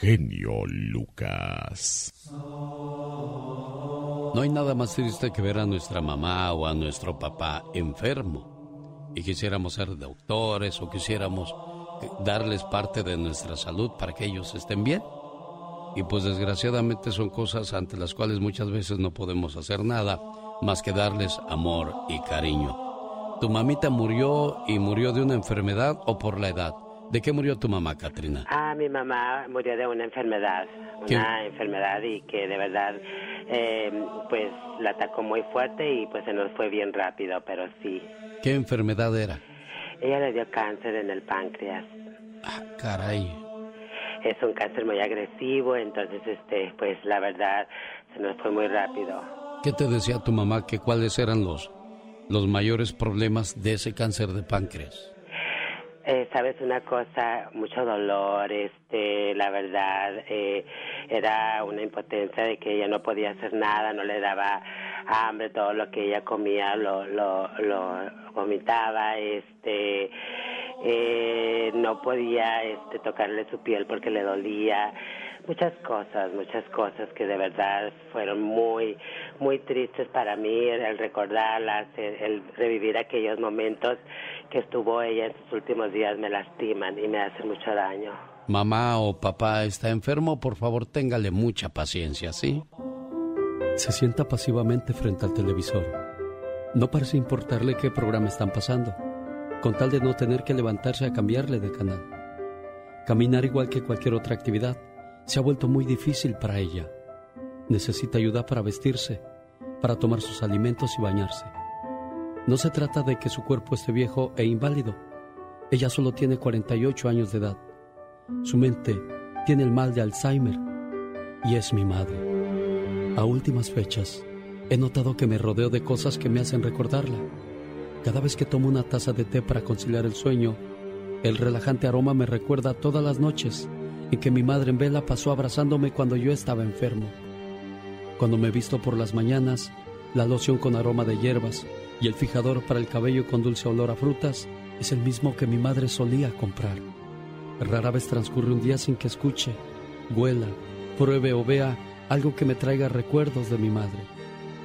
genio Lucas. No hay nada más triste que ver a nuestra mamá o a nuestro papá enfermo y quisiéramos ser doctores o quisiéramos darles parte de nuestra salud para que ellos estén bien. Y pues desgraciadamente son cosas ante las cuales muchas veces no podemos hacer nada más que darles amor y cariño. ¿Tu mamita murió y murió de una enfermedad o por la edad? ¿De qué murió tu mamá, Katrina? Ah, mi mamá murió de una enfermedad, una enfermedad y que de verdad, eh, pues la atacó muy fuerte y pues se nos fue bien rápido, pero sí. ¿Qué enfermedad era? Ella le dio cáncer en el páncreas. Ah, caray. Es un cáncer muy agresivo, entonces, este, pues la verdad, se nos fue muy rápido. ¿Qué te decía tu mamá que cuáles eran los, los mayores problemas de ese cáncer de páncreas? Eh, sabes una cosa, mucho dolor, este, la verdad, eh, era una impotencia de que ella no podía hacer nada, no le daba hambre, todo lo que ella comía lo, lo, vomitaba, este, eh, no podía, este, tocarle su piel porque le dolía, muchas cosas, muchas cosas que de verdad fueron muy, muy tristes para mí, el recordarlas, el revivir aquellos momentos que estuvo ella en sus últimos días me lastiman y me hacen mucho daño. Mamá o papá está enfermo, por favor téngale mucha paciencia, ¿sí? Se sienta pasivamente frente al televisor. No parece importarle qué programa están pasando, con tal de no tener que levantarse a cambiarle de canal. Caminar igual que cualquier otra actividad se ha vuelto muy difícil para ella. Necesita ayuda para vestirse, para tomar sus alimentos y bañarse. No se trata de que su cuerpo esté viejo e inválido. Ella solo tiene 48 años de edad. Su mente tiene el mal de Alzheimer y es mi madre. A últimas fechas, he notado que me rodeo de cosas que me hacen recordarla. Cada vez que tomo una taza de té para conciliar el sueño, el relajante aroma me recuerda todas las noches en que mi madre en vela pasó abrazándome cuando yo estaba enfermo. Cuando me visto por las mañanas, la loción con aroma de hierbas y el fijador para el cabello con dulce olor a frutas es el mismo que mi madre solía comprar. Rara vez transcurre un día sin que escuche, huela, pruebe o vea algo que me traiga recuerdos de mi madre,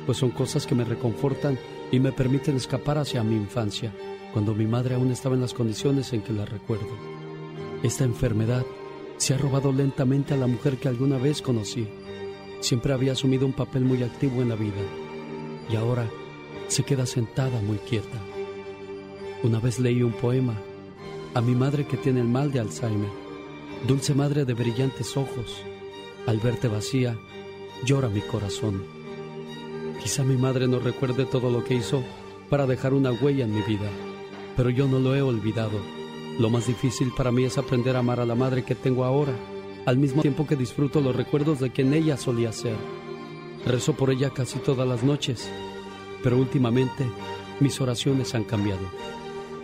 pues son cosas que me reconfortan y me permiten escapar hacia mi infancia, cuando mi madre aún estaba en las condiciones en que la recuerdo. Esta enfermedad se ha robado lentamente a la mujer que alguna vez conocí. Siempre había asumido un papel muy activo en la vida y ahora se queda sentada muy quieta. Una vez leí un poema a mi madre que tiene el mal de Alzheimer. Dulce madre de brillantes ojos, al verte vacía, llora mi corazón. Quizá mi madre no recuerde todo lo que hizo para dejar una huella en mi vida, pero yo no lo he olvidado. Lo más difícil para mí es aprender a amar a la madre que tengo ahora, al mismo tiempo que disfruto los recuerdos de quien ella solía ser. Rezo por ella casi todas las noches pero últimamente mis oraciones han cambiado.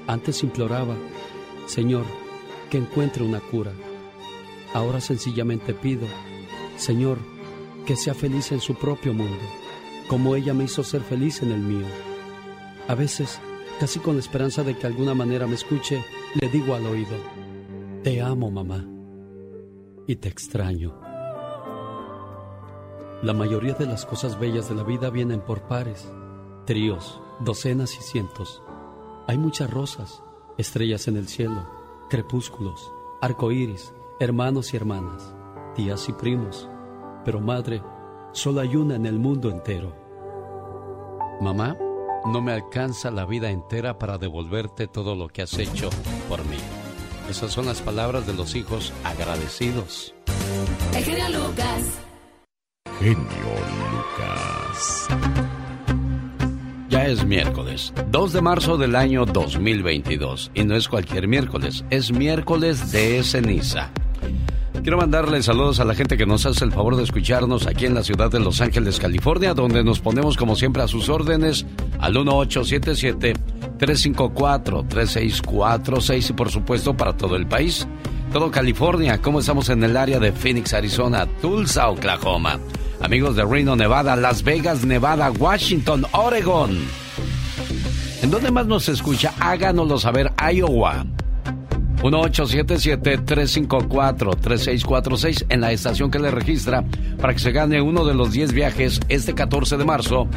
Antes imploraba, Señor, que encuentre una cura. Ahora sencillamente pido, Señor, que sea feliz en su propio mundo, como ella me hizo ser feliz en el mío. A veces, casi con la esperanza de que de alguna manera me escuche, le digo al oído, Te amo, mamá, y te extraño. La mayoría de las cosas bellas de la vida vienen por pares tríos, docenas y cientos. Hay muchas rosas, estrellas en el cielo, crepúsculos, arcoíris, hermanos y hermanas, tías y primos. Pero madre, solo hay una en el mundo entero. Mamá, no me alcanza la vida entera para devolverte todo lo que has hecho por mí. Esas son las palabras de los hijos agradecidos. El genio Lucas. Genio Lucas. Ya es miércoles, 2 de marzo del año 2022. Y no es cualquier miércoles, es miércoles de ceniza. Quiero mandarle saludos a la gente que nos hace el favor de escucharnos aquí en la ciudad de Los Ángeles, California, donde nos ponemos como siempre a sus órdenes al 1877-354-3646 y por supuesto para todo el país, todo California, como estamos en el área de Phoenix, Arizona, Tulsa, Oklahoma, amigos de Reno, Nevada, Las Vegas, Nevada, Washington, Oregon. ¿En dónde más nos escucha? Háganoslo saber, Iowa. 1877-354-3646 en la estación que le registra para que se gane uno de los 10 viajes este 14 de marzo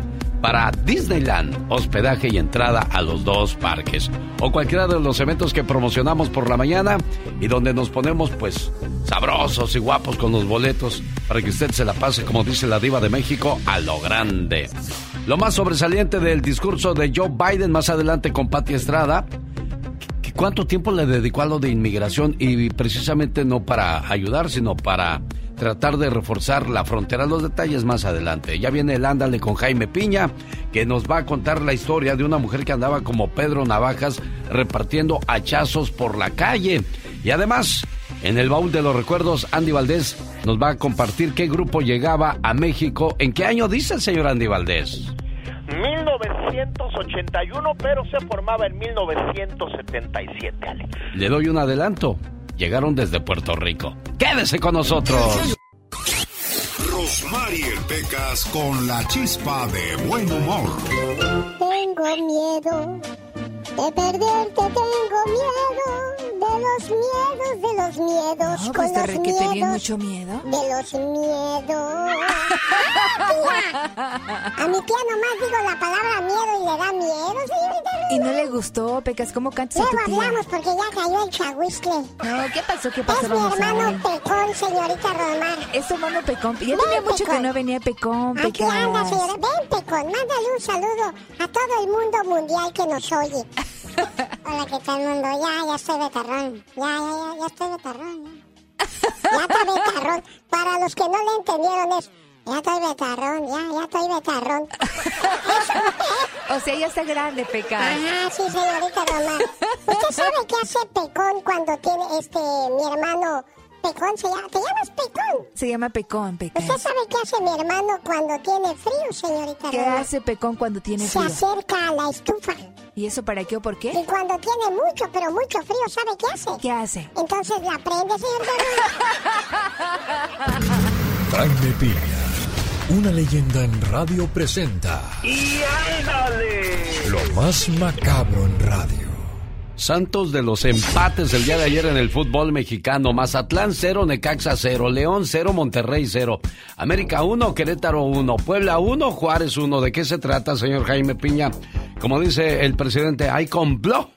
para Disneyland, hospedaje y entrada a los dos parques. O cualquiera de los eventos que promocionamos por la mañana y donde nos ponemos pues sabrosos y guapos con los boletos para que usted se la pase, como dice la diva de México, a lo grande. Lo más sobresaliente del discurso de Joe Biden más adelante con Patti Estrada ¿Cuánto tiempo le dedicó a lo de inmigración y precisamente no para ayudar, sino para tratar de reforzar la frontera? Los detalles más adelante. Ya viene el ándale con Jaime Piña, que nos va a contar la historia de una mujer que andaba como Pedro Navajas repartiendo hachazos por la calle. Y además, en el baúl de los recuerdos, Andy Valdés nos va a compartir qué grupo llegaba a México. ¿En qué año dice el señor Andy Valdés? 1981, pero se formaba en 1977, Alex. Le doy un adelanto. Llegaron desde Puerto Rico. Quédese con nosotros. Rosmarie Pecas con la chispa de buen humor. Tengo miedo de perderte, tengo miedo los miedos, de los miedos. No, con pues te los que miedos, mucho miedo. De los miedos. A mi tía nomás digo la palabra miedo y le da miedo, señorita. Y no le gustó, Pecas, ¿cómo cantas a Luego tu tía? hablamos porque ya cayó el chahuiscle. No, ¿qué pasó? ¿Qué pasó? Es mi Vamos hermano. Pecón, señorita Romar. Es tu hermano Pecón. Ya Ven, tenía mucho Pecón. que no venía Pecón, Aquí Pecas. anda, señora. Ven, Pecón, mándale un saludo a todo el mundo mundial que nos oye. Hola, ¿qué tal, mundo? Ya, ya estoy betarrón. Ya, ya, ya, ya estoy betarrón. Ya, ya estoy betarrón. Para los que no le entendieron es, ya estoy betarrón, ya, ya estoy betarrón. O sea, ya está grande, Pecas. Ajá, sí, señorita Román. ¿Usted sabe qué hace Pecón cuando tiene, este, mi hermano Pecón? Se llama, ¿Te llamas Pecón? Se llama Pecón, Pecas. ¿Usted sabe qué hace mi hermano cuando tiene frío, señorita ¿Qué Román? hace Pecón cuando tiene Se frío? acerca a la estufa. ¿Y eso para qué o por qué? Y cuando tiene mucho, pero mucho frío, ¿sabe qué hace? ¿Qué hace? Entonces la prende, señor Jaime Piña, una leyenda en radio presenta ¡Y ándale! lo más macabro en radio. Santos de los empates el día de ayer en el fútbol mexicano. Mazatlán 0, Necaxa 0, León 0, Monterrey 0, América 1, Querétaro 1, Puebla 1, Juárez 1. ¿De qué se trata, señor Jaime Piña? Como dice el presidente, ¿hay complot?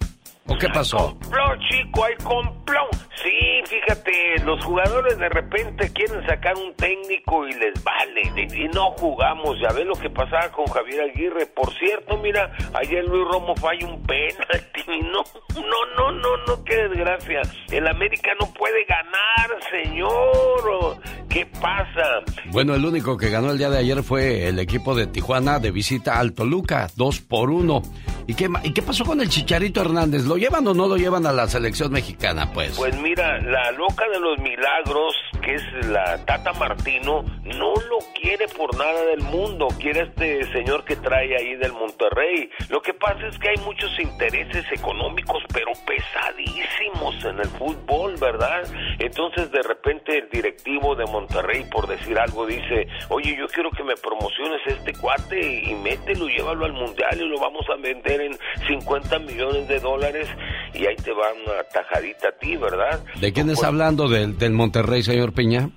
¿O qué pasó? Complot, chico, hay complot. Sí, fíjate, los jugadores de repente quieren sacar un técnico y les vale. Y, no jugamos. Ya ves lo que pasaba con Javier Aguirre. Por cierto, mira, ayer Luis Romo falla un penalti. No, no, no, no, no, qué desgracia. El América no puede ganar, señor. ¿Qué pasa? Bueno, el único que ganó el día de ayer fue el equipo de Tijuana de visita al Toluca, 2 por 1. ¿Y qué, ¿Y qué pasó con el Chicharito Hernández? ¿Lo llevan o no lo llevan a la selección mexicana, pues? Pues mira, la loca de los milagros, que es la Tata Martino, no lo quiere por nada del mundo. Quiere este señor que trae ahí del Monterrey. Lo que pasa es que hay muchos intereses económicos, pero pesadísimos en el fútbol, ¿verdad? Entonces de repente el directivo de Monterrey, por decir algo, dice, oye, yo quiero que me promociones este cuate y, y mételo, llévalo al mundial y lo vamos a vender en 50 millones de dólares y ahí te va una tajadita a ti, ¿verdad? ¿De quién Está hablando? ¿Del, del Monterrey, señor Piña?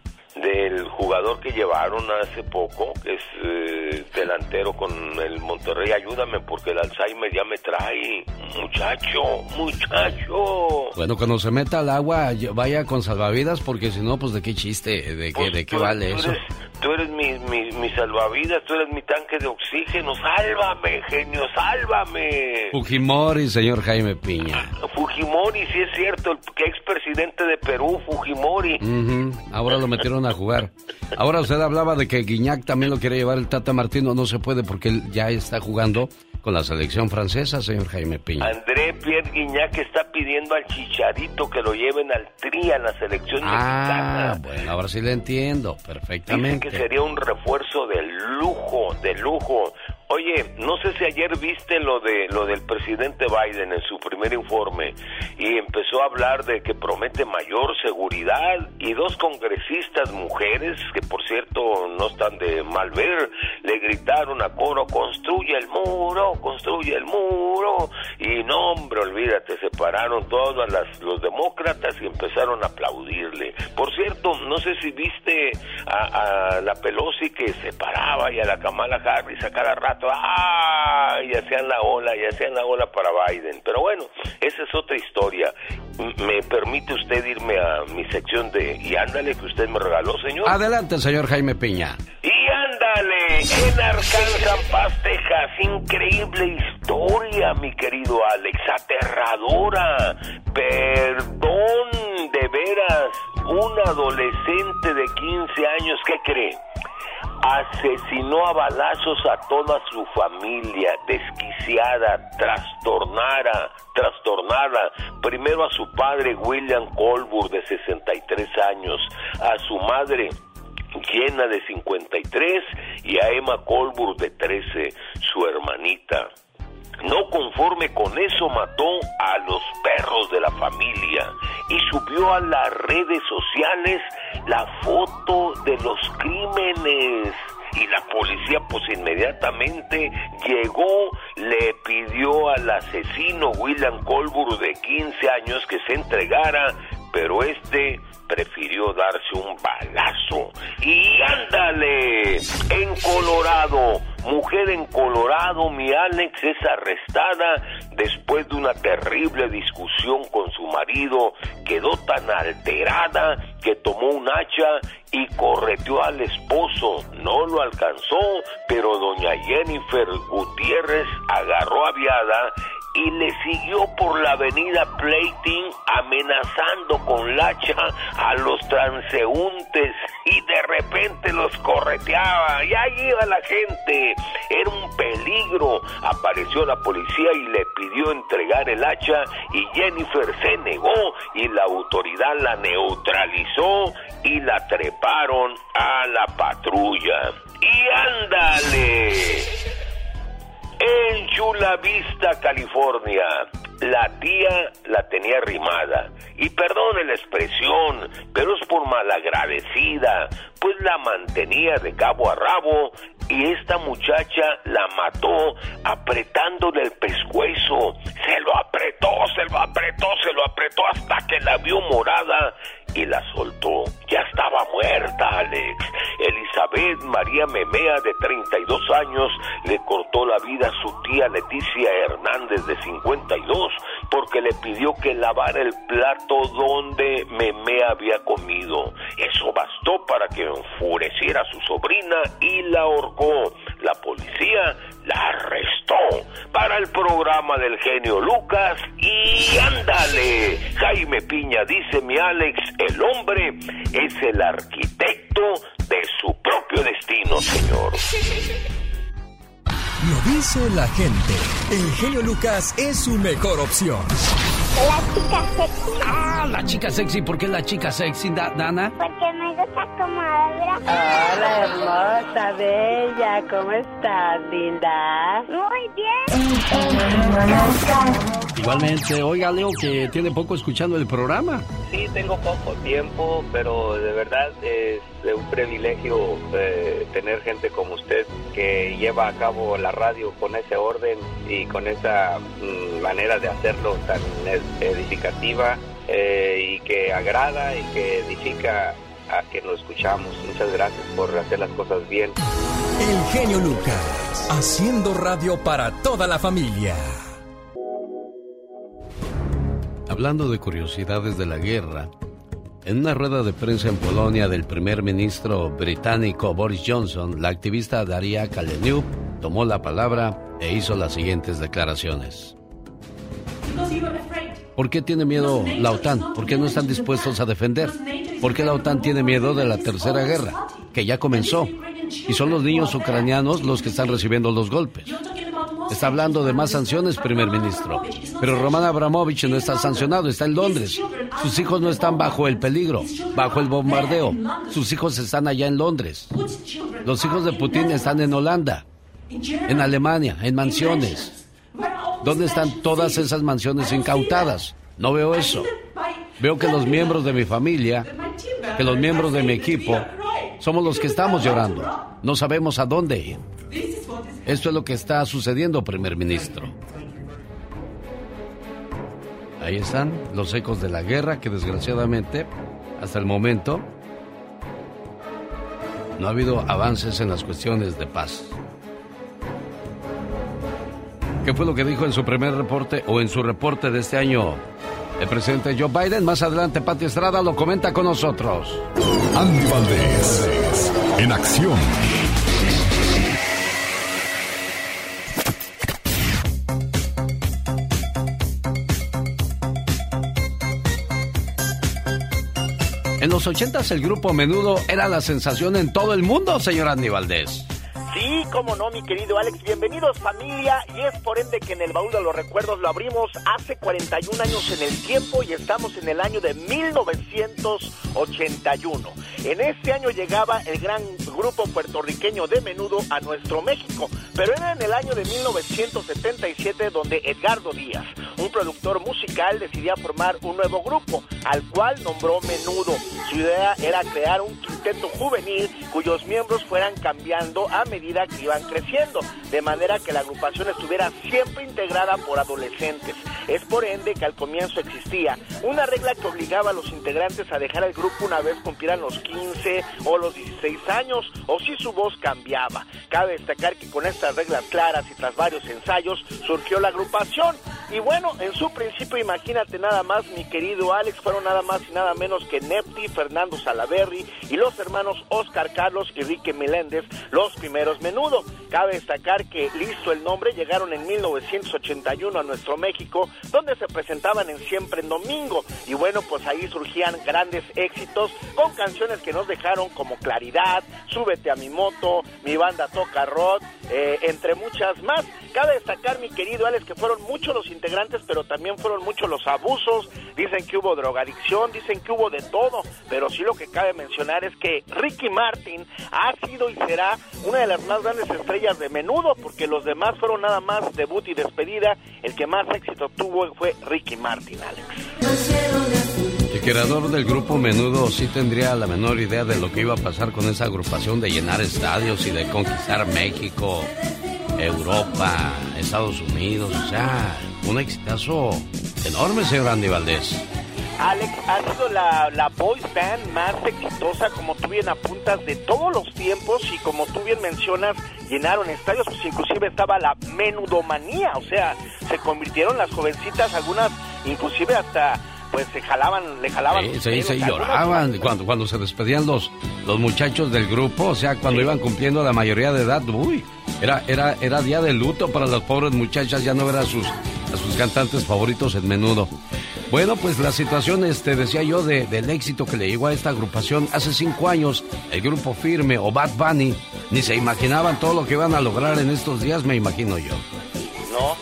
Del jugador que llevaron hace poco, que es eh, delantero con el Monterrey. Ayúdame porque el Alzheimer ya me trae. Muchacho, muchacho. Bueno, cuando se meta al agua, vaya con salvavidas porque si no, pues de qué chiste, de qué, pues de qué vale eso. tú eres mi, mi, mi, salvavidas, tú eres mi tanque de oxígeno. Sálvame, genio, sálvame. Fujimori, señor Jaime Piña. Fujimori, sí es cierto, el expresidente de Perú, Fujimori. Ahora lo metieron a jugar. Ahora usted hablaba de que Guiñac también lo quiere llevar el Tata Martino. No se puede porque él ya está jugando con la selección francesa, señor Jaime Piña. André Pierre Guignac está pidiendo al Chicharito que lo lleven al tri a la selección ah, bueno, ahora sí le entiendo perfectamente. que sería un refuerzo de lujo, de lujo. Oye, no sé si ayer viste lo de lo del presidente Biden en su primer informe y empezó a hablar de que promete mayor seguridad y dos congresistas mujeres que por cierto no están de mal ver le gritaron a coro construye el muro, construye el muro y no hombre, olvídate, se pararon todos las, los demócratas y empezaron a aplaudirle. Por cierto, no sé si viste a, a la Pelosi que se paraba y a la Kamala Harris a cada rato ¡ah! Y hacían la ola, y hacían la ola para Biden. Pero bueno, esa es otra historia. ¿Me permite usted irme a mi sección de Y ándale que usted me regaló, señor? Adelante, señor Jaime Piña. Y ándale, en Arkansas, Paz, Texas, increíble historia, mi querido Alex, aterradora. Perdón, de veras, un adolescente de 15 años, ¿qué cree? Asesinó a balazos a toda su familia, desquiciada, trastornada, trastornada, primero a su padre William Colbur de 63 años, a su madre llena de 53 y a Emma Colbur de 13, su hermanita. No conforme con eso mató a los perros de la familia y subió a las redes sociales la foto de los crímenes. Y la policía pues inmediatamente llegó, le pidió al asesino William Colbur de 15 años que se entregara, pero este prefirió darse un balazo. Y ándale, en Colorado, mujer en Colorado, mi Alex es arrestada después de una terrible discusión con su marido. Quedó tan alterada que tomó un hacha y correteó al esposo. No lo alcanzó, pero doña Jennifer Gutiérrez agarró aviada y le siguió por la avenida Plating amenazando con lacha a los transeúntes y de repente los correteaba y ahí iba la gente. Era un peligro. Apareció la policía y le pidió entregar el hacha y Jennifer se negó y la autoridad la neutralizó y la treparon a la patrulla. Y ándale. En Chula Vista, California, la tía la tenía rimada. Y perdone la expresión, pero es por malagradecida, pues la mantenía de cabo a rabo y esta muchacha la mató apretándole el pescuezo. Se lo apretó, se lo apretó, se lo apretó hasta que la vio morada y la soltó. Ya estaba muerta, Alex. Elizabeth María Memea, de 32 años, le cortó la vida a su tía Leticia Hernández, de 52, porque le pidió que lavara el plato donde Memea había comido. Eso bastó para que enfureciera a su sobrina y la ahorcó. La policía la arrestó para el programa del genio Lucas y ándale. Jaime Piña dice mi Alex, el hombre es el arquitecto de su propio destino, señor. Lo dice la gente. El genio Lucas es su mejor opción. La chica sexy. Ah, la chica sexy. ¿Por qué la chica sexy, Dana? Porque me gusta como habla. Hola, hermosa, bella. ¿Cómo estás, linda? Muy bien. Igualmente, oiga, Leo, que tiene poco escuchando el programa. Sí, tengo poco tiempo, pero de verdad es un privilegio eh, tener gente como usted que lleva a cabo la radio con ese orden y con esa mm, manera de hacerlo tan edificativa eh, y que agrada y que edifica a que lo escuchamos. Muchas gracias por hacer las cosas bien. El genio Lucas, haciendo radio para toda la familia. Hablando de curiosidades de la guerra, en una rueda de prensa en Polonia del primer ministro británico Boris Johnson, la activista Daria Kaleniuk tomó la palabra e hizo las siguientes declaraciones. ¿Por qué tiene miedo la OTAN? ¿Por qué no están dispuestos a defender? ¿Por qué la OTAN tiene miedo de la tercera guerra, que ya comenzó? Y son los niños ucranianos los que están recibiendo los golpes. Está hablando de más sanciones, primer ministro. Pero Roman Abramovich no está sancionado, está en Londres. Sus hijos no están bajo el peligro, bajo el bombardeo. Sus hijos están allá en Londres. Los hijos de Putin están en Holanda, en Alemania, en mansiones. ¿Dónde están todas esas mansiones incautadas? No veo eso. Veo que los miembros de mi familia, que los miembros de mi equipo, somos los que estamos llorando. No sabemos a dónde ir. Esto es lo que está sucediendo, primer ministro. Ahí están los ecos de la guerra que desgraciadamente, hasta el momento, no ha habido avances en las cuestiones de paz. ¿Qué fue lo que dijo en su primer reporte o en su reporte de este año el presidente Joe Biden? Más adelante, Pati Estrada lo comenta con nosotros. Andy Valdés, en acción. Los ochentas el grupo Menudo era la sensación en todo el mundo, señor Andy Valdés. Sí, cómo no, mi querido Alex. Bienvenidos, familia. Y es por ende que en el baúl de los recuerdos lo abrimos hace 41 años en el tiempo y estamos en el año de 1981. En este año llegaba el gran grupo puertorriqueño de menudo a nuestro México, pero era en el año de 1977 donde Edgardo Díaz, un productor musical, decidía formar un nuevo grupo, al cual nombró Menudo. Su idea era crear un quinteto juvenil cuyos miembros fueran cambiando a medida que iban creciendo, de manera que la agrupación estuviera siempre integrada por adolescentes. Es por ende que al comienzo existía una regla que obligaba a los integrantes a dejar el grupo una vez cumplieran los 15 o los 16 años, o si su voz cambiaba. Cabe destacar que con estas reglas claras y tras varios ensayos surgió la agrupación. Y bueno, en su principio, imagínate nada más, mi querido Alex, fueron nada más y nada menos que Nepti, Fernando Salaverri y los hermanos Oscar Carlos y Rique Meléndez, los primeros menudo. Cabe destacar que, listo el nombre, llegaron en 1981 a nuestro México, donde se presentaban en Siempre en Domingo. Y bueno, pues ahí surgían grandes éxitos con canciones que nos dejaron como Claridad, Súbete a mi moto, Mi banda toca rock, eh, entre muchas más. Cabe destacar, mi querido Alex, que fueron muchos los integrantes, pero también fueron muchos los abusos. Dicen que hubo drogadicción, dicen que hubo de todo, pero sí lo que cabe mencionar es que Ricky Martin ha sido y será una de las más grandes estrellas de menudo, porque los demás fueron nada más debut y despedida. El que más éxito tuvo fue Ricky Martin, Alex. El creador del grupo Menudo sí tendría la menor idea de lo que iba a pasar con esa agrupación de llenar estadios y de conquistar México, Europa, Estados Unidos, o sea, un exitazo enorme, señor Andy Valdés. Alex, ha sido la, la boys band más exitosa, como tú bien apuntas, de todos los tiempos y como tú bien mencionas, llenaron estadios, pues inclusive estaba la menudomanía, o sea, se convirtieron las jovencitas, algunas inclusive hasta pues se jalaban, le jalaban. Sí, sí, lloraban cuando, cuando se despedían los, los muchachos del grupo, o sea, cuando iban cumpliendo la mayoría de edad, uy, era, era, era día de luto para las pobres muchachas, ya no ver a sus, a sus cantantes favoritos en menudo. Bueno, pues la situación, este, decía yo, de, del éxito que le llegó a esta agrupación hace cinco años, el grupo Firme o Bad Bunny, ni se imaginaban todo lo que iban a lograr en estos días, me imagino yo. No,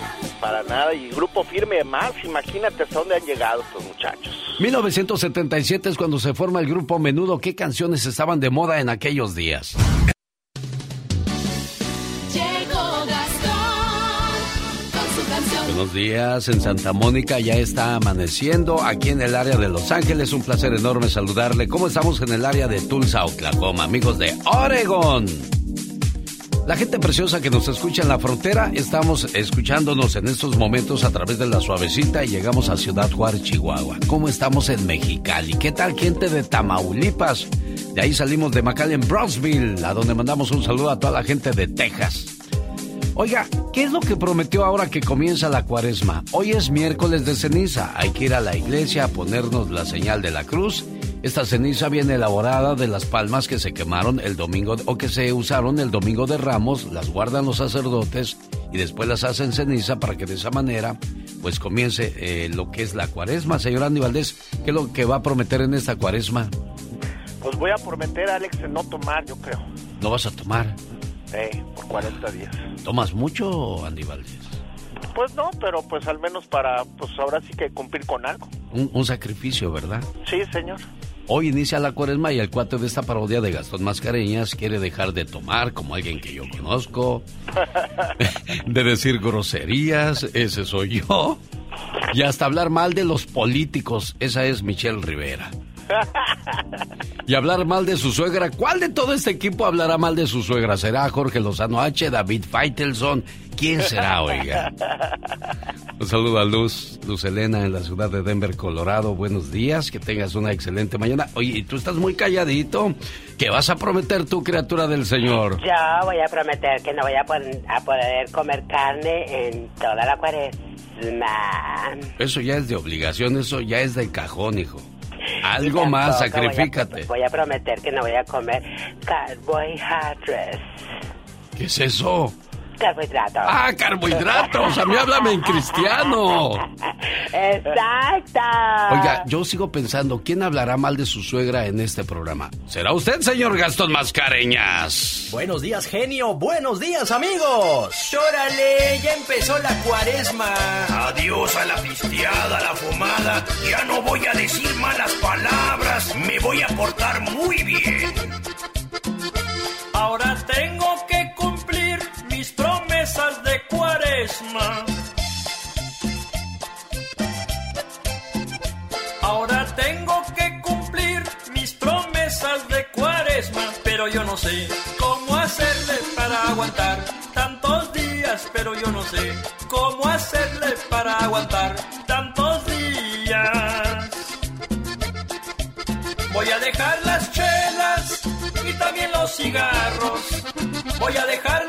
para nada, y grupo Firme más, imagínate hasta dónde han llegado estos muchachos. 1977 es cuando se forma el grupo Menudo, ¿qué canciones estaban de moda en aquellos días? Buenos días, en Santa Mónica ya está amaneciendo, aquí en el área de Los Ángeles, un placer enorme saludarle. ¿Cómo estamos en el área de Tulsa, Oklahoma, amigos de Oregon? La gente preciosa que nos escucha en la frontera, estamos escuchándonos en estos momentos a través de la suavecita y llegamos a Ciudad Juárez, Chihuahua. ¿Cómo estamos en Mexicali? ¿Qué tal gente de Tamaulipas? De ahí salimos de McAllen, Brownsville, a donde mandamos un saludo a toda la gente de Texas. Oiga, ¿qué es lo que prometió ahora que comienza la cuaresma? Hoy es miércoles de ceniza. Hay que ir a la iglesia a ponernos la señal de la cruz. Esta ceniza viene elaborada de las palmas que se quemaron el domingo o que se usaron el domingo de Ramos, las guardan los sacerdotes y después las hacen ceniza para que de esa manera pues comience eh, lo que es la cuaresma. Señor Andy Valdés, ¿qué es lo que va a prometer en esta cuaresma? Pues voy a prometer, Alex, no tomar, yo creo. ¿No vas a tomar? Sí, por 40 días. ¿Tomas mucho, Andy Valdés? Pues no, pero pues al menos para, pues ahora sí que cumplir con algo. Un, sacrificio, ¿verdad? Sí, señor. Hoy inicia la cuaresma y el cuate de esta parodia de Gastón Mascareñas quiere dejar de tomar como alguien que yo conozco, de decir groserías, ese soy yo, y hasta hablar mal de los políticos, esa es Michelle Rivera. Y hablar mal de su suegra. ¿Cuál de todo este equipo hablará mal de su suegra? ¿Será Jorge Lozano H, David Feitelson? ¿Quién será, oiga? Un saludo a Luz, Luz Elena en la ciudad de Denver, Colorado. Buenos días, que tengas una excelente mañana. Oye, tú estás muy calladito. ¿Qué vas a prometer tú, criatura del Señor? Yo voy a prometer que no voy a, a poder comer carne en toda la cuaresma. Eso ya es de obligación, eso ya es de cajón, hijo. Algo más, sacrifícate. Voy a, prometer que no voy a comer carbohidratos. ¿Qué es eso? Carbohidratos. Ah, carbohidratos. A mí háblame en cristiano. Exacto. Oiga, yo sigo pensando, ¿quién hablará mal de su suegra en este programa? ¿Será usted, señor Gastón Mascareñas? Buenos días, genio. Buenos días, amigos. ¡Órale! Ya empezó la cuaresma. Adiós a la pisteada, a la fumada. Ya no voy a decir malas palabras. Me voy a portar muy bien. Ahora tengo de cuaresma. Ahora tengo que cumplir mis promesas de cuaresma, pero yo no sé cómo hacerle para aguantar tantos días, pero yo no sé cómo hacerle para aguantar tantos días. Voy a dejar las chelas y también los cigarros. Voy a dejar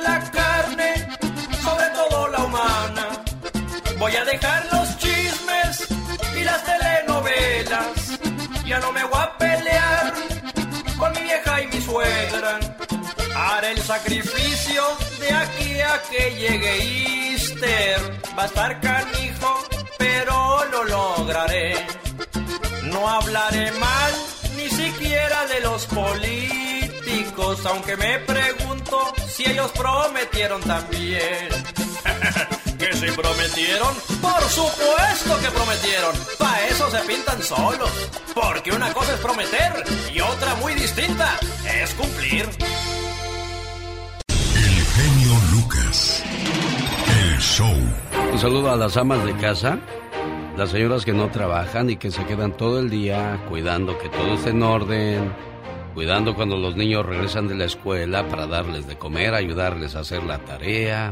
sacrificio de aquí a que llegue Easter. Va a estar canijo, pero lo lograré. No hablaré mal ni siquiera de los políticos, aunque me pregunto si ellos prometieron también. ¿Que se prometieron? Por supuesto que prometieron. Para eso se pintan solos. Porque una cosa es prometer y otra muy distinta es cumplir. Genio Lucas. El show. Un saludo a las amas de casa las señoras que no trabajan y que se quedan todo el día cuidando que todo esté en orden, cuidando cuando los niños regresan de la escuela para darles de comer, ayudarles a hacer la tarea,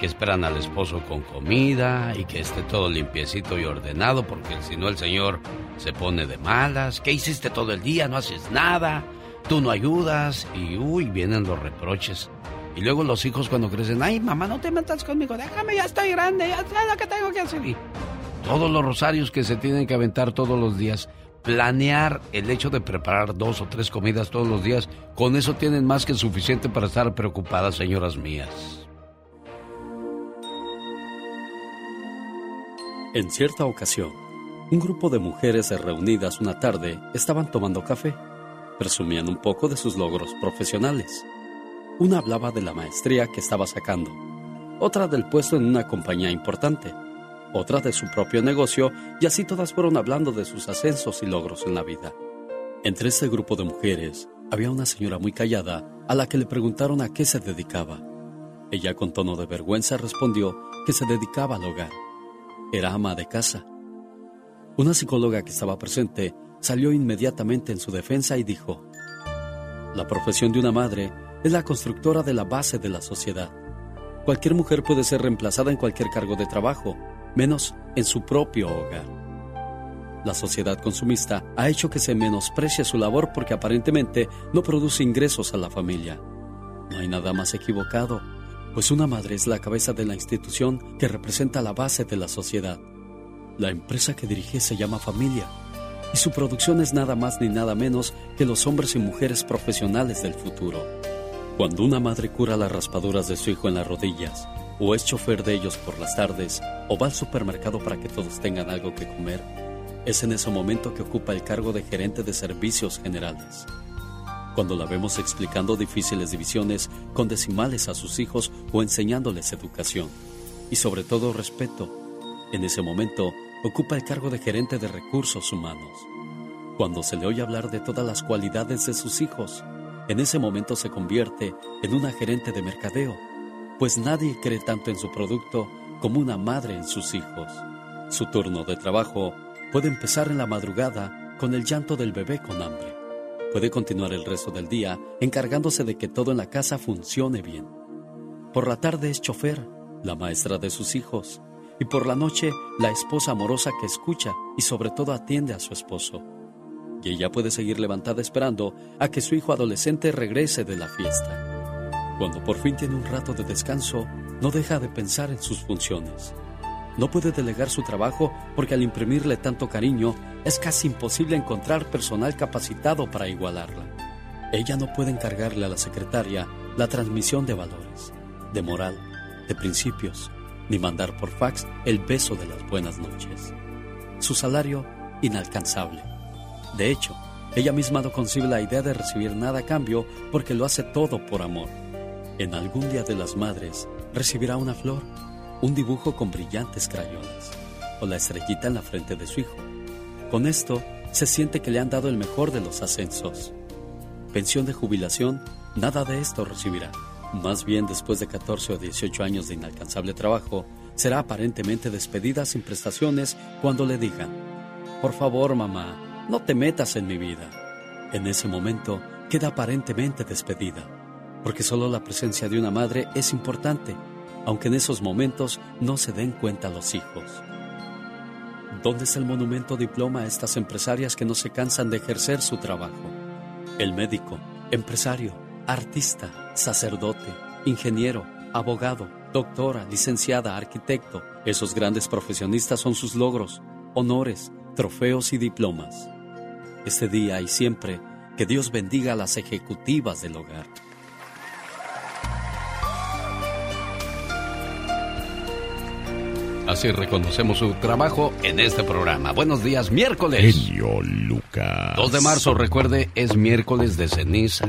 que esperan al esposo con comida y que esté todo limpiecito y ordenado porque si no el señor se pone de malas. ¿Qué hiciste todo el día? No haces nada, tú no ayudas y uy, vienen los reproches. Y luego los hijos cuando crecen, ay mamá, no te metas conmigo, déjame, ya estoy grande, ya sé lo que tengo que hacer. Todos los rosarios que se tienen que aventar todos los días, planear el hecho de preparar dos o tres comidas todos los días, con eso tienen más que suficiente para estar preocupadas, señoras mías. En cierta ocasión, un grupo de mujeres reunidas una tarde estaban tomando café, presumían un poco de sus logros profesionales. Una hablaba de la maestría que estaba sacando, otra del puesto en una compañía importante, otra de su propio negocio, y así todas fueron hablando de sus ascensos y logros en la vida. Entre ese grupo de mujeres había una señora muy callada a la que le preguntaron a qué se dedicaba. Ella con tono de vergüenza respondió que se dedicaba al hogar. Era ama de casa. Una psicóloga que estaba presente salió inmediatamente en su defensa y dijo, La profesión de una madre es la constructora de la base de la sociedad. Cualquier mujer puede ser reemplazada en cualquier cargo de trabajo, menos en su propio hogar. La sociedad consumista ha hecho que se menosprecie su labor porque aparentemente no produce ingresos a la familia. No hay nada más equivocado, pues una madre es la cabeza de la institución que representa la base de la sociedad. La empresa que dirige se llama familia y su producción es nada más ni nada menos que los hombres y mujeres profesionales del futuro. Cuando una madre cura las raspaduras de su hijo en las rodillas, o es chofer de ellos por las tardes, o va al supermercado para que todos tengan algo que comer, es en ese momento que ocupa el cargo de gerente de servicios generales. Cuando la vemos explicando difíciles divisiones con decimales a sus hijos o enseñándoles educación, y sobre todo respeto, en ese momento ocupa el cargo de gerente de recursos humanos. Cuando se le oye hablar de todas las cualidades de sus hijos, en ese momento se convierte en una gerente de mercadeo, pues nadie cree tanto en su producto como una madre en sus hijos. Su turno de trabajo puede empezar en la madrugada con el llanto del bebé con hambre. Puede continuar el resto del día encargándose de que todo en la casa funcione bien. Por la tarde es chofer, la maestra de sus hijos, y por la noche la esposa amorosa que escucha y sobre todo atiende a su esposo. Y ella puede seguir levantada esperando a que su hijo adolescente regrese de la fiesta. Cuando por fin tiene un rato de descanso, no deja de pensar en sus funciones. No puede delegar su trabajo porque al imprimirle tanto cariño es casi imposible encontrar personal capacitado para igualarla. Ella no puede encargarle a la secretaria la transmisión de valores, de moral, de principios, ni mandar por fax el beso de las buenas noches. Su salario, inalcanzable. De hecho, ella misma no concibe la idea de recibir nada a cambio porque lo hace todo por amor. En algún día de las madres recibirá una flor, un dibujo con brillantes crayones o la estrellita en la frente de su hijo. Con esto se siente que le han dado el mejor de los ascensos. Pensión de jubilación, nada de esto recibirá. Más bien después de 14 o 18 años de inalcanzable trabajo, será aparentemente despedida sin prestaciones cuando le digan, por favor mamá, no te metas en mi vida. En ese momento queda aparentemente despedida, porque solo la presencia de una madre es importante, aunque en esos momentos no se den cuenta los hijos. ¿Dónde es el monumento diploma a estas empresarias que no se cansan de ejercer su trabajo? El médico, empresario, artista, sacerdote, ingeniero, abogado, doctora, licenciada, arquitecto. Esos grandes profesionistas son sus logros, honores, trofeos y diplomas. Este día y siempre, que Dios bendiga a las ejecutivas del hogar. Así reconocemos su trabajo en este programa. Buenos días, miércoles. Genio Lucas. 2 de marzo, recuerde, es miércoles de ceniza.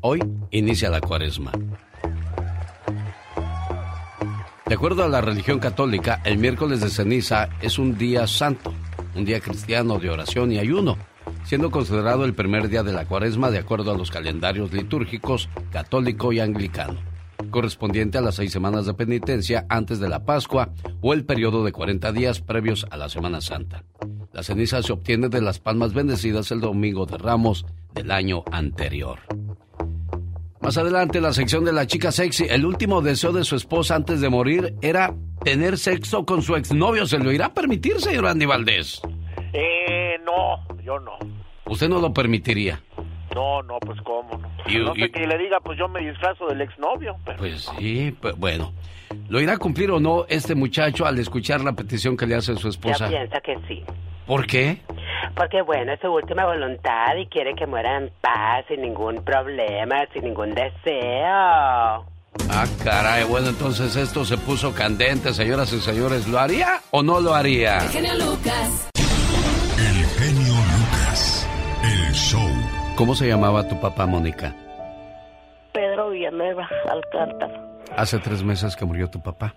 Hoy inicia la cuaresma. De acuerdo a la religión católica, el miércoles de ceniza es un día santo, un día cristiano de oración y ayuno, siendo considerado el primer día de la cuaresma de acuerdo a los calendarios litúrgicos católico y anglicano correspondiente a las seis semanas de penitencia antes de la Pascua o el periodo de 40 días previos a la Semana Santa. La ceniza se obtiene de las palmas bendecidas el domingo de Ramos del año anterior. Más adelante, la sección de la chica sexy. El último deseo de su esposa antes de morir era tener sexo con su exnovio. ¿Se lo irá a permitir, señor Andy Valdés? Eh, no, yo no. ¿Usted no lo permitiría? No, no, pues cómo no. Y- no sé que le diga, pues yo me disfrazo del exnovio. Pero... Pues sí, pues bueno. ¿Lo irá a cumplir o no este muchacho al escuchar la petición que le hace su esposa? Yo pienso que sí. ¿Por qué? Porque bueno, es su última voluntad y quiere que muera en paz, sin ningún problema, sin ningún deseo. Ah, caray, bueno, entonces esto se puso candente, señoras y señores. ¿Lo haría o no lo haría? El genio Lucas. El genio Lucas. El show. ¿Cómo se llamaba tu papá, Mónica? Pedro Villanueva Alcántara. Hace tres meses que murió tu papá.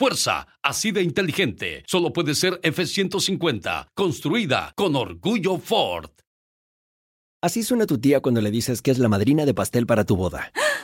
Fuerza, así de inteligente. Solo puede ser F-150, construida con orgullo Ford. Así suena tu tía cuando le dices que es la madrina de pastel para tu boda.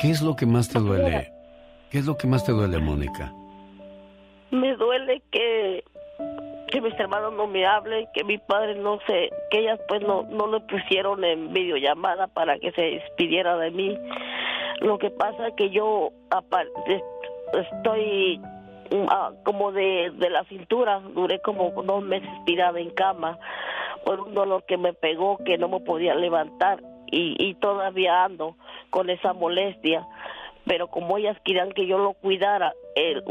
¿Qué es lo que más te duele? ¿Qué es lo que más te duele, Mónica? Me duele que que mis hermanos no me hablen, que mi padre no se, que ellas pues no, no lo pusieron en videollamada para que se despidiera de mí. Lo que pasa es que yo estoy ah, como de, de la cintura, duré como dos meses tirada en cama por un dolor que me pegó que no me podía levantar y, y todavía ando con esa molestia. Pero como ellas querían que yo lo cuidara, el,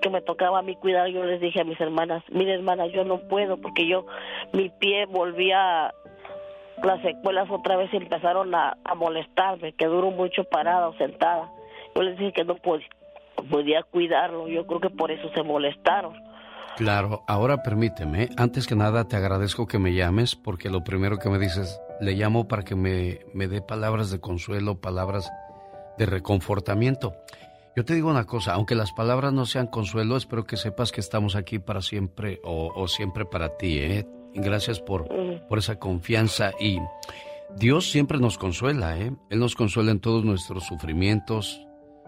que me tocaba a mí cuidar, yo les dije a mis hermanas, mire hermana, yo no puedo porque yo, mi pie volvía, las secuelas otra vez empezaron a, molestarme, que duro mucho parada o sentada. Yo les dije que no podía cuidarlo, yo creo que por eso se molestaron. Claro, ahora permíteme, antes que nada te agradezco que me llames porque lo primero que me dices, le llamo para que me, me dé palabras de consuelo, palabras de reconfortamiento. Yo te digo una cosa, aunque las palabras no sean consuelo, espero que sepas que estamos aquí para siempre o, siempre para ti. ¿eh? Gracias por, por esa confianza y Dios siempre nos consuela. ¿eh? Él nos consuela en todos nuestros sufrimientos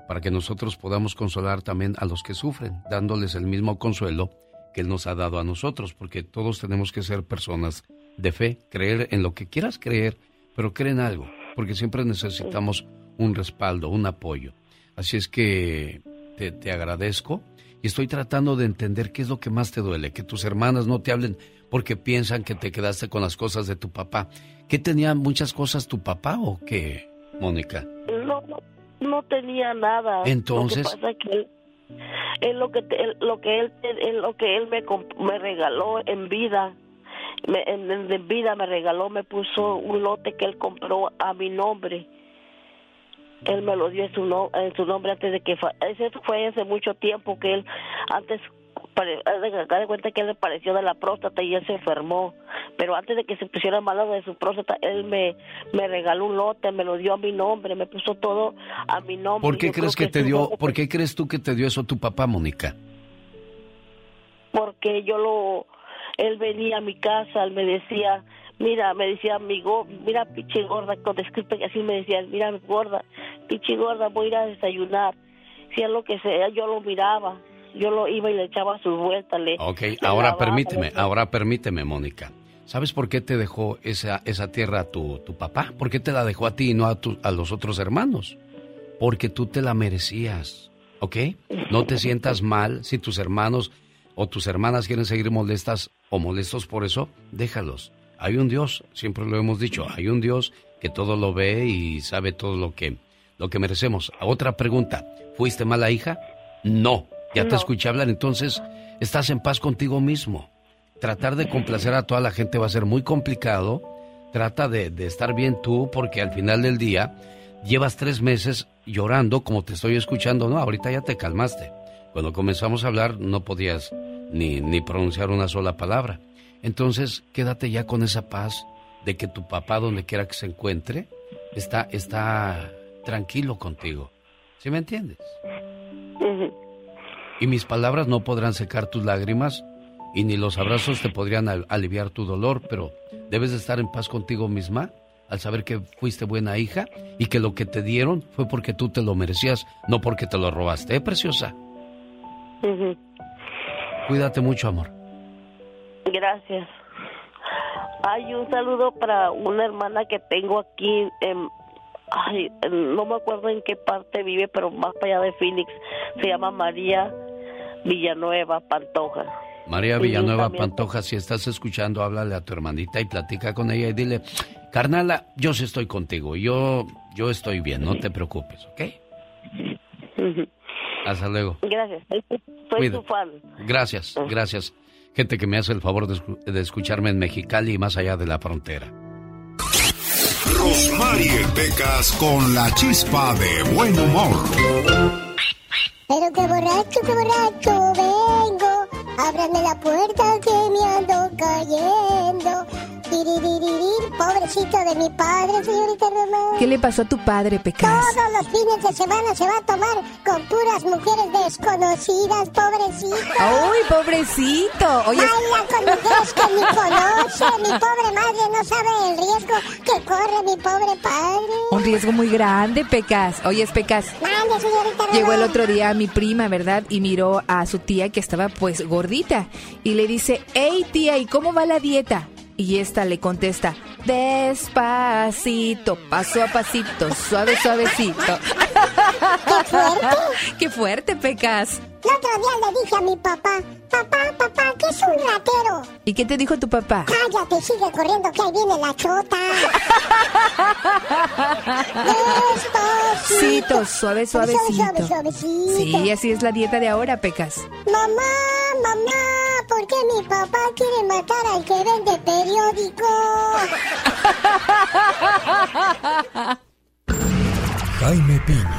para que nosotros podamos consolar también a los que sufren, dándoles el mismo consuelo que Él nos ha dado a nosotros, porque todos tenemos que ser personas de fe, creer en lo que quieras creer, pero creen algo, porque siempre necesitamos un respaldo, un apoyo. Así es que te, agradezco y estoy tratando de entender qué es lo que más te duele, que tus hermanas no te hablen porque piensan que te quedaste con las cosas de tu papá. ¿Qué tenía muchas cosas tu papá o qué, Mónica? No, no, tenía nada. Entonces. Lo que pasa que él, lo que lo que él, lo que él me, me regaló en vida en, vida me regaló, me puso un lote que él compró a mi nombre. Él me lo dio en su, no, en su nombre antes de que... Eso fue hace mucho tiempo que él, antes de cuenta que él le pareció de la próstata y él se enfermó. Pero antes de que se pusiera malo de su próstata, él me, me regaló un lote, me lo dio a mi nombre, me puso todo a mi nombre. ¿Por qué crees que, te dio, por qué crees tú que te dio eso tu papá, Mónica? Porque yo lo, él venía a mi casa, él me decía, mira, me decía, amigo, mira, pinche gorda, con disculpe, así me decía, mira, gorda, pinche gorda, voy a ir a desayunar. Si es lo que sea, yo lo miraba, yo lo iba y le echaba sus vueltas. Le, ok, ahora permíteme, ahora permíteme, Mónica. ¿Sabes por qué te dejó esa, esa tierra tu, tu papá? ¿Por qué te la dejó a ti y no a, tu, a los otros hermanos? Porque tú te la merecías, ¿ok? No te sientas mal si tus hermanos o tus hermanas quieren seguir molestas o molestos por eso, déjalos. Hay un Dios, siempre lo hemos dicho, hay un Dios que todo lo ve y sabe todo lo que, lo que merecemos. Otra pregunta, ¿fuiste mala hija? No, ya te escuché hablar, entonces estás en paz contigo mismo. Tratar de complacer a toda la gente va a ser muy complicado. Trata de, de estar bien tú porque al final del día llevas tres meses llorando como te estoy escuchando. No, ahorita ya te calmaste. Cuando comenzamos a hablar no podías ni, ni pronunciar una sola palabra. Entonces, quédate ya con esa paz de que tu papá, donde quiera que se encuentre, está, está tranquilo contigo. ¿Sí me entiendes? Y mis palabras no podrán secar tus lágrimas y ni los abrazos te podrían aliviar tu dolor, pero debes de estar en paz contigo misma al saber que fuiste buena hija y que lo que te dieron fue porque tú te lo merecías, no porque te lo robaste, ¿eh, preciosa? Cuídate mucho, amor. Gracias. Hay un saludo para una hermana que tengo aquí en, ay, no me acuerdo en qué parte vive, pero más para allá de Phoenix. Se llama María Villanueva Pantoja. María Villanueva Pantoja, si estás escuchando, háblale a tu hermanita y platica con ella y dile, carnala, yo sí estoy contigo, yo, yo estoy bien, no te preocupes, ¿ok? Hasta luego. Gracias. Soy tu fan. Gracias, ah. gracias. Gente que me hace el favor de, de escucharme en Mexicali y más allá de la frontera. Rosmarie Pecas con la chispa de buen humor. Pero qué borracho, qué borracho vengo. Ábrame la puerta que me ando cayendo. Pobrecito de mi padre, señorita Román. ¿Qué le pasó a tu padre, Pecas? Todos los fines de semana se va a tomar con puras mujeres desconocidas, pobrecito. ¡Uy, pobrecito! Oye... Baila con mujeres que ni conoce. Mi pobre madre no sabe el riesgo que corre mi pobre padre. Un riesgo muy grande, Pecas. Oye, Pecas. Mande, señorita Román. Llegó el otro día mi prima, ¿verdad? Y miró a su tía que estaba pues gordita. Y le dice, hey tía, ¿y cómo va la dieta? Y esta le contesta, despacito, paso a pasito, suave, suavecito. ¡Qué fuerte! ¡Qué fuerte, Pecas! El otro día le dije a mi papá, papá, papá, ¿qué es un ratero? ¿Y qué te dijo tu papá? Cállate, sigue corriendo que ahí viene la chota. Despacito, suave, suavecito. Suave, suavecito. Sí, así es la dieta de ahora, Pecas. Mamá, mamá, ¿por qué mi papá quiere matar al que vende periódico? Jaime Piña,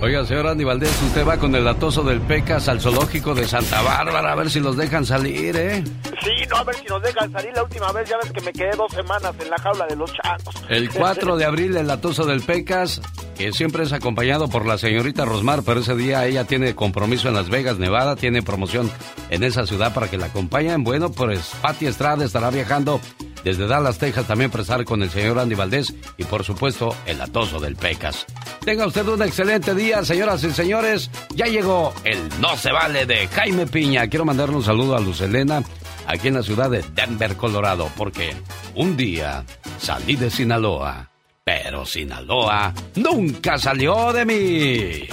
Oiga, señor Andy Valdés, usted va con el atoso del Pecas al zoológico de Santa Bárbara a ver si los dejan salir, ¿eh? Sí, no, a ver si nos dejan salir. La última vez ya ves que me quedé dos semanas en la jaula de los chacos. El 4 de abril, el atoso del Pecas, que siempre es acompañado por la señorita Rosmar, pero ese día ella tiene compromiso en Las Vegas, Nevada, tiene promoción en esa ciudad para que la acompañen. Bueno, pues Pati Estrada estará viajando desde Dallas, Texas, también para estar con el señor Andy Valdés y por supuesto el atoso del Pecas. Tenga usted un excelente día, señoras y señores. Ya llegó el No se vale de Jaime Piña. Quiero mandarle un saludo a Luz Elena, aquí en la ciudad de Denver, Colorado, porque un día salí de Sinaloa, pero Sinaloa nunca salió de mí.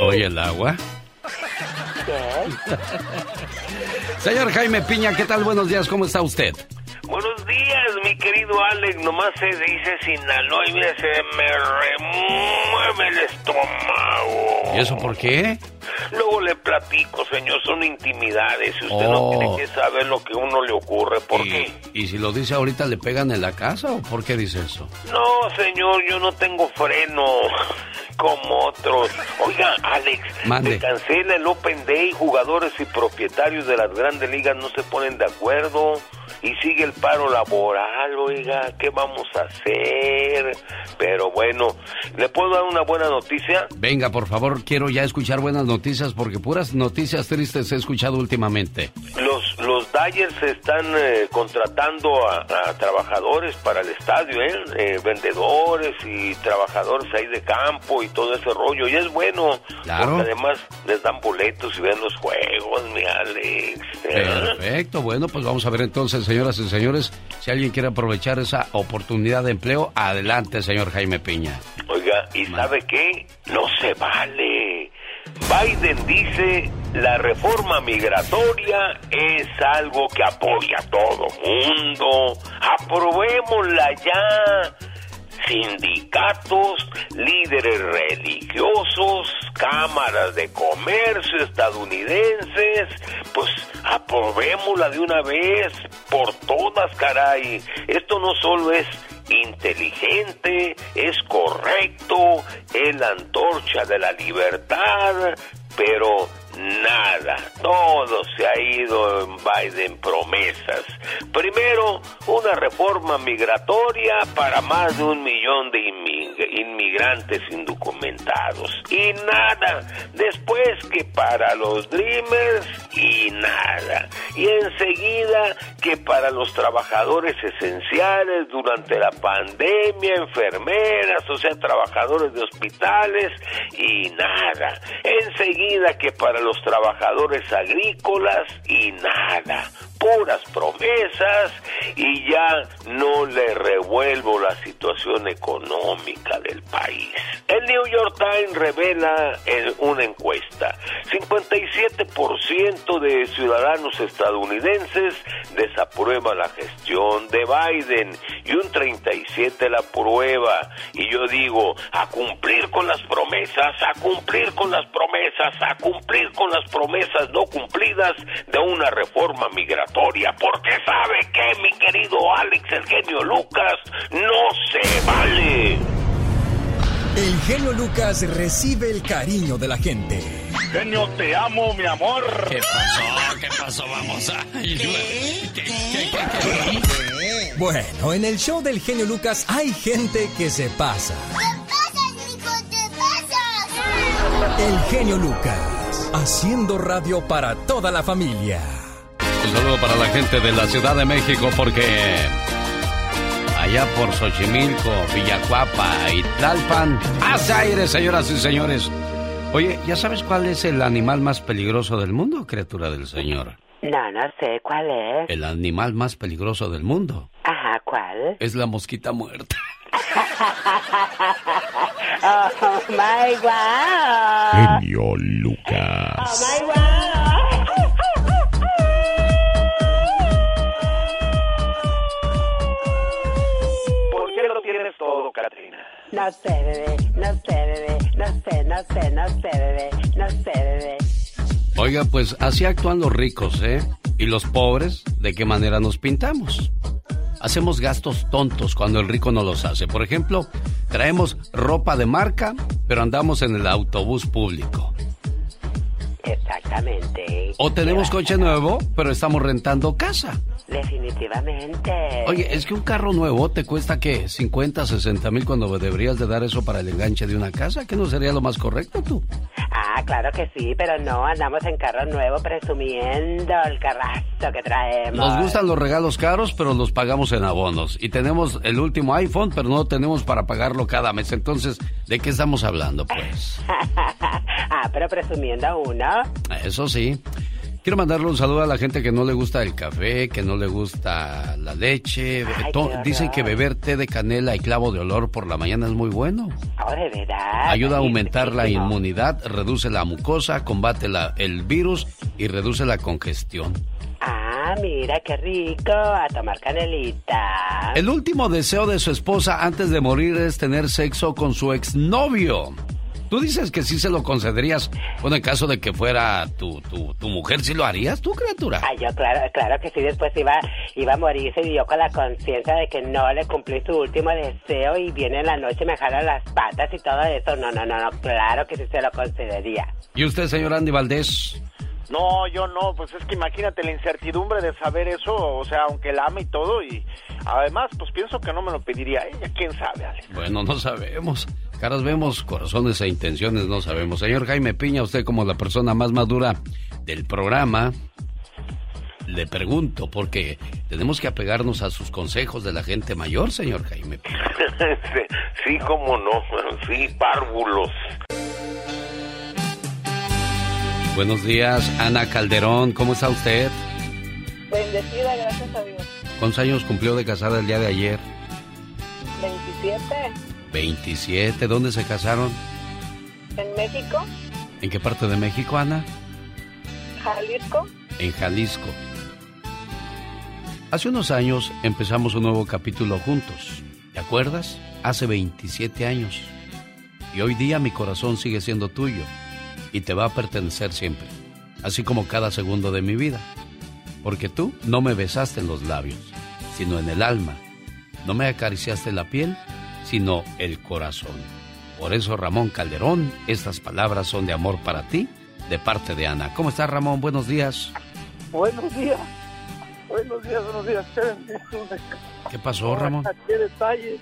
¿Oye el agua? Señor Jaime Piña, ¿qué tal? Buenos días, ¿cómo está usted? Buenos días, mi querido Alex. Nomás se dice Sinaloa y mira, se me remueve el estómago. ¿Y eso por qué? Luego le platico, señor, son intimidades. y Usted no Oh. tiene que saber lo que a uno le ocurre. ¿Por ¿Y, qué? ¿Y si lo dice ahorita le pegan en la casa o por qué dice eso? No, señor, yo no tengo freno como otros. Oiga, Alex, Mande. se cancela el Open Day. Jugadores y propietarios de las grandes ligas no se ponen de acuerdo. Y sigue el paro laboral, oiga, ¿qué vamos a hacer? Pero bueno, ¿le puedo dar una buena noticia? Venga, por favor, quiero ya escuchar buenas noticias porque puras noticias tristes he escuchado últimamente. Los, los Dyers están eh, contratando a, a trabajadores para el estadio, ¿eh? Eh, vendedores y trabajadores ahí de campo y todo ese rollo. Y es bueno, Claro. porque además les dan boletos y ven los juegos, mi Alex. ¿eh? Perfecto, bueno, pues vamos a ver entonces, señoras y señores, si alguien quiere aprovechar esa oportunidad de empleo, adelante, señor Jaime Piña. Oiga, ¿y sabe qué? No se vale. Biden dice la reforma migratoria es algo que apoya a todo mundo. Aprobémosla ya. Sindicatos, líderes religiosos, cámaras de comercio estadounidenses, pues aprobémosla de una vez por todas, caray. Esto no solo es inteligente, es correcto, es la antorcha de la libertad, pero nada, todo se ha ido en Biden promesas. Primero, una reforma migratoria para más de un millón de inmig- inmigrantes indocumentados. Y nada, después que para los Dreamers y nada. Y enseguida que para los trabajadores esenciales durante la pandemia, enfermeras, o sea, trabajadores de hospitales y nada. Enseguida que para los trabajadores agrícolas y nada. Puras promesas y ya no le revuelvo la situación económica del país. El New York Times revela en una encuesta, 57% de ciudadanos estadounidenses desaprueba la gestión de Biden y un 37 la prueba. Y yo digo, a cumplir con las promesas, a cumplir con las promesas, a cumplir con las promesas no cumplidas de una reforma migratoria, porque sabe que mi querido Alex, el genio Lucas, no se vale. El genio Lucas recibe el cariño de la gente. Genio, te amo, mi amor. ¿Qué pasó? ¿Qué pasó? Vamos a... Bueno, en el show del genio Lucas hay gente que se pasa. El genio Lucas, haciendo radio para toda la familia. Un saludo para la gente de la Ciudad de México porque allá por Xochimilco, Villacuapa y Tlalpan, hace aire, señoras y señores. Oye, ¿ya sabes cuál es el animal más peligroso del mundo, criatura del Señor? No, no sé cuál es. El animal más peligroso del mundo Ajá, ¿cuál? es la mosquita muerta. oh my wow. Genio Lucas. Oh my wow. No sé, bebé, no sé, bebé, no sé, no sé, no sé, bebé, no sé, bebé. Oiga, pues así actúan los ricos, ¿eh? Y los pobres, ¿de qué manera nos pintamos? Hacemos gastos tontos cuando el rico no los hace. Por ejemplo, traemos ropa de marca, pero andamos en el autobús público. Exactamente. O tenemos coche nuevo, pero estamos rentando casa. Definitivamente. Oye, es que un carro nuevo te cuesta, ¿qué? 50, 60 mil cuando deberías de dar eso para el enganche de una casa. ¿Que no sería lo más correcto tú? Ah, claro que sí, pero no, andamos en carro nuevo presumiendo el carrazo que traemos. Nos gustan los regalos caros, pero los pagamos en abonos. Y tenemos el último iPhone, pero no tenemos para pagarlo cada mes. Entonces, ¿de qué estamos hablando, pues? ah, pero presumiendo uno. Eso sí. Quiero mandarle un saludo a la gente que no le gusta el café, que no le gusta la leche. Ay. Dicen que beber té de canela y clavo de olor por la mañana es muy bueno. Oh, de verdad. Ayuda a aumentar la inmunidad, reduce la mucosa, combate la- el virus y reduce la congestión. Ah, mira, qué rico. A tomar canelita. El último deseo de su esposa antes de morir es tener sexo con su exnovio. Tú dices que sí se lo concederías. Bueno, en caso de que fuera tu, tu, tu mujer, ¿sí lo harías tú, criatura? Ay, yo claro, claro que sí, después iba, iba a morirse y yo con la conciencia de que no le cumplí su último deseo y viene en la noche y me jala las patas y todo eso. No, no, no, no, claro que sí se lo concedería. ¿Y usted, señor Andy Valdés? No, yo no, pues es que imagínate la incertidumbre de saber eso, o sea, aunque la ame y todo, y además, pues pienso que no me lo pediría ella, quién sabe, Alex. Bueno, no sabemos. Caras vemos, corazones e intenciones no sabemos. Señor Jaime Piña, usted como la persona más madura del programa, le pregunto, porque tenemos que apegarnos a sus consejos de la gente mayor, señor Jaime Piña. sí, sí, cómo no, sí, párvulos. Buenos días, Ana Calderón, ¿cómo está usted? Bendecida, gracias a Dios. ¿Cuántos años cumplió de casada el día de ayer? 27 27. ¿Dónde se casaron? en México, ¿En qué parte de México, Ana? Jalisco. En Jalisco. Hace unos años empezamos un nuevo capítulo juntos. ¿Te acuerdas? Hace 27 años. Y hoy día mi corazón sigue siendo tuyo y te va a pertenecer siempre, así como cada segundo de mi vida. Porque tú no me besaste en los labios, sino en el alma. No me acariciaste la piel, sino el corazón. Por eso, Ramón Calderón, estas palabras son de amor para ti, de parte de Ana. ¿Cómo estás, Ramón? Buenos días. Buenos días. Buenos días, buenos días. Qué bendición. ¿Qué pasó, Ramón? Qué detalle.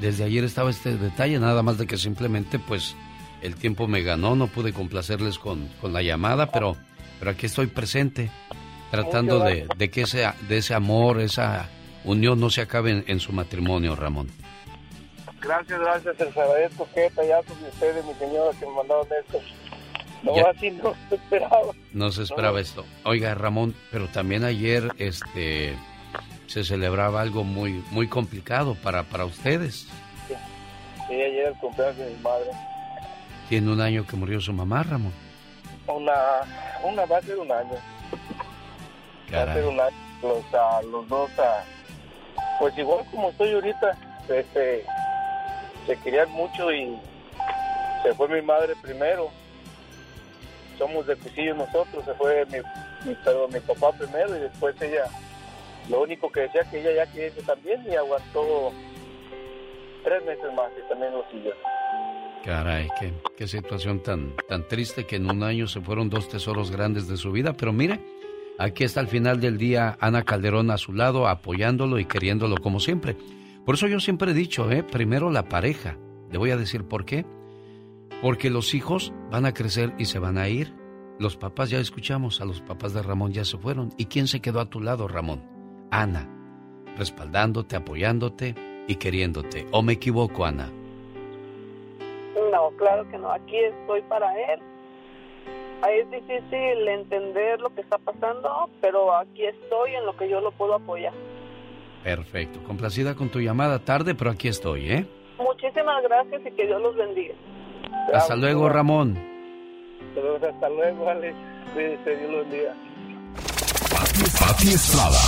Desde ayer estaba este detalle, nada más de que simplemente, pues, el tiempo me ganó, no pude complacerles con, con la llamada, pero, pero aquí estoy presente, tratando de, de que ese, de ese amor, esa unión no se acabe en, en su matrimonio, Ramón. Gracias, gracias. Les agradezco qué detallazos de ustedes, mi señora, que me mandaron esto. No, Ya. así no se esperaba. No se esperaba esto. Oiga, Ramón, pero también ayer, este, se celebraba algo muy, muy complicado para, para ustedes. Sí, ayer el cumpleaños de mi madre. Tiene un año que murió su mamá, Ramón. Una, una va a ser un año. Va a ser un año. Los, ah, los dos, ah, pues igual como estoy ahorita, este, se querían mucho y se fue mi madre primero. Somos de Pisillo nosotros, se fue mi, mi, perdón, mi papá primero y después ella, lo único que decía que ella ya quería también y aguantó tres meses más y también lo siguió. Caray, qué, qué situación tan, tan triste que en un año se fueron dos tesoros grandes de su vida, pero mire, aquí está al final del día Ana Calderón a su lado, apoyándolo y queriéndolo como siempre. Por eso yo siempre he dicho, ¿eh? primero la pareja. Le voy a decir por qué. Porque los hijos van a crecer y se van a ir. Los papás ya escuchamos, a los papás de Ramón ya se fueron. ¿Y quién se quedó a tu lado, Ramón? Ana, respaldándote, apoyándote y queriéndote. ¿O me equivoco, Ana? No, claro que no. Aquí estoy para él. Es difícil entender lo que está pasando, pero aquí estoy en lo que yo lo puedo apoyar. Perfecto. Complacida con tu llamada tarde, pero aquí estoy, ¿eh? Muchísimas gracias y que Dios los bendiga. Hasta luego, Ramón. Hasta luego, Alex. Dios los bendiga. Pati Estrada.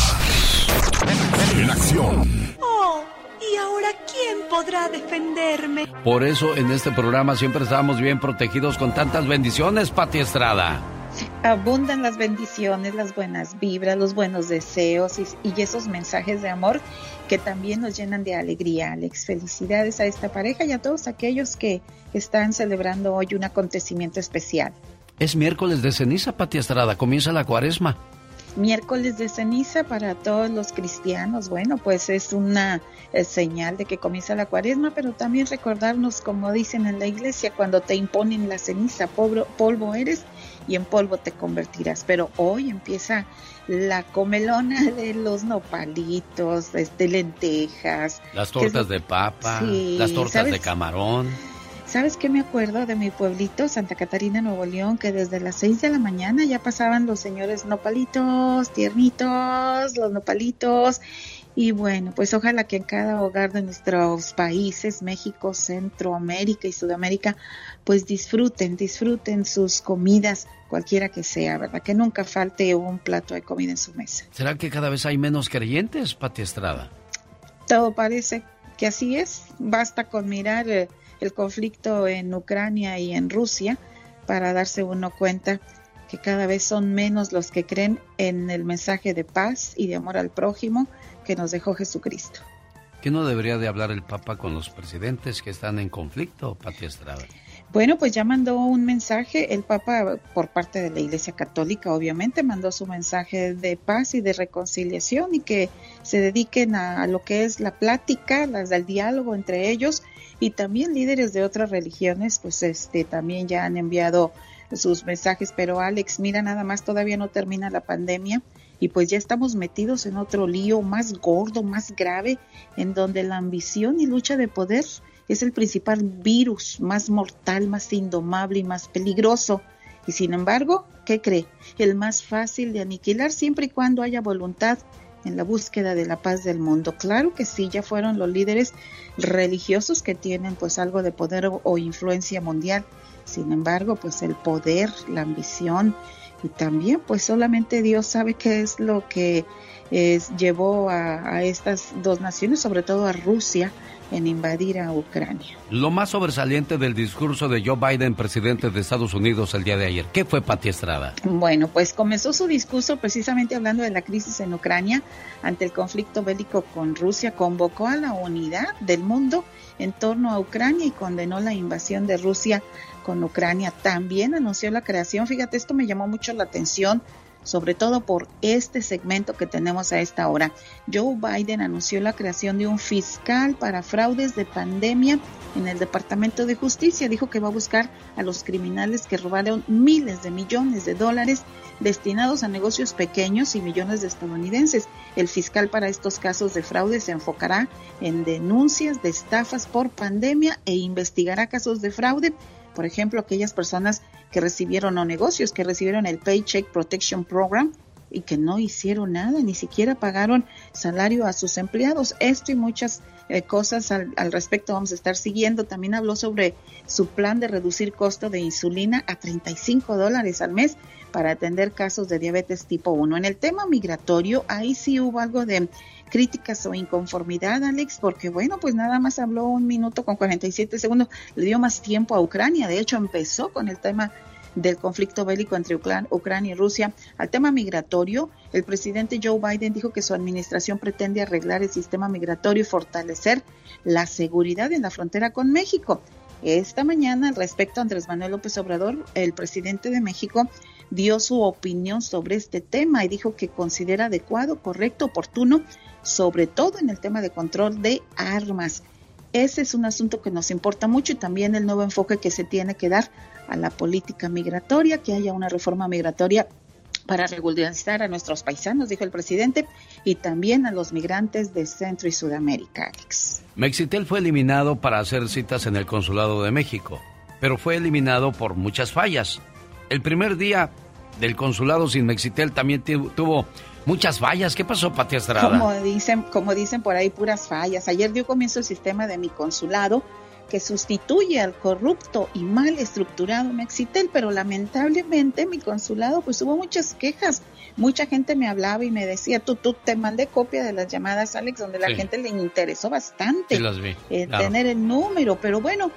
En acción. Oh, ¿y ahora quién podrá defenderme? Por eso en este programa siempre estamos bien protegidos con tantas bendiciones, Pati Estrada. Abundan las bendiciones, las buenas vibras, los buenos deseos y, y, esos mensajes de amor que también nos llenan de alegría, Alex. Felicidades a esta pareja y a todos aquellos que están celebrando hoy un acontecimiento especial. Es miércoles de ceniza, Pati Estrada. Comienza la cuaresma miércoles de ceniza para todos los cristianos. Bueno, pues es una eh, señal de que comienza la cuaresma, pero también recordarnos, como dicen en la iglesia, cuando te imponen la ceniza, polvo, polvo eres y en polvo te convertirás. Pero hoy empieza la comelona de los nopalitos, de este, lentejas. Las tortas de papa, las tortas de camarón. ¿Sabes qué me acuerdo de mi pueblito, Santa Catarina, Nuevo León, que desde las 6 de la mañana ya pasaban los señores nopalitos, tiernitos, los nopalitos? Y bueno, pues ojalá que en cada hogar de nuestros países, México, Centroamérica y Sudamérica, pues disfruten, disfruten sus comidas, cualquiera que sea, ¿verdad? Que nunca falte un plato de comida en su mesa. ¿Será que cada vez hay menos creyentes, Pati Estrada? Todo parece que así es. Basta con mirar... Eh, el conflicto en Ucrania y en Rusia para darse uno cuenta que cada vez son menos los que creen en el mensaje de paz y de amor al prójimo que nos dejó Jesucristo. ¿Qué no debería de hablar el Papa con los presidentes que están en conflicto, Pati Estrada? Bueno, pues ya mandó un mensaje, el Papa por parte de la Iglesia Católica obviamente mandó su mensaje de paz y de reconciliación y que se dediquen a, lo que es la plática, las del diálogo entre ellos y también líderes de otras religiones pues este también ya han enviado sus mensajes, pero Alex, mira nada más todavía no termina la pandemia y pues ya estamos metidos en otro lío más gordo, más grave, en donde la ambición y lucha de poder es el principal virus más mortal, más indomable y más peligroso. Y sin embargo, ¿qué cree? El más fácil de aniquilar siempre y cuando haya voluntad en la búsqueda de la paz del mundo. Claro que sí, ya fueron los líderes religiosos que tienen pues algo de poder o, influencia mundial. Sin embargo, pues el poder, la ambición y también pues solamente Dios sabe qué es lo que llevó a, a estas dos naciones, sobre todo a Rusia, en invadir a Ucrania. Lo más sobresaliente del discurso de Joe Biden, presidente de Estados Unidos, el día de ayer, ¿qué fue Pati Estrada? Bueno, pues comenzó su discurso precisamente hablando de la crisis en Ucrania ante el conflicto bélico con Rusia, convocó a la unidad del mundo en torno a Ucrania y condenó la invasión de Rusia con Ucrania. También anunció la creación, fíjate, esto me llamó mucho la atención, sobre todo por este segmento que tenemos a esta hora. Joe Biden anunció la creación de un fiscal para fraudes de pandemia en el Departamento de Justicia. Dijo que va a buscar a los criminales que robaron miles de millones de dólares destinados a negocios pequeños y millones de estadounidenses. El fiscal para estos casos de fraude se enfocará en denuncias de estafas por pandemia e investigará casos de fraude por ejemplo, aquellas personas que recibieron o negocios que recibieron el Paycheck Protection Program y que no hicieron nada, ni siquiera pagaron salario a sus empleados. Esto y muchas eh, cosas al, al, respecto vamos a estar siguiendo. También habló sobre su plan de reducir costo de insulina a 35 dólares al mes para atender casos de diabetes tipo 1. En el tema migratorio, ahí sí hubo algo de críticas o inconformidad, Alex, porque bueno, pues nada más habló un minuto con 47 segundos, le dio más tiempo a Ucrania. De hecho, empezó con el tema del conflicto bélico entre Ucrania y Rusia. Al tema migratorio, el presidente Joe Biden dijo que su administración pretende arreglar el sistema migratorio y fortalecer la seguridad en la frontera con México. Esta mañana, al respecto, Andrés Manuel López Obrador, el presidente de México, dio su opinión sobre este tema y dijo que considera adecuado, correcto, oportuno, sobre todo en el tema de control de armas. Ese es un asunto que nos importa mucho y también el nuevo enfoque que se tiene que dar a la política migratoria, que haya una reforma migratoria para regularizar a nuestros paisanos, dijo el presidente, y también a los migrantes de Centro y Sudamérica, Alex. Mexitel fue eliminado para hacer citas en el Consulado de México, pero fue eliminado por muchas fallas. El primer día del consulado sin Mexitel también tuvo muchas fallas. ¿Qué pasó, Pati Estrada? Como dicen, como dicen por ahí, puras fallas. Ayer dio comienzo el sistema de mi consulado que sustituye al corrupto y mal estructurado Mexitel, pero lamentablemente mi consulado pues hubo muchas quejas. Mucha gente me hablaba y me decía, tú, tú te mandé copia de las llamadas, Alex, donde la gente le interesó bastante eh, tener el número, pero bueno,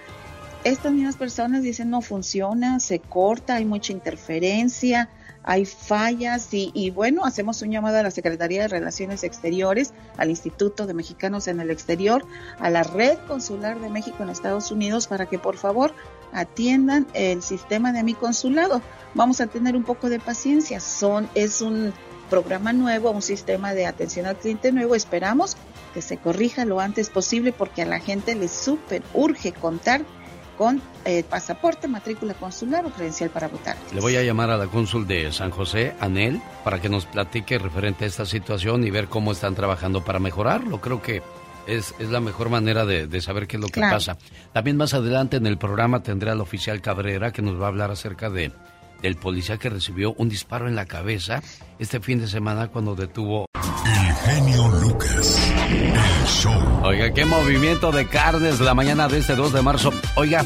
estas mismas personas dicen no funciona, se corta, hay mucha interferencia, hay fallas y, bueno, hacemos un llamado a la Secretaría de Relaciones Exteriores, al Instituto de Mexicanos en el Exterior, a la Red Consular de México en Estados Unidos para que por favor atiendan el sistema de mi consulado. Vamos a tener un poco de paciencia. Son es un programa nuevo, un sistema de atención al cliente nuevo. Esperamos que se corrija lo antes posible porque a la gente le súper urge contar con eh, pasaporte, matrícula consular o credencial para votar. Le voy a llamar a la cónsul de San José, Anel, para que nos platique referente a esta situación y ver cómo están trabajando para mejorarlo. Creo que es, es la mejor manera de, saber qué es lo que pasa. También más adelante en el programa tendré al oficial Cabrera que nos va a hablar acerca de del policía que recibió un disparo en la cabeza este fin de semana cuando detuvo el genio Lucas. El show. Oiga, qué movimiento de carnes la mañana de este 2 de marzo. Oiga,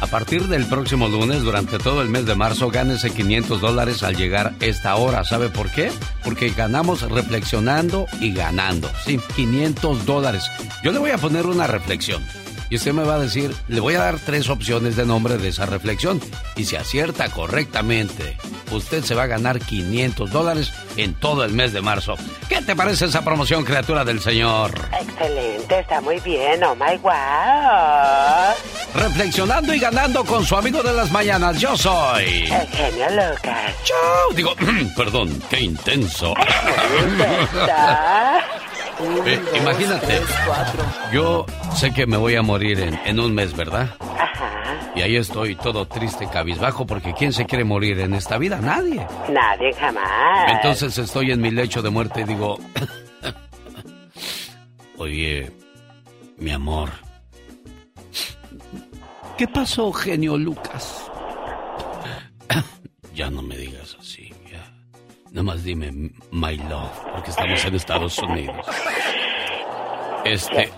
a partir del próximo lunes, durante todo el mes de marzo, gánese 500 dólares al llegar esta hora. ¿Sabe por qué? Porque ganamos reflexionando y ganando. Sí, 500 dólares. Yo le voy a poner una reflexión y usted me va a decir, le voy a dar tres opciones de nombre de esa reflexión y si acierta correctamente, usted se va a ganar 500 dólares en todo el mes de marzo. ¿Qué te parece esa promoción, criatura del Señor? Excelente, está muy bien, oh my wow. Reflexionando y ganando con su amigo de las mañanas, yo soy... El genio Lucas. Chau, digo, perdón, qué intenso. Eh, imagínate, yo sé que me voy a morir en, un mes, ¿verdad? Ajá. Y ahí estoy todo triste, cabizbajo, porque ¿quién se quiere morir en esta vida? Nadie. Nadie jamás. Entonces estoy en mi lecho de muerte y digo, oye, mi amor, ¿qué pasó, genio Lucas? ya no me digas. Nada más dime, my love, porque estamos en Estados Unidos. Este.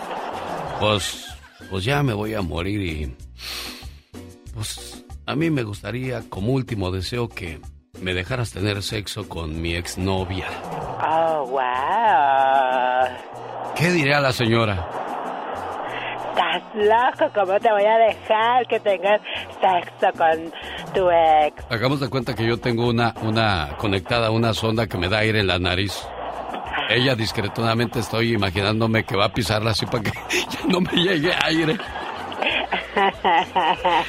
pues. Pues ya me voy a morir y. Pues. A mí me gustaría, como último deseo, que me dejaras tener sexo con mi exnovia. Oh, wow. ¿Qué diría la señora? Estás loco, ¿cómo te voy a dejar que tengas sexo con tu ex. Hagamos de cuenta que yo tengo una, una conectada, una sonda que me da aire en la nariz. Ella discretamente estoy imaginándome que va a pisarla así para que ya no me llegue aire.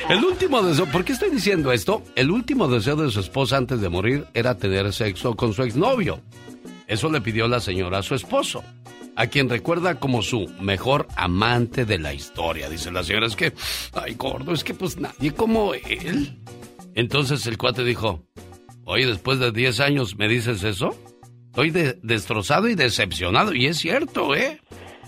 El último deseo, ¿por qué estoy diciendo esto? El último deseo de su esposa antes de morir era tener sexo con su exnovio. Eso le pidió la señora a su esposo, a quien recuerda como su mejor amante de la historia. Dice la señora, es que, ay gordo, es que pues nadie como él. Entonces el cuate dijo, oye, después de 10 años me dices eso, estoy destrozado y decepcionado. Y es cierto, ¿eh?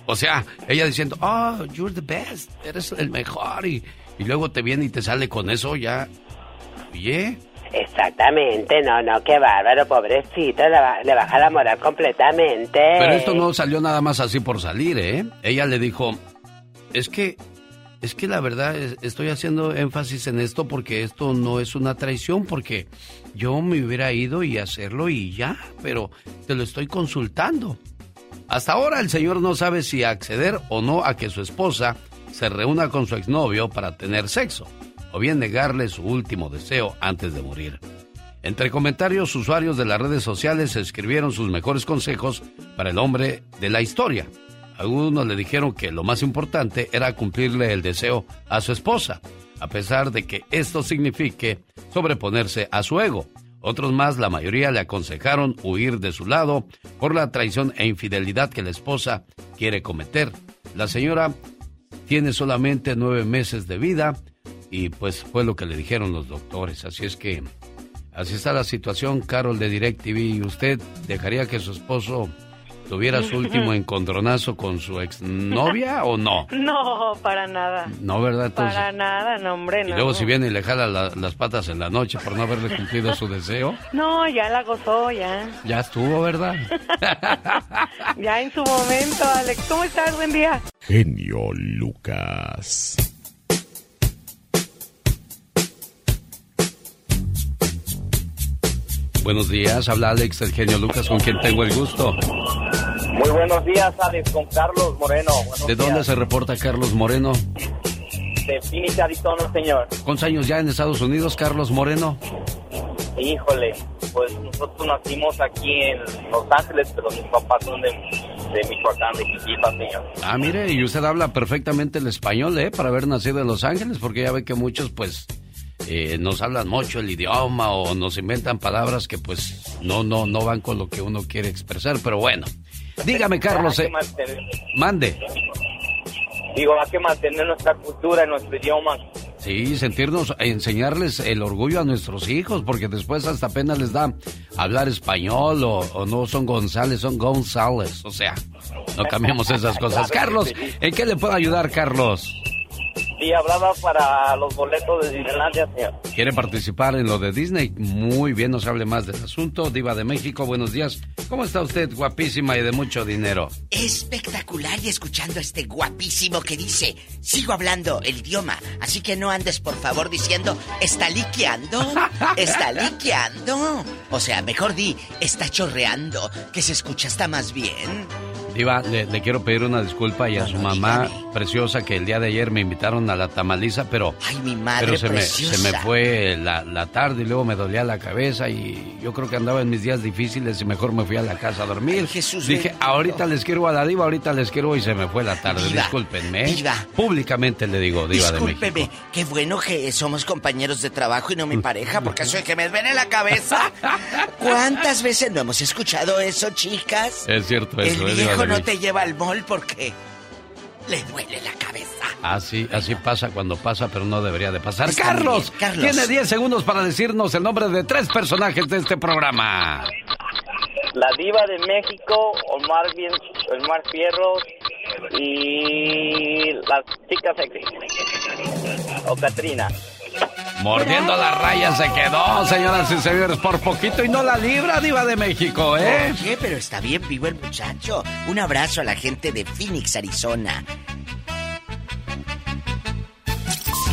O sea, ella diciendo, oh, you're the best, eres el mejor. Y, y luego te viene y te sale con eso ya. Oye. Exactamente, no, no, qué bárbaro, pobrecito, le, baja la moral completamente. Pero esto no salió nada más así por salir, ¿eh? Ella le dijo, es que, es que la verdad estoy haciendo énfasis en esto porque esto no es una traición, porque yo me hubiera ido y hacerlo y ya, pero te lo estoy consultando. Hasta ahora el señor no sabe si acceder o no a que su esposa se reúna con su exnovio para tener sexo o bien negarle su último deseo antes de morir. Entre comentarios, usuarios de las redes sociales escribieron sus mejores consejos para el hombre de la historia. Algunos le dijeron que lo más importante era cumplirle el deseo a su esposa, a pesar de que esto signifique sobreponerse a su ego. Otros más, la mayoría, le aconsejaron huir de su lado por la traición e infidelidad que la esposa quiere cometer. La señora tiene solamente nueve meses de vida y pues fue lo que le dijeron los doctores. Así es que así está la situación, Carol de DirecTV. ¿Usted dejaría que su esposo tuviera su último encontronazo con su exnovia o no? No, para nada. No, ¿verdad? para nada, no, hombre, no. Y luego si viene y le jala las patas en la noche por no haberle cumplido su deseo. No, ya la gozó, ya. Ya estuvo, ¿verdad? ya en su momento, Alex. ¿Cómo estás? Buen día. Genio Lucas. Buenos días, habla Alex, el genio Lucas, con quien tengo el gusto. Muy buenos días, Alex, con Carlos Moreno. ¿De dónde se reporta Carlos Moreno? De Phoenix, Arizona, señor. ¿Cuántos años ya en Estados Unidos, Carlos Moreno? Híjole, pues nosotros nacimos aquí en Los Ángeles, pero mis papás son de, de Michoacán, de Chiquita, señor. Ah, mire, y usted habla perfectamente el español, ¿eh? Para haber nacido en Los Ángeles, porque ya ve que muchos, pues, eh, nos hablan mucho el idioma o nos inventan palabras que pues no, no, no van con lo que uno quiere expresar, pero bueno. Dígame, Carlos, eh, mande. Digo, hay que mantener nuestra cultura, nuestro idioma. Sí, sentirnos, enseñarles el orgullo a nuestros hijos, porque después hasta apenas les da hablar español o, no son González, son González. O sea, no cambiamos esas cosas. Carlos, ¿en qué le puedo ayudar, Carlos? Sí, hablaba para los boletos de Disneylandia, señor. ¿Quiere participar en lo de Disney? Muy bien, nos hable más del asunto. Diva de México, buenos días. ¿Cómo está usted, guapísima y de mucho dinero? Espectacular y escuchando a este guapísimo que dice, sigo hablando el idioma, así que no andes por favor diciendo, ¿está liqueando? ¿Está liqueando? O sea, mejor di, está chorreando, que se escucha hasta más bien. Diva, le, quiero pedir una disculpa y a su mamá preciosa que el día de ayer me invitaron a la tamaliza, pero, Ay, mi madre pero se, me, se me fue la, tarde y luego me dolía la cabeza y yo creo que andaba en mis días difíciles y mejor me fui a la casa a dormir. Jesús Dije, ahorita les quiero a la diva, ahorita les quiero y se me fue la tarde. Discúlpenme. ¿eh? Públicamente le digo, diva de México. qué bueno que somos compañeros de trabajo y no mi pareja, porque eso es que me duele la cabeza. ¿Cuántas veces no hemos escuchado eso, chicas? Es cierto eso, El viejo no te lleva al mall porque le duele la cabeza. Así, así pasa cuando pasa, pero no debería de pasar. Carlos, tiene 10 segundos para decirnos el nombre de tres personajes de este programa. La diva de México, Omar, Bien, Omar Fierro y la chica sexy. O Katrina. Mordiendo la raya se quedó, señoras y señores, por poquito y no la libra, Diva de México, ¿eh? ¿Qué? Pero está bien vivo el muchacho. Un abrazo a la gente de Phoenix, Arizona.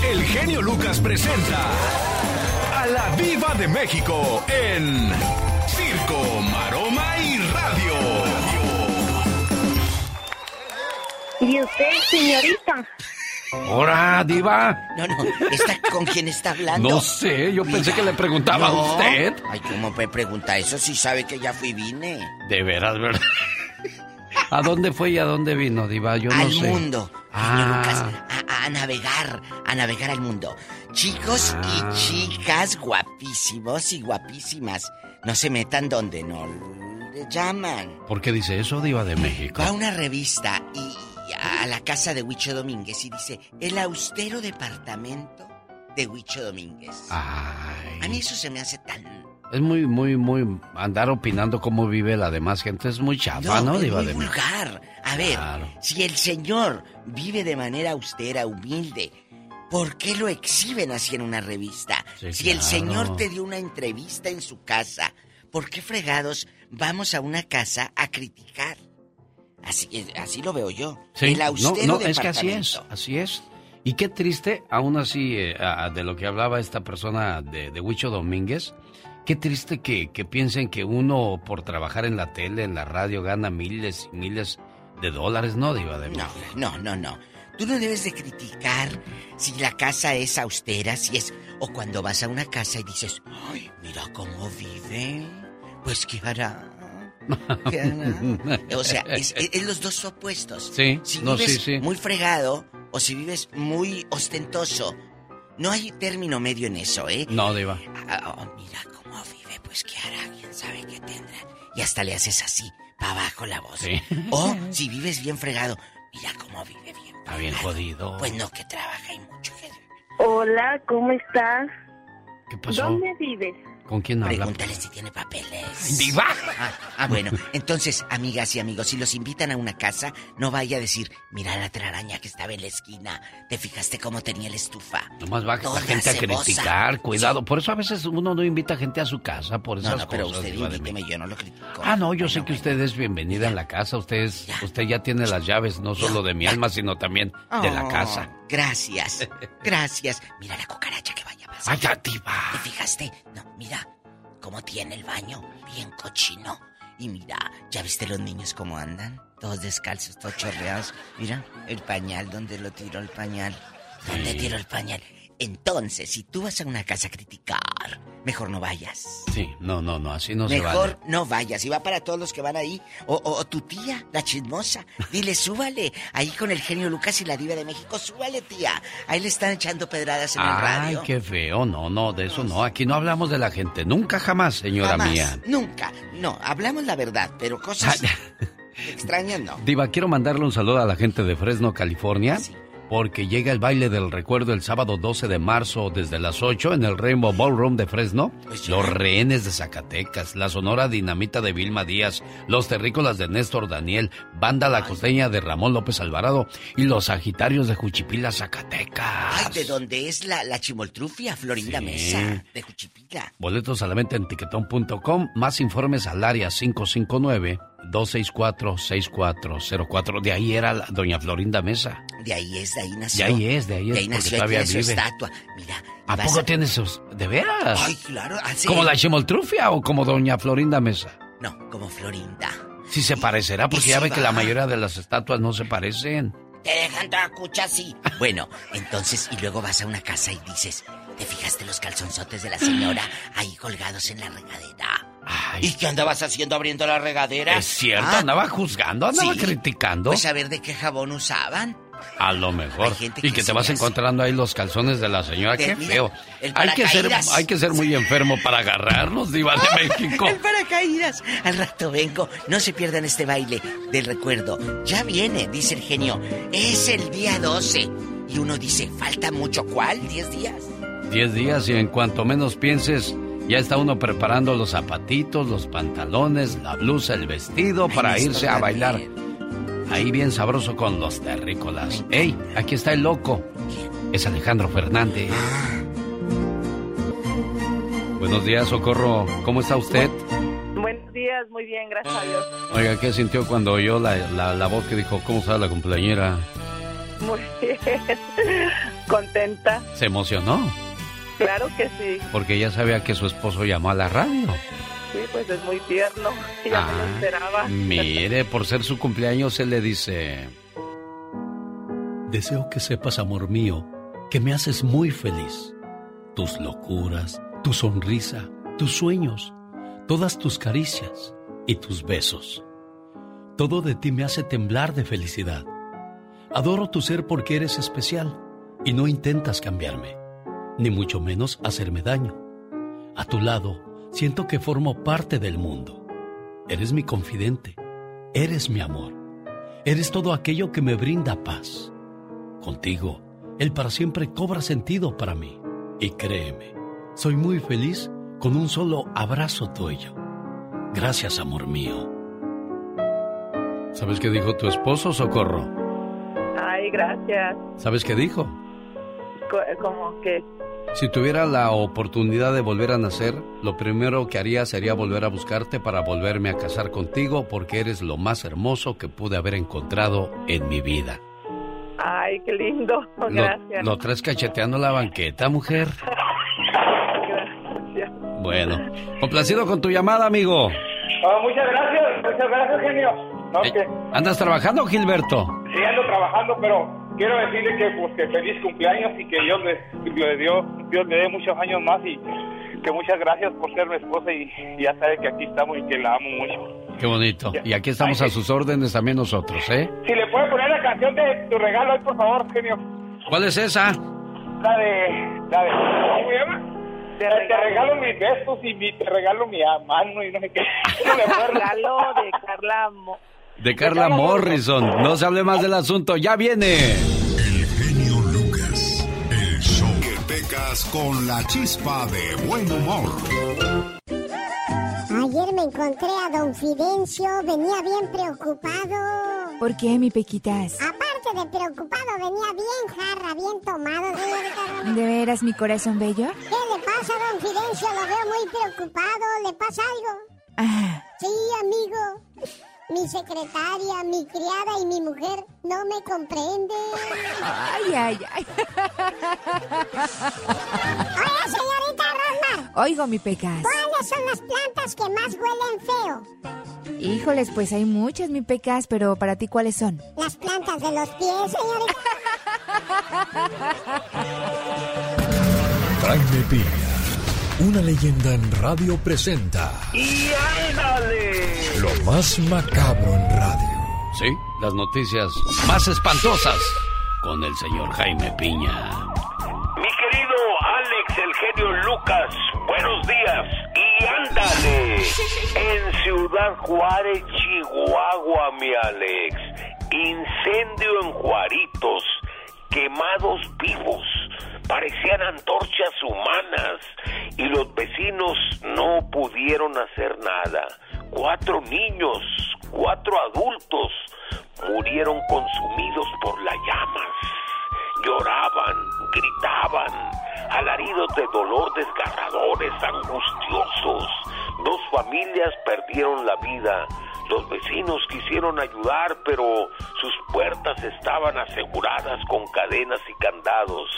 El genio Lucas presenta a la Diva de México en Circo, Maroma y Radio. ¿Y usted, señorita? ¡Hola, diva! No, no, ¿está con quién está hablando? No sé, yo pensé que le preguntaba a usted. Ay, ¿cómo me pregunta eso si sabe que ya fui vine? De veras, ¿verdad? ¿A dónde fue y a dónde vino, diva? Yo no sé. Al mundo. Ah. a, navegar, a navegar al mundo. Chicos y ah. chicas guapísimos y guapísimas, no se metan donde no le llaman. ¿Por qué dice eso, diva de México? Va a una revista y a la casa de Huicho Domínguez y dice, el austero departamento de Huicho Domínguez. Ay. A mí eso se me hace tan... Es muy, muy, muy... Andar opinando cómo vive la demás gente es muy chafa, ¿no? Es muy vulgar. A ver, si el señor vive de manera austera, humilde, ¿Por qué lo exhiben así en una revista? Sí, si el señor te dio una entrevista en su casa, ¿por qué fregados vamos a una casa a criticar? Así, así lo veo yo. Sí, el no, austero no, es que así es, así es. Y qué triste, aún así, eh, a- de lo que hablaba esta persona de, de Huicho Domínguez, qué triste que, que piensen que uno por trabajar en la tele, en la radio, gana miles y miles de dólares, ¿no, Diva de No, no, no, no. Tú no debes de criticar si la casa es austera, si es... O cuando vas a una casa y dices, ay, mira cómo vive. Pues, ¿qué hará? O sea, es, es- es los dos opuestos. Sí, Si no, vives sí, sí. muy fregado o si vives muy ostentoso, no hay término medio en eso, ¿eh? No, Diva. Ah, oh, mira cómo vive, pues qué hará, quién sabe qué tendrá. Y hasta le haces así, para abajo la voz. Sí. O si vives bien fregado, mira cómo vive bien. Está bien jodido. Pues no, que trabaja y mucho. Hola, ¿cómo estás? ¿Qué pasó? ¿Dónde vives? ¿Con quién habla? Pregúntale si tiene papeles. ¡Diva! Ah, ah, bueno, entonces, amigas y amigos, si los invitan a una casa, no vaya a decir, mira la telaraña que estaba en la esquina, ¿te fijaste cómo tenía la estufa? Nomás va Toda la gente a criticar, cuidado. Por eso a veces uno no invita gente a su casa, por esas No, no, pero cosas. usted Diva de invíteme, yo no lo critico. Ah, no, yo sé que usted es bienvenida en la casa. Usted, es- usted ya tiene las llaves, no solo de mi alma, sino también de la Oh, casa. Gracias, gracias. Mira la cucaracha que. ¡Ay, ya, diva! ¿Te fijaste? No, mira cómo tiene el baño, bien cochino. Y mira, ¿ya viste los niños cómo andan? Todos descalzos, todos chorreados. Mira, el pañal, ¿dónde lo tiró el pañal? ¿Dónde tiró el pañal? Entonces, si tú vas a una casa a criticar, mejor no vayas. Sí, no, no, no, así no se Mejor vale. no vayas. Y va para todos los que van ahí. O, o- o tu tía, la chismosa. Dile, súbale. Ahí con el genio Lucas y la diva de México, súbale, tía. Ahí le están echando pedradas en el Ay, radio. qué feo. No, no, de eso no. Aquí no hablamos de la gente. Nunca jamás, señora Jamás, mía. Nunca. No, hablamos la verdad, pero cosas extrañas no. Diva, quiero mandarle un saludo a la gente de Fresno, California. Porque llega el baile del recuerdo el sábado 12 de marzo desde las 8 en el Rainbow Ballroom de Fresno. Los rehenes de Zacatecas, la Sonora Dinamita de Vilma Díaz, los terrícolas de Néstor Daniel, Banda La Costeña de Ramón López Alvarado y los Sagitarios de Juchipila, Zacatecas. Ay, de donde es la, la chimoltrufia, Florinda Sí. Mesa, de Juchipila. Boletos a la venta en tiquetón.com. Más informes al área 559-264-6404. De ahí era la doña Florinda Mesa. De ahí es, de ahí nació. De ahí es, de ahí es, De ahí nació, ahí todavía tiene su vive. estatua. Mira, ¿A poco tiene sus... ¿De veras? Ay, claro. así- ¿Como la chimoltrufia o como doña Florinda Mesa? No, como Florinda. Sí se parecerá, porque y ya ve que va. la mayoría de las estatuas no se parecen. Te dejan toda cucha así. Bueno, entonces, y luego vas a una casa y dices, ¿te fijaste los calzonzotes de la señora ahí colgados en la regadera? ¿Y qué andabas haciendo abriendo la regadera? Es cierto, Ah, andaba juzgando, andaba Sí. criticando. Pues a ver de qué jabón usaban. A lo mejor. Y que te vas hace. encontrando ahí los calzones de la señora. De- Qué feo. Hay que, ser, hay que ser muy enfermo para agarrarnos, diva de México. El paracaídas. Al rato vengo. No se pierdan este baile del recuerdo. Ya viene, dice el genio. Es el día 12. Y uno dice, ¿falta mucho cuál? ¿10 días? Diez días y en cuanto menos pienses, ya está uno preparando los zapatitos, los pantalones, la blusa, el vestido para irse a bailar. Ahí bien sabroso con los terrícolas. ¡Ey! Aquí está el loco. Es Alejandro Fernández. Ah. Buenos días, Socorro. ¿Cómo está usted? Buenos días, muy bien, gracias a Dios. Oiga, ¿qué sintió cuando oyó la, la, la voz que dijo, ¿cómo está la cumpleañera? Muy bien. Contenta. ¿Se emocionó? Claro que sí. Porque ya sabía que su esposo llamó a la radio. Sí, pues es muy tierno. Ya me lo Ah, esperaba. Mire, por ser su cumpleaños, él le dice... Deseo que sepas, amor mío, que me haces muy feliz. Tus locuras, tu sonrisa, tus sueños, todas tus caricias y tus besos. Todo de ti me hace temblar de felicidad. Adoro tu ser porque eres especial y no intentas cambiarme, ni mucho menos hacerme daño. A tu lado, siento que formo parte del mundo. Eres mi confidente, eres mi amor, eres todo aquello que me brinda paz. Contigo, el para siempre cobra sentido para mí. Y créeme, soy muy feliz con un solo abrazo tuyo. Gracias, amor mío. ¿Sabes qué dijo tu esposo, Socorro? Ay, gracias. ¿Sabes qué dijo? Como que Si tuviera la oportunidad de volver a nacer, lo primero que haría sería volver a buscarte para volverme a casar contigo porque eres lo más hermoso que pude haber encontrado en mi vida. Ay, qué lindo. Lo, Gracias. lo traes cacheteando la banqueta, mujer. Gracias. Bueno, complacido con tu llamada, amigo. Ah, muchas gracias, muchas gracias, genio. No, Eh, ¿Andas trabajando, Gilberto? sí ando trabajando, pero quiero decirle que, pues, que feliz cumpleaños y que Dios le, le dio, Dios le dé muchos años más y que muchas gracias por ser mi esposa y, y ya sabe que aquí estamos y que la amo mucho. Qué bonito. Y aquí estamos a sus órdenes también nosotros, ¿eh? Si le puede poner la canción de tu regalo hoy, por favor, genio. ¿Cuál es esa? La de, la de, ¿cómo se llama? Te, te regalo mis besos y mi, te regalo mi mano y no sé qué. No le puedo- Regalo de Carla Mo- De Carla Morrison. No se hable más del asunto. ¡Ya viene! El genio Lucas. El show que pecas con la chispa de buen humor. Ayer me encontré a don Fidencio, venía bien preocupado. ¿Por qué, mi Pequitas? Aparte de preocupado, venía bien jarra, bien tomado, señorita. ¿De veras, mi corazón bello? ¿Qué le pasa, don Fidencio? Lo veo muy preocupado. ¿Le pasa algo? Ah, Sí, amigo. Mi secretaria, mi criada y mi mujer no me comprenden. ay, ay, ay. Oye, señorita Rosmar, Oigo, mi Pecas. ¿cuáles son las plantas que más huelen feo? Híjoles, pues hay muchas, mi Pecas, pero para ti, ¿cuáles son? Las plantas de los pies, señorita. Jaime Piña, una leyenda en radio presenta ¡Y ándale! lo más macabro en radio. Sí, las noticias más espantosas con el señor Jaime Piña. Mi querido Alex, el genio Lucas, buenos días. Y ándale, en Ciudad Juárez, Chihuahua, mi Alex. Incendio en Juaritos, quemados vivos. Parecían antorchas humanas y los vecinos no pudieron hacer nada. Cuatro niños, cuatro adultos murieron consumidos por las llamas lloraban, gritaban, alaridos de dolor desgarradores, angustiosos. Dos familias perdieron la vida. Los vecinos quisieron ayudar, pero sus puertas estaban aseguradas con cadenas y candados.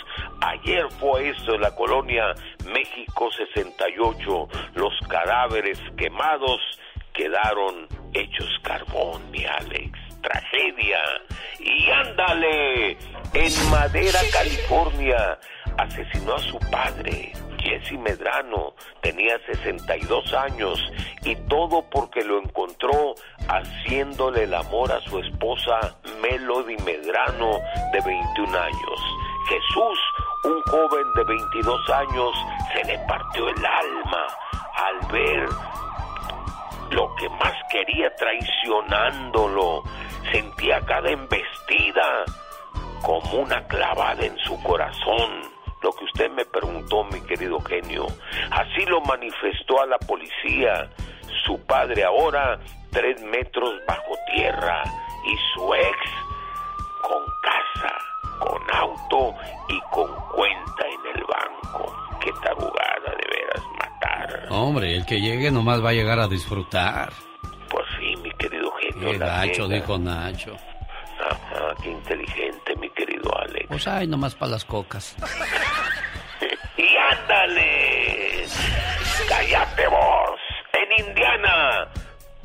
Ayer fue esto en la colonia México 68. Los cadáveres quemados quedaron hechos carbón, mi Alex. Tragedia. Y ándale, en Madera, California, asesinó a su padre, Jesse Medrano. Tenía 62 años y todo porque lo encontró haciéndole el amor a su esposa Melody Medrano de 21 años. Jesús, un joven de 22 años, se le partió el alma al ver lo que más quería traicionándolo. Sentía cada embestida como una clavada en su corazón. Lo que usted me preguntó, mi querido genio. Así lo manifestó a la policía. Su padre ahora tres metros bajo tierra y su ex con casa, con auto y con cuenta en el banco. Qué tarugada de veras matar. Hombre, el que llegue nomás va a llegar a disfrutar. Pues sí, mi querido genio. Qué la gacho, dijo Nacho. Ajá, qué inteligente, mi querido Alex. Pues ay, nomás para las cocas. ¡Y ándale! ¡Cállate vos! En Indiana,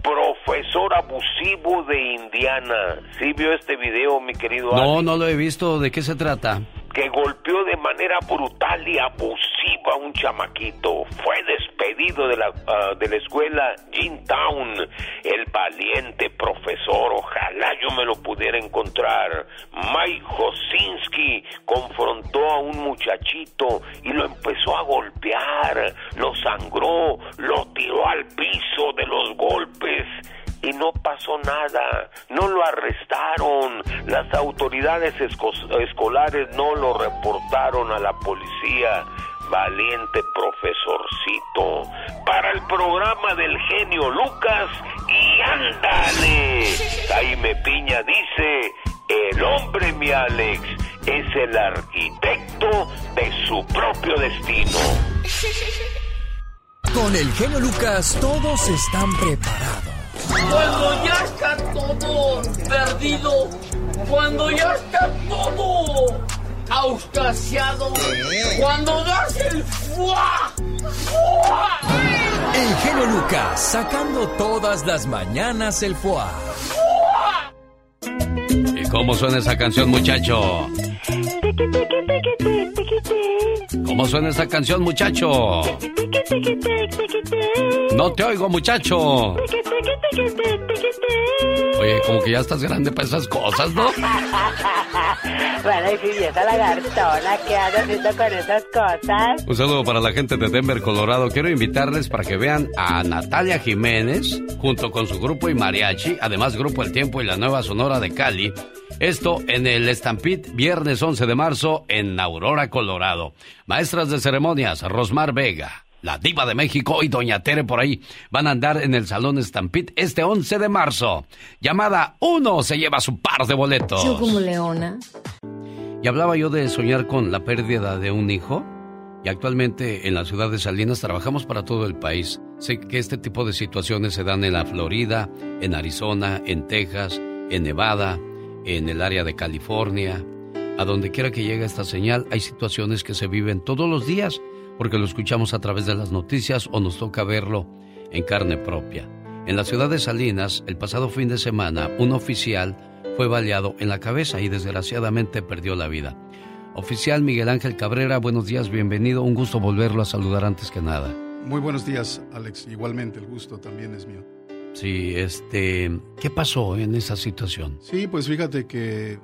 profesor abusivo de Indiana. ¿Sí vio este video, mi querido No, Alex? no lo he visto. ¿De qué se trata? Que golpeó de manera brutal y abusiva a un chamaquito. Fue despedido de la, ah, de la escuela Town. El valiente profesor, ojalá yo me lo pudiera encontrar. Mike Hosinski confrontó a un muchachito y lo empezó a golpear. Lo sangró, lo tiró al piso de los golpes y no pasó nada, no lo arrestaron, las autoridades esco- escolares no lo reportaron a la policía. Valiente profesorcito, para el programa del genio Lucas y ándale. Jaime Piña dice, el hombre mi Alex es el arquitecto de su propio destino. Con el genio Lucas todos están preparados. Cuando ya está todo perdido, cuando ya está todo auscasiado, cuando das el fuá, fuá. El genio Lucas sacando todas las mañanas el fuá. ¿Y cómo suena esa canción, muchacho? ¿Cómo suena esa canción, muchacho? No te oigo, muchacho. Oye, como que ya estás grande para esas cosas, ¿no? bueno, y si esa lagartona, ¿qué anda haciendo con esas cosas? Un saludo para la gente de Denver, Colorado. Quiero invitarles para que vean a Natalia Jiménez junto con su grupo y mariachi, además Grupo El Tiempo y la Nueva Sonora de Cali. Esto en el Stampede, viernes 11 de marzo en Aurora, Colorado. Maestras de ceremonias, Rosmar Vega, la diva de México y Doña Tere por ahí van a andar en el Salón Stampede este 11 de marzo. Llamada 1 se lleva su par de boletos. Yo como leona. Y hablaba yo de soñar con la pérdida de un hijo. Y actualmente en la ciudad de Salinas trabajamos para todo el país. Sé que este tipo de situaciones se dan en la Florida, en Arizona, en Texas, en Nevada, en el área de California. A donde quiera que llegue esta señal, hay situaciones que se viven todos los días porque lo escuchamos a través de las noticias o nos toca verlo en carne propia. En la ciudad de Salinas, el pasado fin de semana, un oficial fue baleado en la cabeza y desgraciadamente perdió la vida. Oficial Miguel Ángel Cabrera, buenos días, bienvenido, un gusto volverlo a saludar antes que nada. Muy buenos días, Alex, igualmente el gusto también es mío. Sí, este, ¿qué pasó en esa situación? Sí, pues fíjate que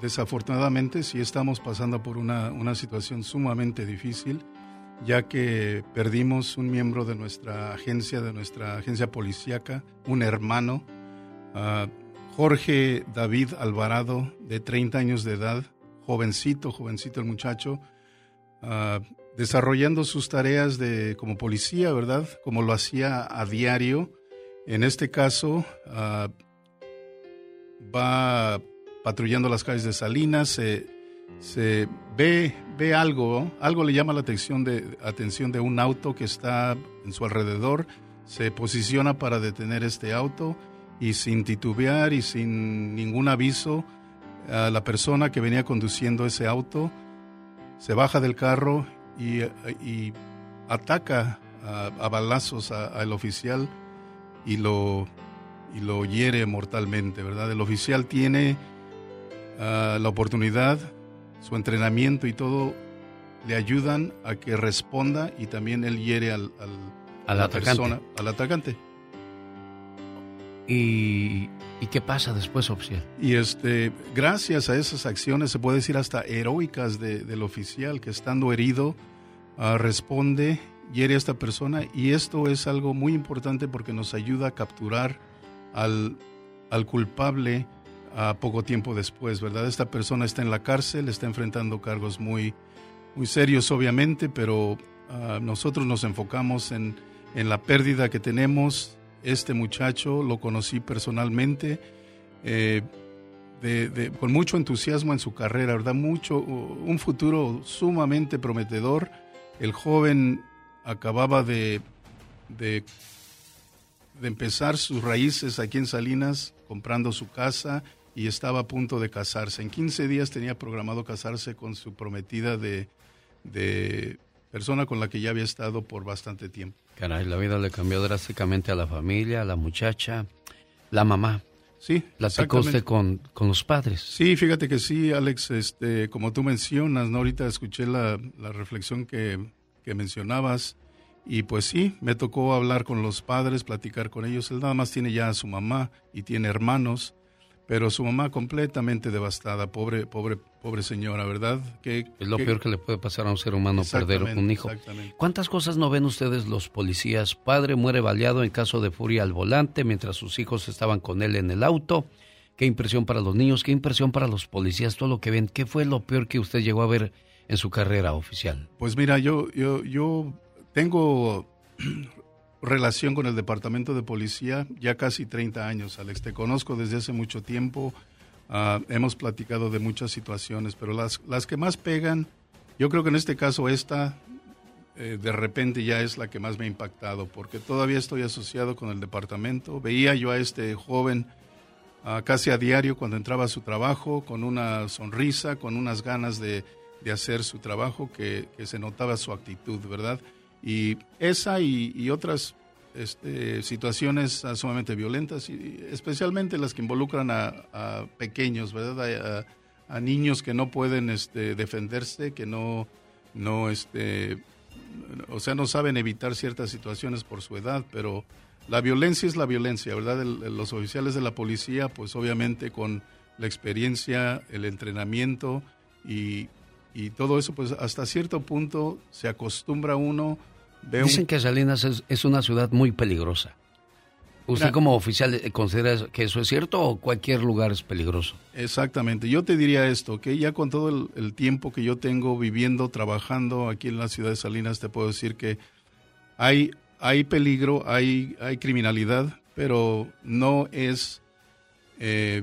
desafortunadamente sí estamos pasando por una, una situación sumamente difícil ya que perdimos un miembro de nuestra agencia, de nuestra agencia policíaca, un hermano, uh, Jorge David Alvarado, de 30 años de edad, jovencito, jovencito el muchacho, uh, desarrollando sus tareas de, como policía, ¿verdad? Como lo hacía a diario. En este caso, uh, va patrullando las calles de Salinas, se ve, ve algo, algo le llama la atención de, atención de un auto que está en su alrededor, se posiciona para detener este auto y sin titubear y sin ningún aviso, a la persona que venía conduciendo ese auto se baja del carro y, y ataca a, a balazos al oficial y lo, y lo hiere mortalmente, ¿verdad? El oficial tiene uh, la oportunidad su entrenamiento y todo le ayudan a que responda y también él hiere al, a la persona, al atacante. ¿Y, ¿Y, qué pasa después, oficial? Y este, gracias a esas acciones, se puede decir hasta heroicas de, del oficial, que estando herido, uh, responde, hiere a esta persona, y esto es algo muy importante porque nos ayuda a capturar al, al culpable a poco tiempo después, ¿verdad? Esta persona está en la cárcel, está enfrentando cargos muy, muy serios, obviamente, pero uh, nosotros nos enfocamos en, en, la pérdida que tenemos. Este muchacho lo conocí personalmente, eh, con mucho entusiasmo en su carrera, ¿verdad? Mucho, un futuro sumamente prometedor. El joven acababa de, de, de empezar sus raíces aquí en Salinas, comprando su casa y estaba a punto de casarse. En 15 días tenía programado casarse con su prometida de, de persona con la que ya había estado por bastante tiempo. Caray, la vida le cambió drásticamente a la familia, a la muchacha, la mamá. Sí, ¿Platicó usted con, con los padres? Sí, fíjate que sí, Alex, este, como tú mencionas, ¿no? ahorita escuché la, la reflexión que, que mencionabas y pues sí, me tocó hablar con los padres, platicar con ellos. Él nada más tiene ya a su mamá y tiene hermanos pero su mamá completamente devastada, pobre, pobre, pobre señora, ¿verdad? Que, es lo peor que le puede pasar a un ser humano perder un hijo. ¿Cuántas cosas no ven ustedes los policías? Padre muere baleado en caso de furia al volante mientras sus hijos estaban con él en el auto. Qué impresión para los niños, qué impresión para los policías, todo lo que ven. ¿Qué fue lo peor que usted llegó a ver en su carrera oficial? Pues mira, yo, yo, yo tengo relación con el Departamento de Policía ya casi 30 años, Alex. Te conozco desde hace mucho tiempo. Ah, hemos platicado de muchas situaciones, pero las, las que más pegan, yo creo que en este caso esta, eh, de repente ya es la que más me ha impactado, porque todavía estoy asociado con el departamento. Veía yo a este joven ah, casi a diario cuando entraba a su trabajo, con una sonrisa, con unas ganas de, de hacer su trabajo, que, que, se notaba su actitud, ¿verdad? Y esa y, otras este, situaciones sumamente violentas, y especialmente las que involucran a, pequeños, ¿verdad? A, niños que no pueden este, defenderse, que no, no, este, o sea, no saben evitar ciertas situaciones por su edad, pero la violencia es la violencia, ¿verdad? los oficiales de la policía, pues obviamente con la experiencia, el entrenamiento y, y todo eso, pues hasta cierto punto se acostumbra uno Dicen que Salinas es, una ciudad muy peligrosa. ¿Usted como oficial eh, considera que eso es cierto o cualquier lugar es peligroso? Exactamente. Yo te diría esto, que ya con todo el, tiempo que yo tengo viviendo, trabajando aquí en la ciudad de Salinas, te puedo decir que hay, hay peligro, hay, hay criminalidad, pero no es eh,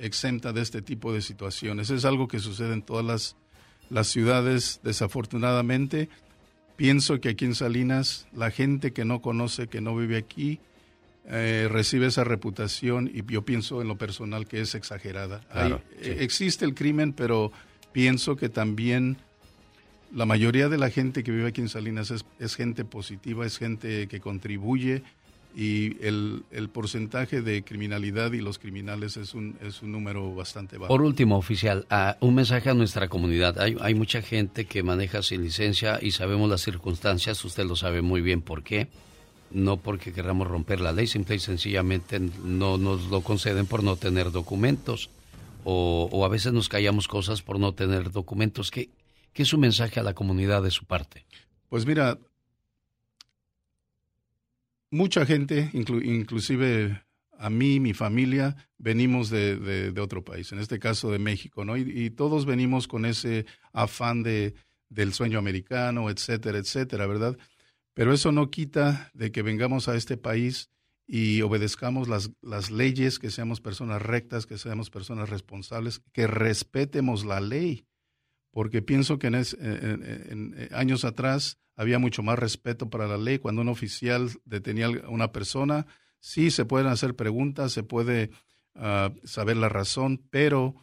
exenta de este tipo de situaciones. Es algo que sucede en todas las, las ciudades, desafortunadamente. Pienso que aquí en Salinas la gente que no conoce, que no vive aquí, eh, recibe esa reputación y yo pienso en lo personal que es exagerada. Eh, existe el crimen, pero pienso que también la mayoría de la gente que vive aquí en Salinas es, es gente positiva, es gente que contribuye, y el, el, porcentaje de criminalidad y los criminales es un, es un número bastante bajo. Por último, oficial, un mensaje a nuestra comunidad. Hay, hay mucha gente que maneja sin licencia y sabemos las circunstancias, usted lo sabe muy bien por qué. No porque queramos romper la ley, simple y sencillamente no nos lo conceden por no tener documentos. O, o a veces nos callamos cosas por no tener documentos. ¿Qué, ¿Qué es su mensaje a la comunidad de su parte? Pues mira, mucha gente, inclusive a mí, mi familia, venimos de, otro país, en este caso de México, ¿no? Y, todos venimos con ese afán de, del sueño americano, etcétera, etcétera, ¿verdad? Pero eso no quita de que vengamos a este país y obedezcamos las, las leyes, que seamos personas rectas, que seamos personas responsables, que respetemos la ley, porque pienso que en años atrás había mucho más respeto para la ley. Cuando un oficial detenía a una persona, sí se pueden hacer preguntas, se puede ah, saber la razón, pero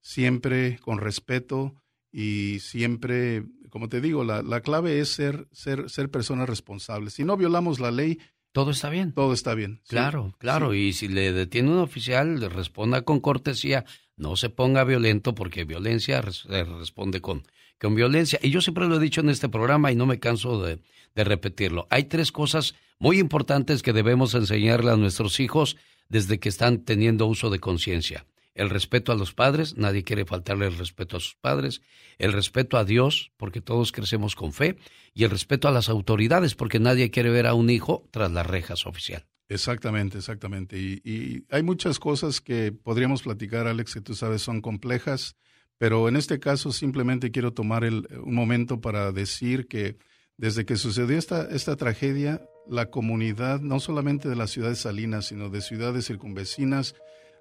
siempre con respeto y siempre, como te digo, la, la clave es ser, ser, ser personas responsables. Si no violamos la ley, todo está bien. Todo está bien. Claro, claro. Y si le detiene un oficial, le responda con cortesía. No se ponga violento porque violencia responde con con violencia. Y yo siempre lo he dicho en este programa y no me canso de, repetirlo. Hay tres cosas muy importantes que debemos enseñarle a nuestros hijos desde que están teniendo uso de conciencia. El respeto a los padres, nadie quiere faltarle el respeto a sus padres. El respeto a Dios, porque todos crecemos con fe. Y el respeto a las autoridades, porque nadie quiere ver a un hijo tras las rejas oficial. Exactamente, exactamente. Y, y hay muchas cosas que podríamos platicar, Alex, que tú sabes son complejas pero en este caso simplemente quiero tomar el, un momento para decir que desde que sucedió esta, esta tragedia, la comunidad, no solamente de la ciudad de Salinas, sino de ciudades circunvecinas,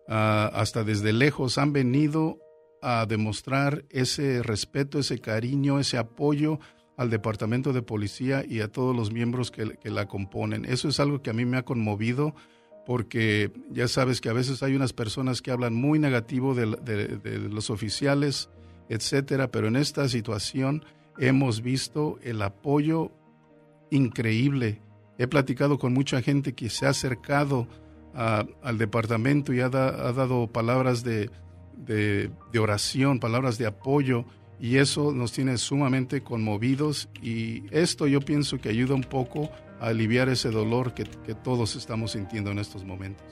ah, hasta desde lejos, han venido a demostrar ese respeto, ese cariño, ese apoyo al departamento de policía y a todos los miembros que, que la componen. Eso es algo que a mí me ha conmovido porque ya sabes que a veces hay unas personas que hablan muy negativo de, los oficiales, etcétera, pero en esta situación hemos visto el apoyo increíble. He platicado con mucha gente que se ha acercado al departamento y ha, dado palabras de, oración, palabras de apoyo, y eso nos tiene sumamente conmovidos y esto yo pienso que ayuda un poco a aliviar ese dolor que, que todos estamos sintiendo en estos momentos.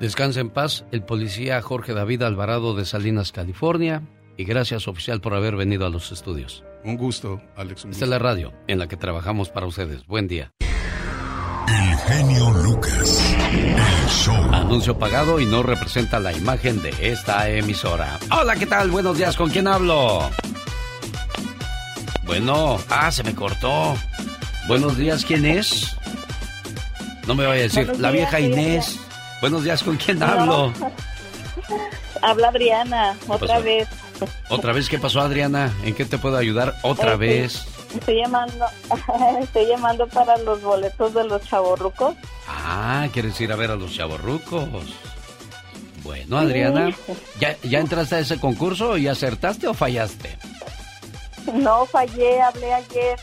Descansa en paz el policía Jorge David Alvarado de Salinas, California, y gracias oficial por haber venido a los estudios. Un gusto, Alex. Esta es la radio en la que trabajamos para ustedes. Buen día. El genio Lucas. El show. Anuncio pagado y no representa la imagen de esta emisora. Hola, ¿qué tal? Buenos días, ¿con quién hablo? Bueno, ah, se me cortó. Buenos días, ¿quién es? No me vaya a decir, la vieja Inés. Buenos días, ¿con quién hablo? Habla Adriana, otra vez. ¿Otra vez qué pasó, Adriana? ¿En qué te puedo ayudar otra este, vez? Estoy llamando, estoy llamando para los boletos de los chavorrucos. Ah, ¿quieres ir a ver a los chavorrucos? Bueno, Adriana, ¿ya, ¿ya entraste a ese concurso y acertaste o fallaste? No, fallé, hablé ayer.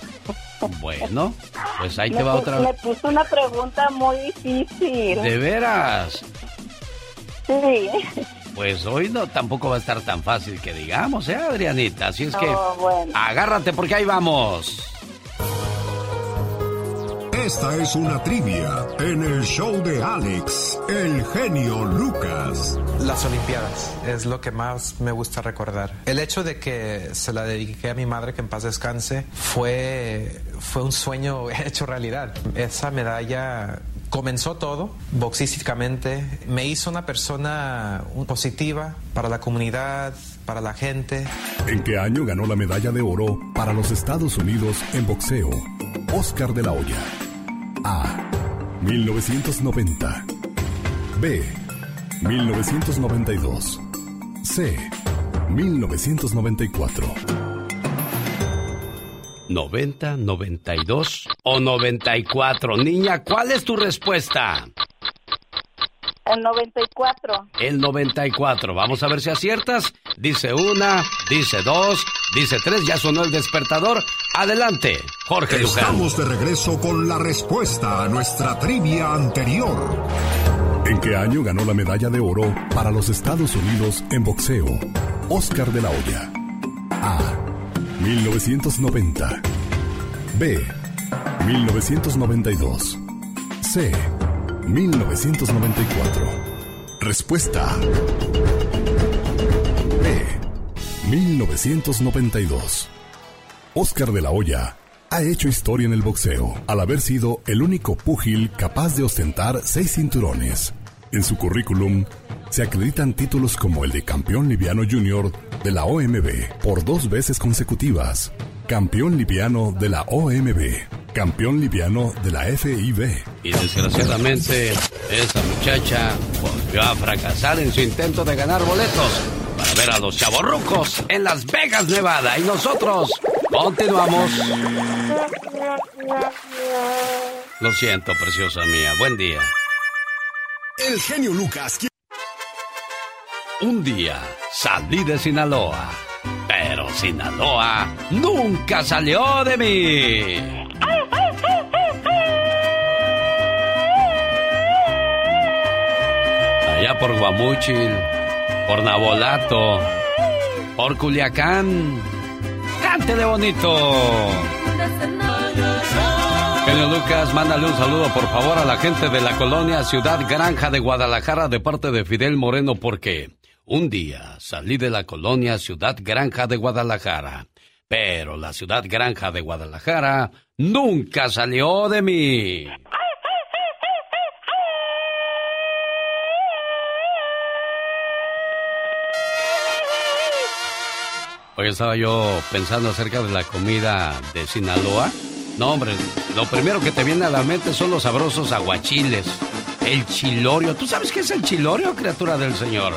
Bueno, pues ahí te va otra vez. Me puso una pregunta muy difícil. ¿De veras? Sí. Pues hoy no tampoco va a estar tan fácil que digamos, ¿eh, Adrianita? Así es que agárrate porque ahí vamos. Esta es una trivia en el show de Alex, el genio Lucas. Las Olimpiadas es lo que más me gusta recordar. El hecho de que se la dediqué a mi madre, que en paz descanse, fue, fue un sueño hecho realidad. Esa medalla comenzó todo boxísticamente, me hizo una persona positiva para la comunidad, para la gente. ¿En qué año ganó la medalla de oro para los Estados Unidos en boxeo? Oscar de la Hoya. A. 1990. B. 1992. C. 1994. 90, 92 o 94. Niña, ¿cuál es tu respuesta? El 94. El 94. Vamos a ver si aciertas. Dice una, dice dos, dice tres. Ya sonó el despertador. Adelante, Jorge Luján. Estamos de regreso con la respuesta a nuestra trivia anterior. ¿En qué año ganó la medalla de oro para los Estados Unidos en boxeo? Oscar de la Hoya. A. 1990. B. 1992. C. 1994. Respuesta. B. 1992. Oscar de la Hoya ha hecho historia en el boxeo al haber sido el único púgil capaz de ostentar seis cinturones. En su currículum se acreditan títulos como el de campeón liviano junior de la OMB por dos veces consecutivas, campeón liviano de la OMB, campeón liviano de la FIB. Y desgraciadamente, esa muchacha volvió a fracasar en su intento de ganar boletos para ver a los chavorrucos en Las Vegas, Nevada. Y nosotros continuamos. Lo siento, preciosa mía. Buen día. El genio Lucas. Un día salí de Sinaloa, pero Sinaloa nunca salió de mí. Allá por Guamuchil, por Nabolato, por Culiacán. ¡Cántele bonito! Genio Lucas, mándale un saludo por favor a la gente de la colonia Ciudad Granja de Guadalajara de parte de Fidel Moreno porque un día salí de la colonia Ciudad Granja de Guadalajara, pero la Ciudad Granja de Guadalajara nunca salió de mí. Hoy estaba yo pensando acerca de la comida de Sinaloa. No, hombre, lo primero que te viene a la mente son los sabrosos aguachiles. El chilorio. ¿Tú sabes qué es el chilorio, criatura del Señor?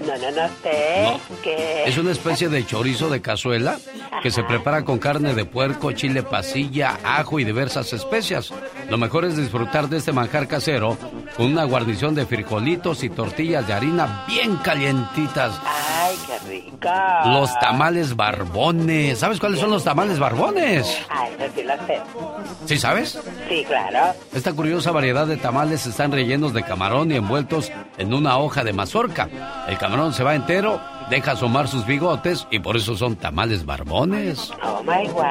No, no, no sé. ¿Qué? Es una especie de chorizo de cazuela que se prepara con carne de puerco, chile pasilla, ajo y diversas especias. Lo mejor es disfrutar de este manjar casero con una guarnición de frijolitos y tortillas de harina bien calientitas. Ay, qué rica. Los tamales barbones. ¿Sabes cuáles son los tamales barbones? Ay, eso sí lo sé. ¿Sí sabes? Sí, claro. Esta curiosa variedad de tamales están rellenos de camarón y envueltos en una hoja de mazorca. El camarón se va entero, deja asomar sus bigotes y por eso son tamales barbones. Oh my wow.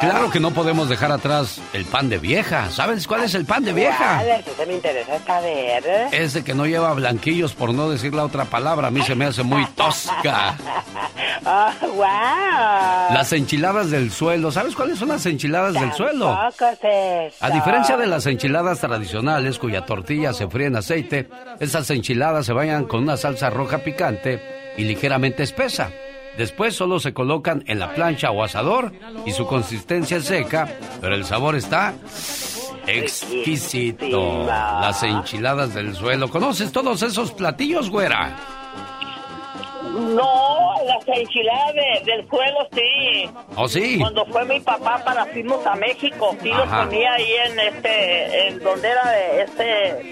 Claro que no podemos dejar atrás el pan de vieja. ¿Sabes cuál es el pan de vieja? Eso me interesa saber. Ese que no lleva blanquillos por no decir la otra palabra. A mí se me hace muy tosca. Oh, wow. Las enchiladas del suelo. ¿Sabes cuáles son las enchiladas del suelo? Eso. A diferencia de las enchiladas tradicionales cuya tortilla se fríe en aceite, esas enchiladas se bañan con una salsa roja picante y ligeramente espesa. Después solo se colocan en la plancha o asador y su consistencia es seca, pero el sabor está exquisito. Las enchiladas del suelo. ¿Conoces todos esos platillos, güera? No, las enchiladas de- del suelo sí. ¿Oh, sí? Cuando fue mi papá para fuimos a México, sí lo ponía ahí en este, en donde era de este,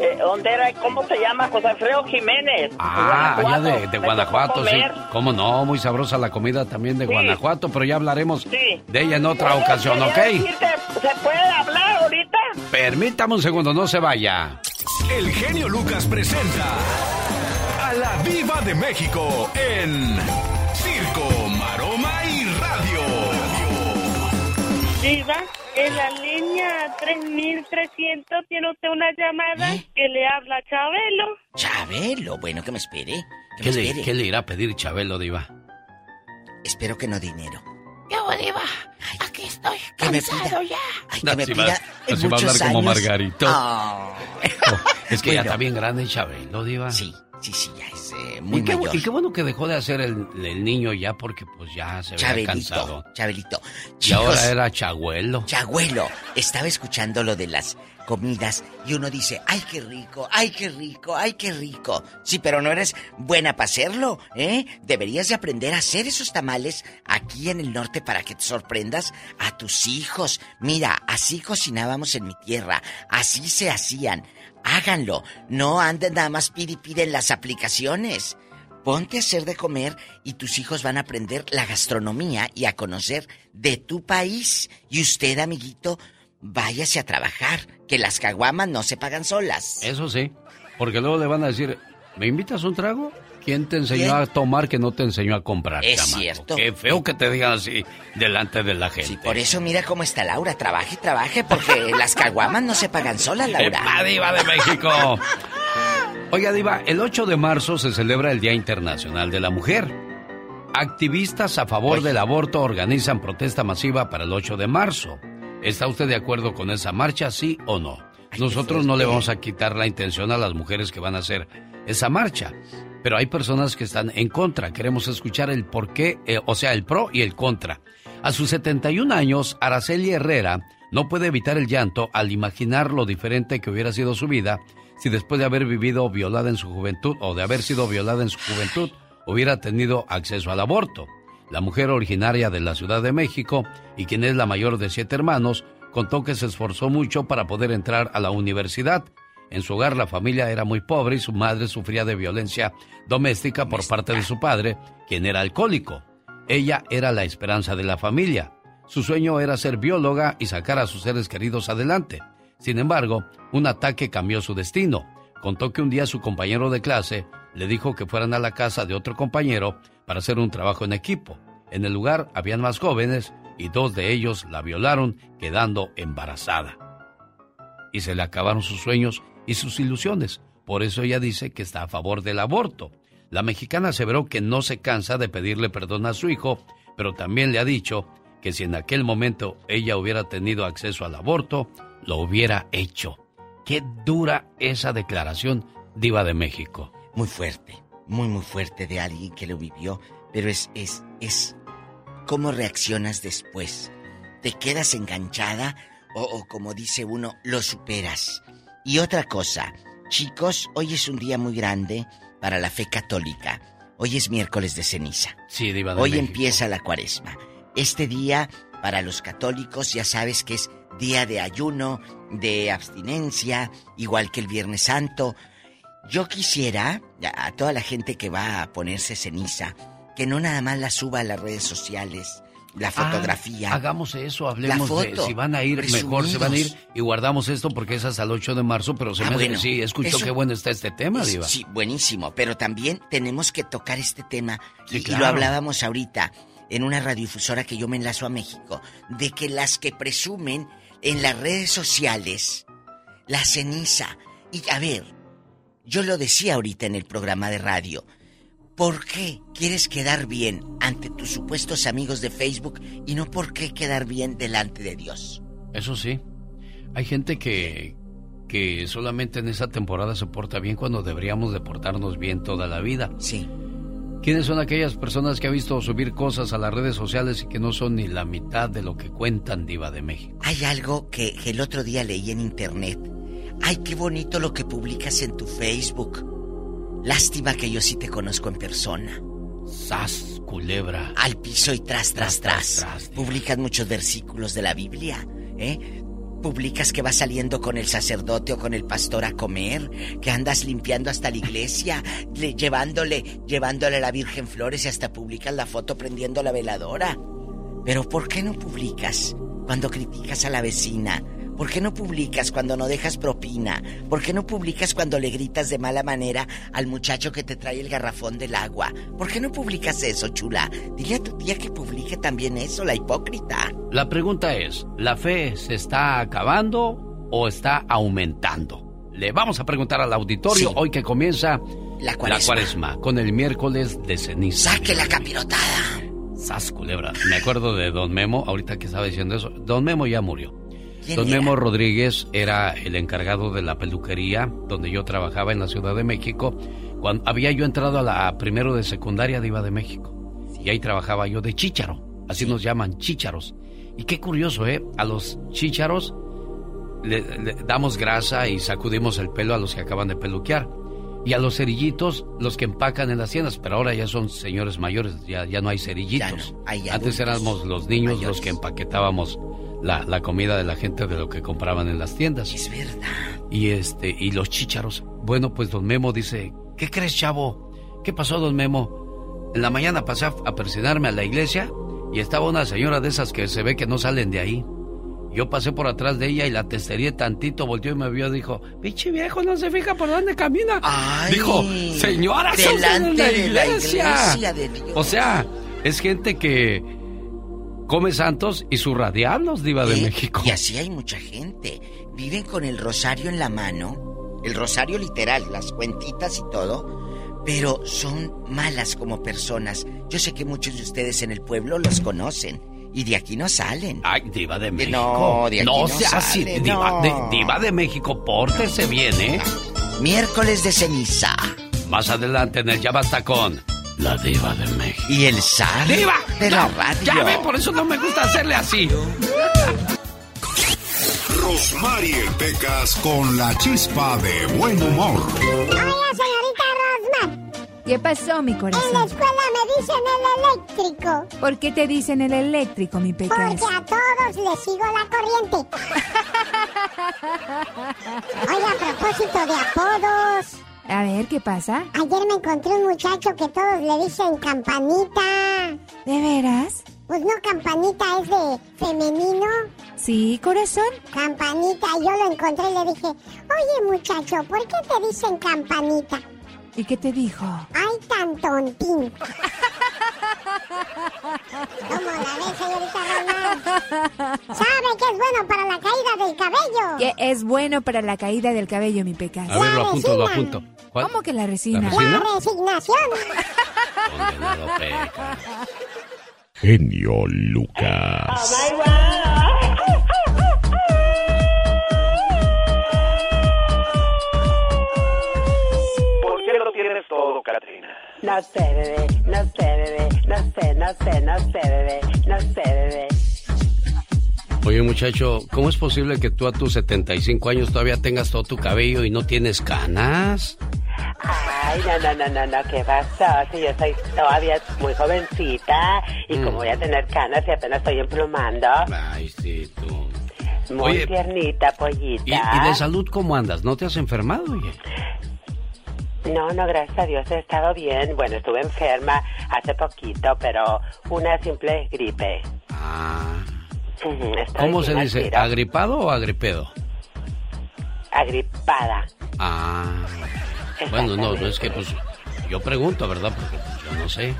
eh, donde era, ¿cómo se llama? José Alfredo Jiménez. Ah, allá de, de Guanajuato, sí. Cómo no, muy sabrosa la comida también de Sí. Guanajuato, pero ya hablaremos Sí. de ella en otra ocasión, ¿ok? decirte, ¿Se puede hablar ahorita? Permítame un segundo, no se vaya. El genio Lucas presenta a la Viva de México en Circo, Maroma y Radio. Diva, en la línea 3300 tiene usted una llamada que le habla Chabelo. Chabelo, bueno, que me espere. Que ¿Qué me le, espere. qué le irá a pedir Chabelo, Diva? Espero que no dinero. ¿Qué Diva? Aquí estoy cansado ya. Ay, que me Así pida va- en así va a muchos hablar como años. Margarito. Ah. Es que ya está bien grande Chabelo, Diva. Sí, sí, sí, ya es eh, muy y, qué, bu- mayor. y qué bueno que dejó de hacer el, el niño ya porque pues ya se veía cansado. Chabelito, Chabelito. Y Chicos, ahora era Chagüelo. Chagüelo, estaba escuchando lo de las comidas y uno dice, ay, qué rico, ay, qué rico, ay, qué rico. Sí, pero no eres buena para hacerlo, ¿eh? Deberías de aprender a hacer esos tamales aquí en el norte para que te sorprendas a tus hijos. Mira, así cocinábamos en mi tierra, así se hacían. Háganlo, no anden nada más pide en las aplicaciones. Ponte a hacer de comer y tus hijos van a aprender la gastronomía y a conocer de tu país. Y usted, amiguito, váyase a trabajar, que las caguamas no se pagan solas. Eso sí, porque luego le van a decir, ¿me invitas un trago? ¿Quién te enseñó ¿Quién? a tomar que no te enseñó a comprar? Es chamaco? cierto. Qué feo que te digan así delante de la gente. Por eso mira cómo está Laura, trabaje, trabaje, porque las caguamas no se pagan solas, Laura. ¡Epa, diva de México! Oiga, Diva, el 8 de marzo se celebra el Día Internacional de la Mujer. Activistas a favor del aborto organizan protesta masiva para el 8 de marzo. ¿Está usted de acuerdo con esa marcha, sí o no? Nosotros no le vamos a quitar la intención a las mujeres que van a hacer esa marcha, pero hay personas que están en contra. Queremos escuchar el por qué, eh, o sea, el pro y el contra. A sus 71 años, Araceli Herrera no puede evitar el llanto al imaginar lo diferente que hubiera sido su vida si después de haber vivido violada en su juventud o de haber sido violada en su juventud hubiera tenido acceso al aborto. La mujer originaria de la Ciudad de México y quien es la mayor de siete hermanos, contó que se esforzó mucho para poder entrar a la universidad. En su hogar la familia era muy pobre y su madre sufría de violencia doméstica por parte de su padre, quien era alcohólico. Ella era la esperanza de la familia. Su sueño era ser bióloga y sacar a sus seres queridos adelante. Sin embargo, un ataque cambió su destino. Contó que un día su compañero de clase le dijo que fueran a la casa de otro compañero para hacer un trabajo en equipo. En el lugar habían más jóvenes y dos de ellos la violaron quedando embarazada. Y se le acabaron sus sueños y sus ilusiones. Por eso ella dice que está a favor del aborto. La mexicana aseveró que no se cansa de pedirle perdón a su hijo, pero también le ha dicho que si en aquel momento ella hubiera tenido acceso al aborto, lo hubiera hecho. Qué dura esa declaración, diva de México. Muy fuerte, muy muy fuerte de alguien que lo vivió, pero es es es cómo reaccionas después. ¿Te quedas enganchada o, o como dice uno, lo superas? Y otra cosa, chicos, hoy es un día muy grande para la fe católica. Hoy es miércoles de ceniza. Sí, de Hoy México. empieza la cuaresma. Este día, para los católicos, ya sabes que es día de ayuno, de abstinencia, igual que el Viernes Santo. Yo quisiera, a a toda la gente que va a ponerse ceniza, que no nada más la suba a las redes sociales, la fotografía. Ah, hagamos eso, hablemos La de foto, si van a ir, mejor se van a ir y guardamos esto porque es hasta el 8 de marzo, pero se Ah, me bueno, sí, escucho qué bueno está este tema, Es- Diva. Sí, buenísimo, pero también tenemos que tocar este tema Sí, y, y lo hablábamos ahorita en una radiodifusora que yo me enlazo a México, de que las que presumen en las redes sociales la ceniza. Y a ver, yo lo decía ahorita en el programa de radio. ¿Por qué quieres quedar bien ante tus supuestos amigos de Facebook y no por qué quedar bien delante de Dios? Eso sí. Hay gente que que solamente en esa temporada se porta bien cuando deberíamos de portarnos bien toda la vida. Sí. ¿Quiénes son aquellas personas que ha visto subir cosas a las redes sociales y que no son ni la mitad de lo que cuentan Diva de México? Hay algo que, que el otro día leí en internet. Ay, qué bonito lo que publicas en tu Facebook. Lástima que yo sí te conozco en persona. Sas, culebra. Al piso y tras, tras, tras. tras, Publicas muchos versículos de la Biblia, ¿eh? Publicas que vas saliendo con el sacerdote o con el pastor a comer, que andas limpiando hasta la iglesia, le- llevándole, llevándole a la Virgen flores y hasta publicas la foto prendiendo la veladora. Pero ¿por qué no publicas cuando criticas a la vecina? ¿Por qué no publicas cuando no dejas propina? ¿Por qué no publicas cuando le gritas de mala manera al muchacho que te trae el garrafón del agua? ¿Por qué no publicas eso, chula? Dile a tu tía que publique también eso, la hipócrita. La pregunta es, ¿la fe se está acabando o está aumentando? Le vamos a preguntar al auditorio Sí. hoy que comienza La cuaresma. con el miércoles de ceniza. ¡Saque la capirotada! Sas, culebra. Me acuerdo de Don Memo, ahorita que estaba diciendo eso. Don Memo ya murió. ¿Quién Don era? Memo Rodríguez era el encargado de la peluquería donde yo trabajaba en la Ciudad de México. Cuando había yo entrado a la primero de secundaria de Iba de México. Y ahí trabajaba yo de chícharo. Así nos llaman chícharos. Y qué curioso, ¿eh? A los chícharos le, le damos grasa y sacudimos el pelo a los que acaban de peluquear. Y a los cerillitos, los que empacan en las tiendas, pero ahora ya son señores mayores, ya, ya no hay cerillitos. hay Antes éramos los niños los que empaquetábamos la, la comida de la gente de lo que compraban en las tiendas. Es verdad. Y este, y los chícharos. Bueno, pues don Memo dice, ¿qué crees, chavo? ¿Qué pasó, don Memo? En la mañana pasé a, a presionarme a la iglesia y estaba una señora de esas que se ve que no salen de ahí. Yo pasé por atrás de ella y la testería tantito, volteó y me vio, dijo, pinche viejo, no se fija por dónde camina. Ay, dijo, señora, delante la de la iglesia. de Dios. O sea, es gente que come santos y zurra diablos, diva de ¿Eh? México. Y así hay mucha gente. Viven con el rosario en la mano, el rosario literal, las cuentitas y todo, pero son malas como personas. Yo sé que muchos de ustedes en el pueblo los conocen y de aquí no salen. Ay, diva de México. No, de aquí no sea así, sale, diva, no. de, diva de México, pórtese bien, ¿eh? Miércoles de ceniza. Más adelante en el Ya Basta con la diva de México. Y el sal ¡Diva! de la No, radio. Ya ve, por eso no me gusta hacerle así. Rosmarie Pecas con la chispa de buen humor. Hola, señorita Rosmar. ¿Qué pasó, mi En la corazón? escuela me dicen el eléctrico. ¿Por qué te dicen el eléctrico, mi Porque pecas? a todos les sigo la corriente. Oye, a propósito de apodos. A ver, ¿qué pasa? Ayer me encontré un muchacho que todos le dicen campanita. ¿De veras? Pues no, campanita es de femenino. Sí, corazón. Campanita, yo lo encontré y le dije, oye muchacho, ¿por qué te dicen campanita? ¿Y qué te dijo? Ay, tan tontín. ¿Cómo la ves, señorita Román? ¿Sabe que es bueno para la caída del cabello? Que es bueno para la caída del cabello, mi pecas. A ver, lo apunto, lo resina. apunto. ¿Cuál? ¿Cómo que la resina? ¿La resina? La resignación. Condenado. Genio Lucas. ¿Por No sé, bebé, no sé, bebé, no sé, no sé, no sé, bebé, no sé, bebé. Oye, muchacho, ¿cómo es posible que tú a tus 75 años todavía tengas todo tu cabello y no tienes canas? Ay, Ay, no, no, no, no, no, ¿qué pasó? Si yo soy todavía muy jovencita y Mm. como voy a tener canas y apenas estoy emplumando. Ay, sí, tú. Muy Oye, tiernita, pollita. ¿Y, y de salud cómo andas? ¿No te has enfermado, oye? No, no, gracias a Dios he estado bien. Bueno, estuve enferma hace poquito, pero una simple gripe. Ah. ¿Cómo se dice? tiro. ¿Agripado o agripedo? Agripada. Ah. Bueno, no, no es que pues yo pregunto, ¿verdad? Porque yo no sé.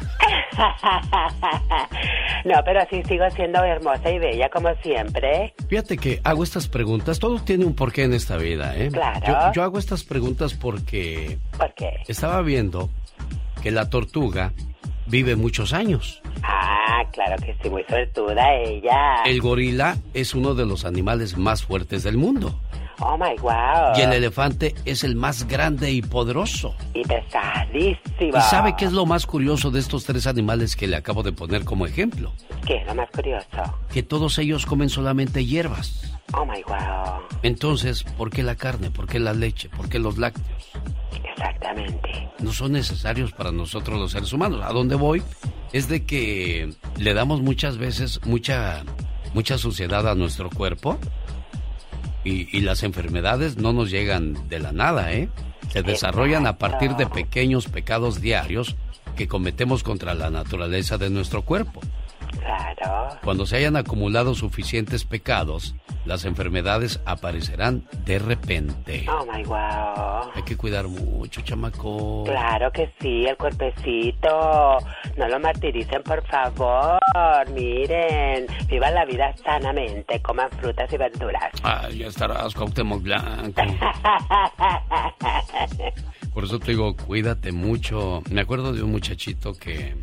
no, pero sí sigo siendo hermosa y bella como siempre. Fíjate que hago estas preguntas, todo tiene un porqué en esta vida, ¿eh? Claro. Yo, yo hago estas preguntas porque ¿Por qué? estaba viendo que la tortuga vive muchos años. Ah, claro que sí, muy suertuda ella. El gorila es uno de los animales más fuertes del mundo. Oh my wow. Y el elefante es el más grande y poderoso. Y pesadísimo. ¿Y sabe qué es lo más curioso de estos tres animales que le acabo de poner como ejemplo? ¿Qué es lo más curioso? Que todos ellos comen solamente hierbas. Oh my wow. Entonces, ¿por qué la carne? ¿Por qué la leche? ¿Por qué los lácteos? Exactamente. No son necesarios para nosotros los seres humanos. A dónde voy es de que le damos muchas veces mucha mucha suciedad a nuestro cuerpo y, y las enfermedades no nos llegan de la nada, ¿eh? Se desarrollan a partir de pequeños pecados diarios que cometemos contra la naturaleza de nuestro cuerpo. Claro. Cuando se hayan acumulado suficientes pecados, las enfermedades aparecerán de repente. Oh my wow. Hay que cuidar mucho, chamaco. Claro que sí, el cuerpecito. No lo martiricen, por favor. Miren, vivan la vida sanamente, coman frutas y verduras. Ay, ya estarás, Cuauhtémoc Blanco. Por eso te digo, cuídate mucho. Me acuerdo de un muchachito que...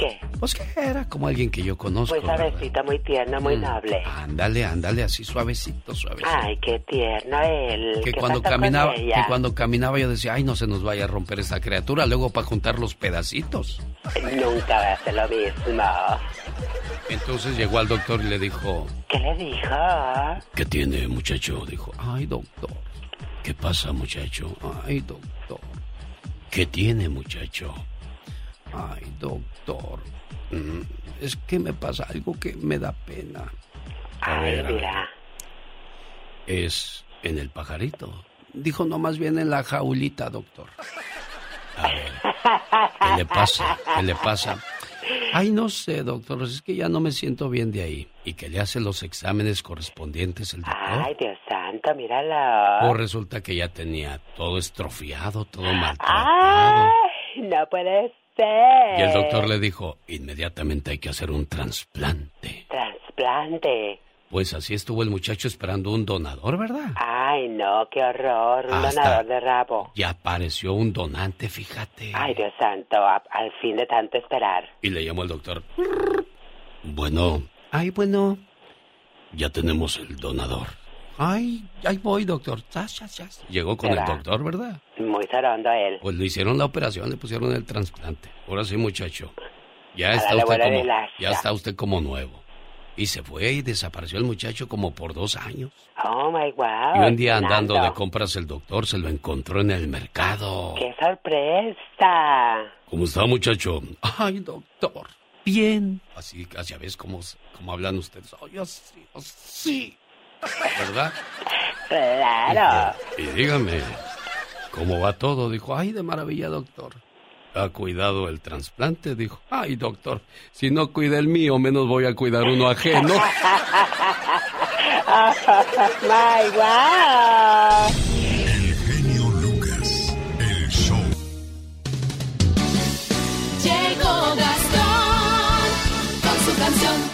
¿Qué? Pues que era como alguien que yo conozco. Muy ¿verdad? suavecito, muy tierno, muy Mm. noble. Ándale, ándale, así suavecito, suavecito. Ay, qué tierno él. que ¿Qué cuando caminaba, que cuando caminaba yo decía, ay, no se nos vaya a romper esta criatura, luego para juntar los pedacitos. Nunca va a ser lo mismo. Entonces llegó al doctor y le dijo, ¿Qué le dijo? ¿qué tiene, muchacho? Dijo, ay, doctor, ¿qué pasa, muchacho? Ay, doctor, ¿qué tiene, muchacho? Ay, doctor, mm, es que me pasa algo que me da pena. A ver, a ver. mira. Es en el pajarito. Dijo, no, más bien en la jaulita, doctor. A ver, ¿qué le pasa? ¿Qué le pasa? Ay, no sé, doctor, es que ya no me siento bien de ahí. ¿Y que le hace los exámenes correspondientes el doctor? Ay, Dios santo, míralo. O resulta que ya tenía todo estrofiado, todo maltratado. Ay, no puede Y el doctor le dijo, inmediatamente hay que hacer un trasplante. Trasplante. Pues así estuvo el muchacho esperando un donador, ¿verdad? Ay, no, qué horror. Un Hasta- donador de rabo. Ya apareció un donante, fíjate. Ay, Dios santo, a- al fin de tanto esperar. Y le llamó el doctor. Bueno. Ay, bueno. Ya tenemos el donador. Ay, ahí voy, doctor. Chas, chas, chas. Llegó con el doctor, ¿verdad? Muy sorondo él. Pues le hicieron la operación, le pusieron el trasplante. Ahora sí, muchacho. Ya está usted como, ya está usted como nuevo. Y se fue y desapareció el muchacho como por dos años. Oh, my wow. y un día andando de compras el doctor se lo encontró en el mercado. ¡Qué sorpresa! ¿Cómo está, muchacho? Ay, doctor. Bien. Así, casi a veces como, como hablan ustedes. Ay, así, así. ¿Verdad? Claro. Y dígame, ¿cómo va todo? Dijo, ay, de maravilla, doctor. ¿Ha cuidado el trasplante? Dijo, ay, doctor, si no cuida el mío, menos voy a cuidar uno ajeno. my wow.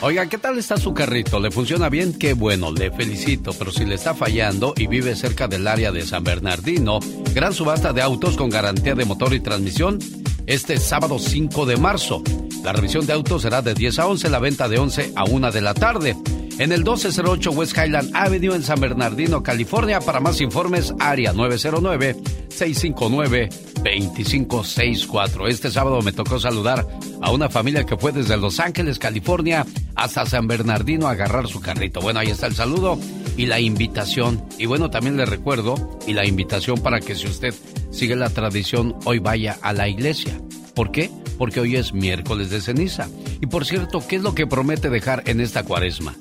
Oiga, ¿qué tal está su carrito? ¿Le funciona bien? Qué bueno, le felicito. Pero si le está fallando y vive cerca del área de San Bernardino, gran subasta de autos con garantía de motor y transmisión este sábado 5 de marzo. La revisión de autos será de 10 a 11, la venta de 11 a 1 de la tarde. En el 1208 West Highland Avenue en San Bernardino, California. Para más informes, área 909-659-2564. Este sábado me tocó saludar a una familia que fue desde Los Ángeles, California, hasta San Bernardino a agarrar su carrito. Bueno, ahí está el saludo y la invitación. Y bueno, también le recuerdo y la invitación para que si usted sigue la tradición hoy vaya a la iglesia. ¿Por qué? Porque hoy es miércoles de ceniza. Y por cierto, ¿qué es lo que promete dejar en esta cuaresma?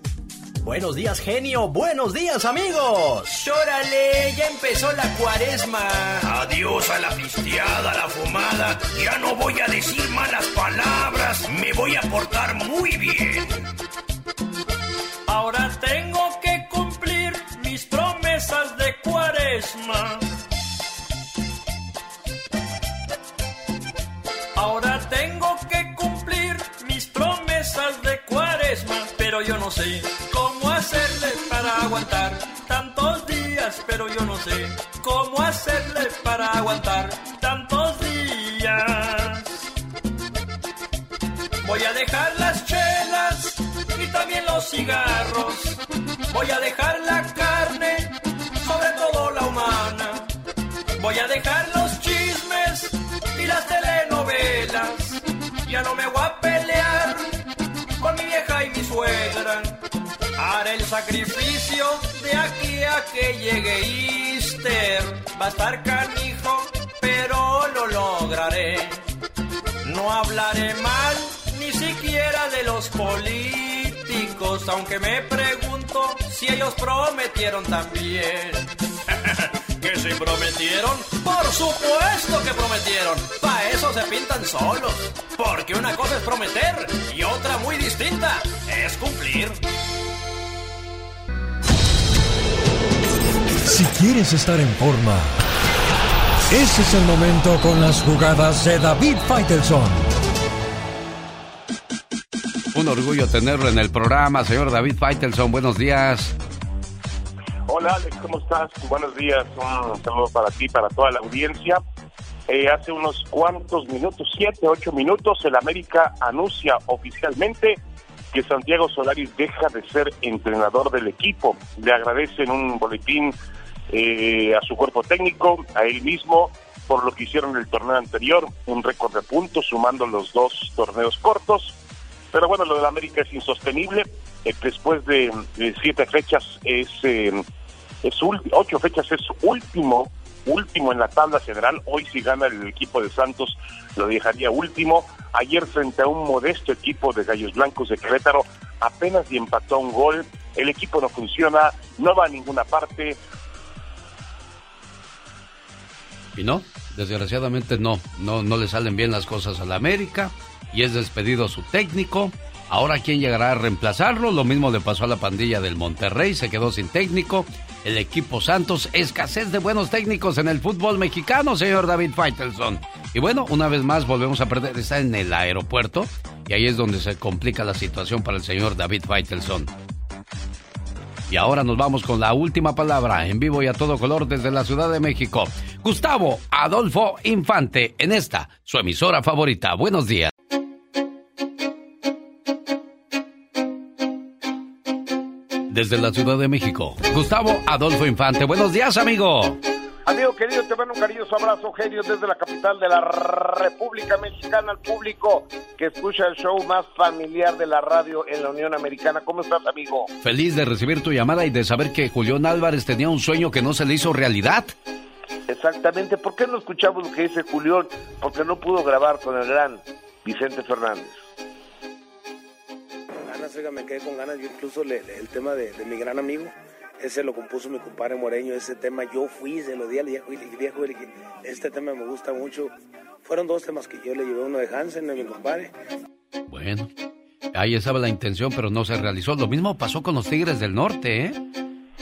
Buenos días, genio. Buenos días, amigos. ¡Órale! Ya empezó la cuaresma. Adiós a la pisteada, a la fumada. Ya no voy a decir malas palabras. Me voy a portar muy bien. Ahora tengo que cumplir mis promesas de cuaresma. Pero yo no sé cómo hacerle para aguantar tantos días, pero yo no sé cómo hacerle para aguantar tantos días. Voy a dejar las chelas y también los cigarros. Voy a dejar la carne, sobre todo la humana. Voy a dejar los chismes y las telenovelas. Ya no me sacrificio de aquí a que llegue Easter. Va a estar canijo, pero lo lograré. No hablaré mal ni siquiera de los políticos, aunque me pregunto si ellos prometieron también. ¿Que se prometieron? Por supuesto que prometieron. Para eso se pintan solos. Porque una cosa es prometer y otra muy distinta es cumplir. Si quieres estar en forma, ese es el momento con las jugadas de David Faitelson. Un orgullo tenerlo en el programa, señor David Faitelson. Buenos días. Hola Alex, ¿cómo estás? Buenos días, un saludo para ti, para toda la audiencia. Eh, hace unos cuantos minutos, siete, ocho minutos, el América anuncia oficialmente que Santiago Solaris deja de ser entrenador del equipo. Le agradecen un boletín eh, a su cuerpo técnico, a él mismo, por lo que hicieron en el torneo anterior, un récord de puntos, sumando los dos torneos cortos. Pero bueno, lo del América es insostenible. Eh, después de, siete fechas es, eh, es ocho fechas es último, último en la tabla general. Hoy si gana el equipo de Santos lo dejaría último. Ayer frente a un modesto equipo de Gallos Blancos de Querétaro apenas y empató un gol. El equipo no funciona, no va a ninguna parte. Y no, desgraciadamente no, no, no le salen bien las cosas a la América y es despedido su técnico. Ahora quién llegará a reemplazarlo, lo mismo le pasó a la pandilla del Monterrey, se quedó sin técnico. El equipo Santos, escasez de buenos técnicos en el fútbol mexicano, señor David Faitelson. Y bueno, una vez más volvemos a perder, está en el aeropuerto y ahí es donde se complica la situación para el señor David Faitelson. Y ahora nos vamos con la última palabra en vivo y a todo color desde la Ciudad de México. Gustavo Adolfo Infante en esta, su emisora favorita. Buenos días. Desde la Ciudad de México, Gustavo Adolfo Infante. Buenos días, amigo. Amigo querido, te mando un cariñoso abrazo, genio, desde la capital de la República Mexicana al público que escucha el show más familiar de la radio en la Unión Americana. ¿Cómo estás, amigo? Feliz de recibir tu llamada y de saber que Julián Álvarez tenía un sueño que no se le hizo realidad. Exactamente. ¿Por qué no escuchamos lo que dice Julián? Porque no pudo grabar con el gran Vicente Fernández. ganas, oiga, me quedé con ganas. Yo incluso le- le- el tema de, de mi gran amigo, ese lo compuso mi compadre Moreño. Ese tema yo fui, se lo di al viejo y le dije, este tema me gusta mucho. Fueron dos temas que yo le llevé, uno de Hansen, de mi compadre. Bueno, ahí estaba la intención, pero no se realizó. Lo mismo pasó con los Tigres del Norte, ¿eh?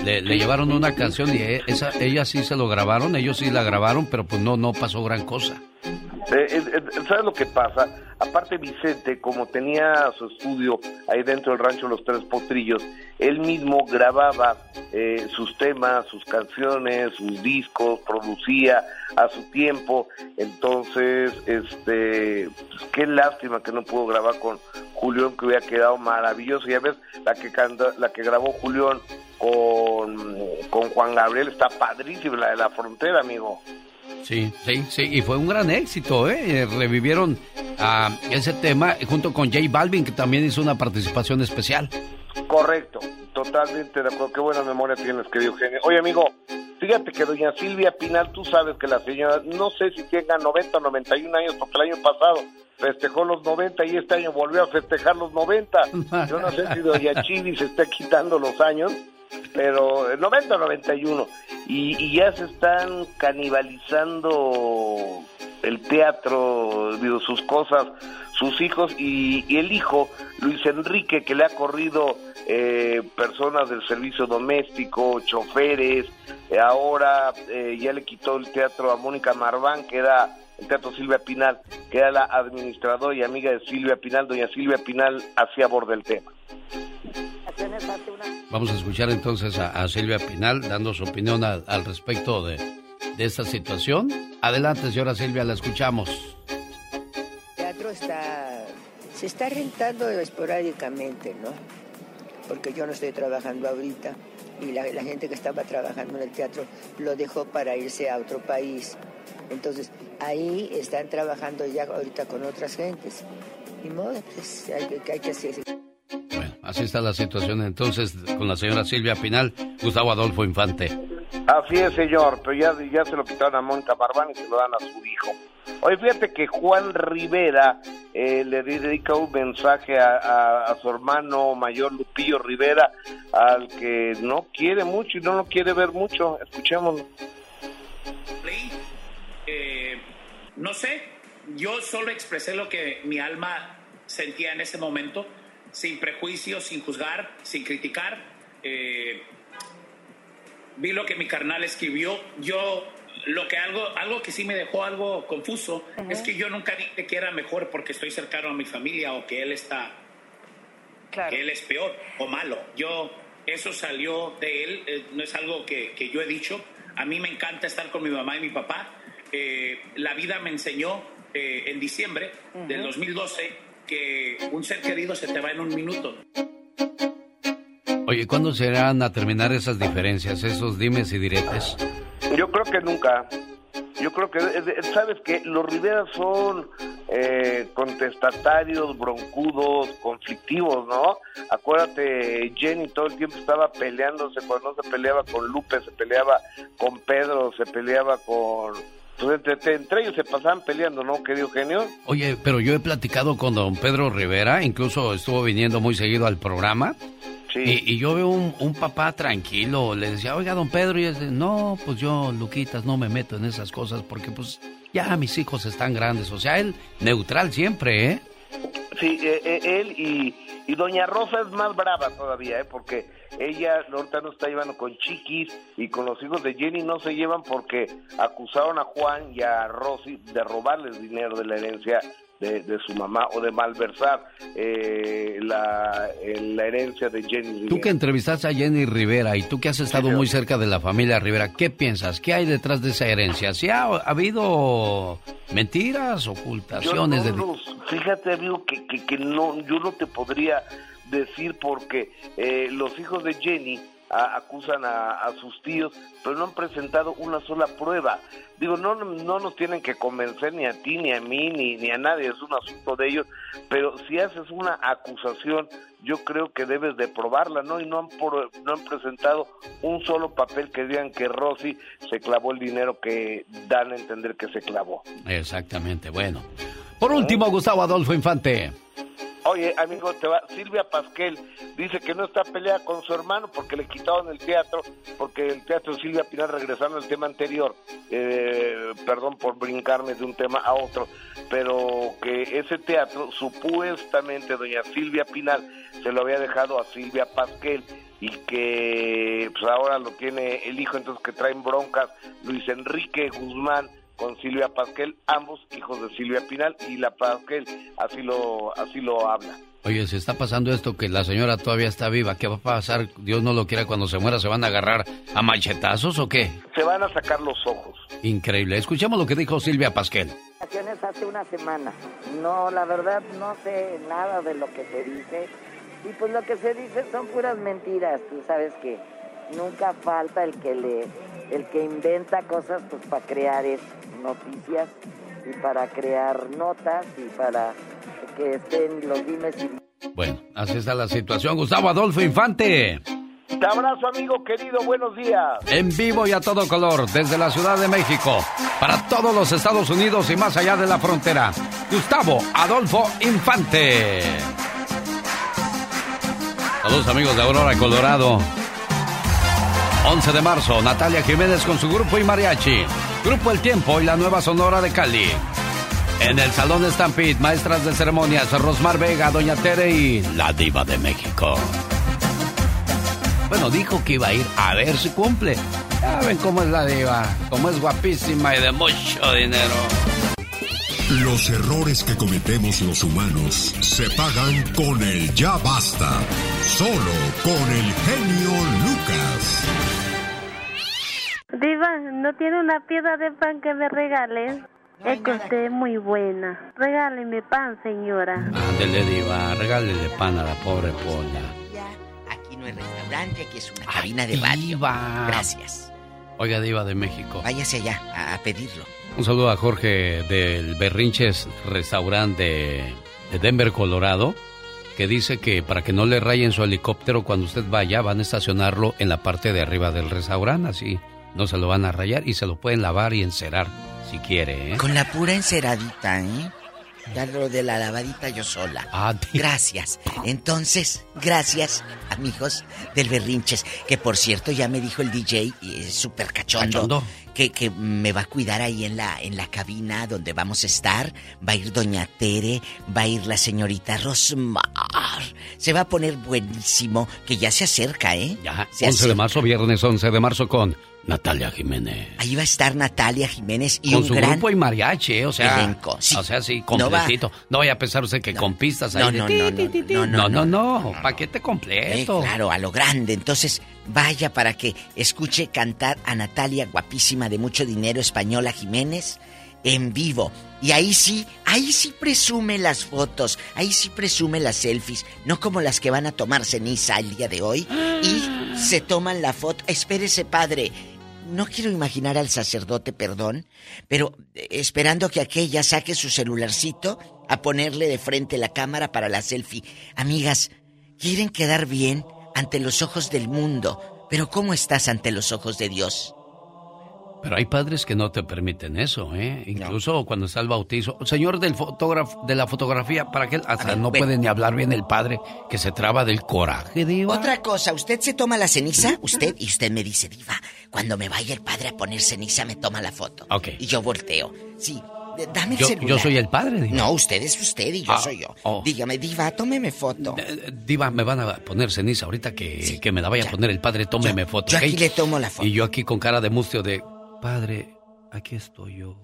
Le, le llevaron una canción y e- esa, ella sí se lo grabaron, ellos sí la grabaron, pero pues no, no pasó gran cosa. Eh, eh, eh, ¿Sabes lo que pasa? Aparte Vicente, como tenía su estudio ahí dentro del rancho Los Tres Potrillos, él mismo grababa eh, sus temas, sus canciones, sus discos, producía a su tiempo. Entonces, este, pues, qué lástima que no pudo grabar con Julián, que hubiera quedado maravilloso. Ya ves, la que canta, la que grabó Julián con, con Juan Gabriel está padrísima, la de la frontera, amigo. Sí, sí, sí, y fue un gran éxito, ¿eh? Eh, Revivieron ah, ese tema junto con J Balvin, que también hizo una participación especial. Correcto, totalmente de acuerdo. Qué buena memoria tienes, querido genio. Oye, amigo, Fíjate que doña Silvia Pinal, tú sabes que la señora, no sé si tenga 90 o 91 años, porque el año pasado festejó los 90 y este año volvió a festejar los 90. Yo no sé si doña Chivi se está quitando los años, pero el 90 o 91. Y, y ya se están canibalizando el teatro, sus cosas, sus hijos y, y el hijo, Luis Enrique, que le ha corrido eh, personas del servicio doméstico, choferes, eh, ahora eh, ya le quitó el teatro a Mónica Marván, que era el teatro Silvia Pinal, que era la administradora y amiga de Silvia Pinal, doña Silvia Pinal hacía borda el tema. Vamos a escuchar entonces a, a Silvia Pinal dando su opinión al, al respecto de, de esta situación. Adelante, señora Silvia, la escuchamos. El teatro está, se está rentando esporádicamente, ¿no? Porque yo no estoy trabajando ahorita y la, gente que estaba trabajando en el teatro lo dejó para irse a otro país. Entonces, ahí están trabajando ya ahorita con otras gentes. Y modo, pues hay, que- hay que hacer. Así está la situación entonces con la señora Silvia Pinal, Gustavo Adolfo Infante. Así es, señor, pero ya, ya se lo quitaron a Mónica Marván y se lo dan a su hijo. Oye, fíjate que Juan Rivera eh, le dedica un mensaje a su hermano mayor Lupillo Rivera, al que no quiere mucho y no lo quiere ver mucho. Escuchémoslo. Eh, no sé, yo solo expresé lo que mi alma sentía en ese momento, sin prejuicios, sin juzgar, sin criticar. Eh, vi lo que mi carnal escribió. Yo, lo que algo, algo que sí me dejó algo confuso es que yo nunca dije que era mejor porque estoy cercano a mi familia o que él está, que él es peor o malo. Yo, eso salió de él, eh, no es algo que, que yo he dicho. A mí me encanta estar con mi mamá y mi papá. Eh, la vida me enseñó eh, en diciembre del Ujú. 2012 que un ser querido se te va en un minuto. Oye, ¿cuándo se irán a terminar esas diferencias, esos dimes y diretes? Yo creo que nunca. Yo creo que, ¿sabes que Los Rivera son eh, contestatarios, broncudos, conflictivos, ¿no? Acuérdate, Jenny todo el tiempo estaba peleándose, cuando no se peleaba con Lupe, se peleaba con Pedro, se peleaba con... Pues entre- entre ellos se pasaban peleando, ¿no, querido genio? Oye, pero yo he platicado con don Pedro Rivera, incluso estuvo viniendo muy seguido al programa. Y, y yo veo un, un papá tranquilo, le decía, oiga, don Pedro, y él dice, no, pues yo, Luquitas, no me meto en esas cosas porque pues ya mis hijos están grandes. O sea, él neutral siempre, ¿eh? Sí, eh, eh, él y, y doña Rosa es más brava todavía, ¿eh? Porque ella ahorita no está llevando con Chiquis y con los hijos de Jenny no se llevan porque acusaron a Juan y a Rosy de robarles dinero de la herencia de, de su mamá o de malversar eh, la, eh, la herencia de Jenny. Tú que entrevistaste a Jenny Rivera y tú que has estado muy cerca de la familia Rivera, ¿qué piensas? ¿Qué hay detrás de esa herencia? ¿Si ha habido mentiras, ocultaciones? Yo de... no los- fíjate, amigo, que, que, que no, yo no te podría decir porque eh, los hijos de Jenny a- acusan a, a sus tíos, pero no han presentado una sola prueba. Digo, no, no nos tienen que convencer ni a ti, ni a mí, ni, ni a nadie, es un asunto de ellos, pero si haces una acusación, yo creo que debes de probarla, ¿no? Y no han, por- no han presentado un solo papel que digan que Rosy se clavó el dinero que dan a entender que se clavó. Exactamente, bueno. Por último, Gustavo Adolfo Infante. Oye, amigo, te va. Silvia Pasquel dice que no está peleada con su hermano porque le quitaron el teatro, porque el teatro de Silvia Pinal, regresando al tema anterior, eh, perdón por brincarme de un tema a otro, pero que ese teatro, supuestamente, doña Silvia Pinal se lo había dejado a Silvia Pasquel y que pues ahora lo tiene el hijo, entonces que traen broncas Luis Enrique Guzmán con Silvia Pasquel, ambos hijos de Silvia Pinal y la Pasquel así lo así lo habla. Oye, si está pasando esto que la señora todavía está viva, ¿qué va a pasar? Dios no lo quiera cuando se muera, ¿se van a agarrar a machetazos o qué? Se van a sacar los ojos. Increíble. Escuchemos lo que dijo Silvia Pasquel. Hace una semana. No, la verdad no sé nada de lo que se dice. Y pues lo que se dice son puras mentiras. Tú sabes que nunca falta el que le, el que inventa cosas pues para crear es- noticias y para crear notas y para que estén los dimes y Bueno, así está la situación. Gustavo Adolfo Infante. Te abrazo, amigo querido. Buenos días. En vivo y a todo color, desde la Ciudad de México, para todos los Estados Unidos y más allá de la frontera. Gustavo Adolfo Infante. Saludos amigos de Aurora, Colorado. 11 de marzo, Natalia Jiménez con su grupo y mariachi. Grupo El Tiempo y la Nueva Sonora de Cali. En el Salón Stampede, maestras de ceremonias, Rosmar Vega, Doña Tere y la Diva de México. Bueno, dijo que iba a ir a ver si cumple. Ya ven cómo es la diva, cómo es guapísima y de mucho dinero. Los errores que cometemos los humanos se pagan con el ya basta. Solo con el genio Lucas. Diva, ¿no tiene una piedra de pan que me regale? es que usted es muy buena. Regáleme pan, señora. Ándele, diva, regálele pan a la pobre Pola. Aquí no es restaurante, aquí es una cabina de radio. Gracias. Oiga, diva de México. Váyase allá a, a pedirlo. Un saludo a Jorge del Berrinches Restaurant de, de Denver, Colorado, que dice que para que no le rayen su helicóptero cuando usted vaya, van a estacionarlo en la parte de arriba del restaurante, así no se lo van a rayar y se lo pueden lavar y encerar si quiere, ¿eh? Con la pura enceradita, ¿eh? Ya lo de la lavadita yo sola. Ah, gracias. Entonces, gracias, amigos del Berrinches. Que por cierto, ya me dijo el DJ, es súper cachondo, ¿Cachondo? Que, que me va a cuidar ahí en la, en la cabina donde vamos a estar. Va a ir Doña Tere, va a ir la señorita Rosmar. Se va a poner buenísimo, que ya se acerca, ¿eh? Ya, Se 11 de acerca. marzo, viernes 11 de marzo con Natalia Jiménez. Ahí va a estar Natalia Jiménez y con un su gran grupo y mariachi, ¿eh? o sea, elenco, sí. o sea, sí, No va- completito. No, vaya a pensar usted que con pistas ahí No, de no, ti, no, ti, no, ti, no, no, no, no, no, paquete Eh, completo. claro, a lo grande. Entonces, vaya para que escuche cantar a Natalia, guapísima de mucho dinero, española Jiménez, en vivo. Y ahí sí, ahí sí presume las fotos, ahí sí presume las selfies, no como las que van a tomar ceniza el día de hoy y se toman la foto. Espérese, padre. No quiero imaginar al sacerdote, perdón, pero eh, esperando que aquella saque su celularcito a ponerle de frente la cámara para la selfie. Amigas, quieren quedar bien ante los ojos del mundo, pero ¿cómo estás ante los ojos de Dios? Pero hay padres que no te permiten eso, ¿eh? Incluso cuando está el bautizo. Señor del fotógrafo, de la fotografía, ¿para qué? Hasta ver, no ven. puede ni hablar bien el padre, que se traba del coraje, diva. Otra cosa, usted se toma la ceniza, usted, y usted me dice, diva, cuando me vaya el padre a poner ceniza me toma la foto. Ok. Y yo volteo. Sí, dame el Yo, celular. yo soy el padre, diva. No, usted es usted y yo Ah, soy yo. oh. Dígame, diva, tómeme foto. Diva, me van a poner ceniza ahorita que, que me la vaya a poner el padre, tómeme foto. yo aquí le tomo la foto. Y yo aquí con cara de mustio de, padre, aquí estoy yo.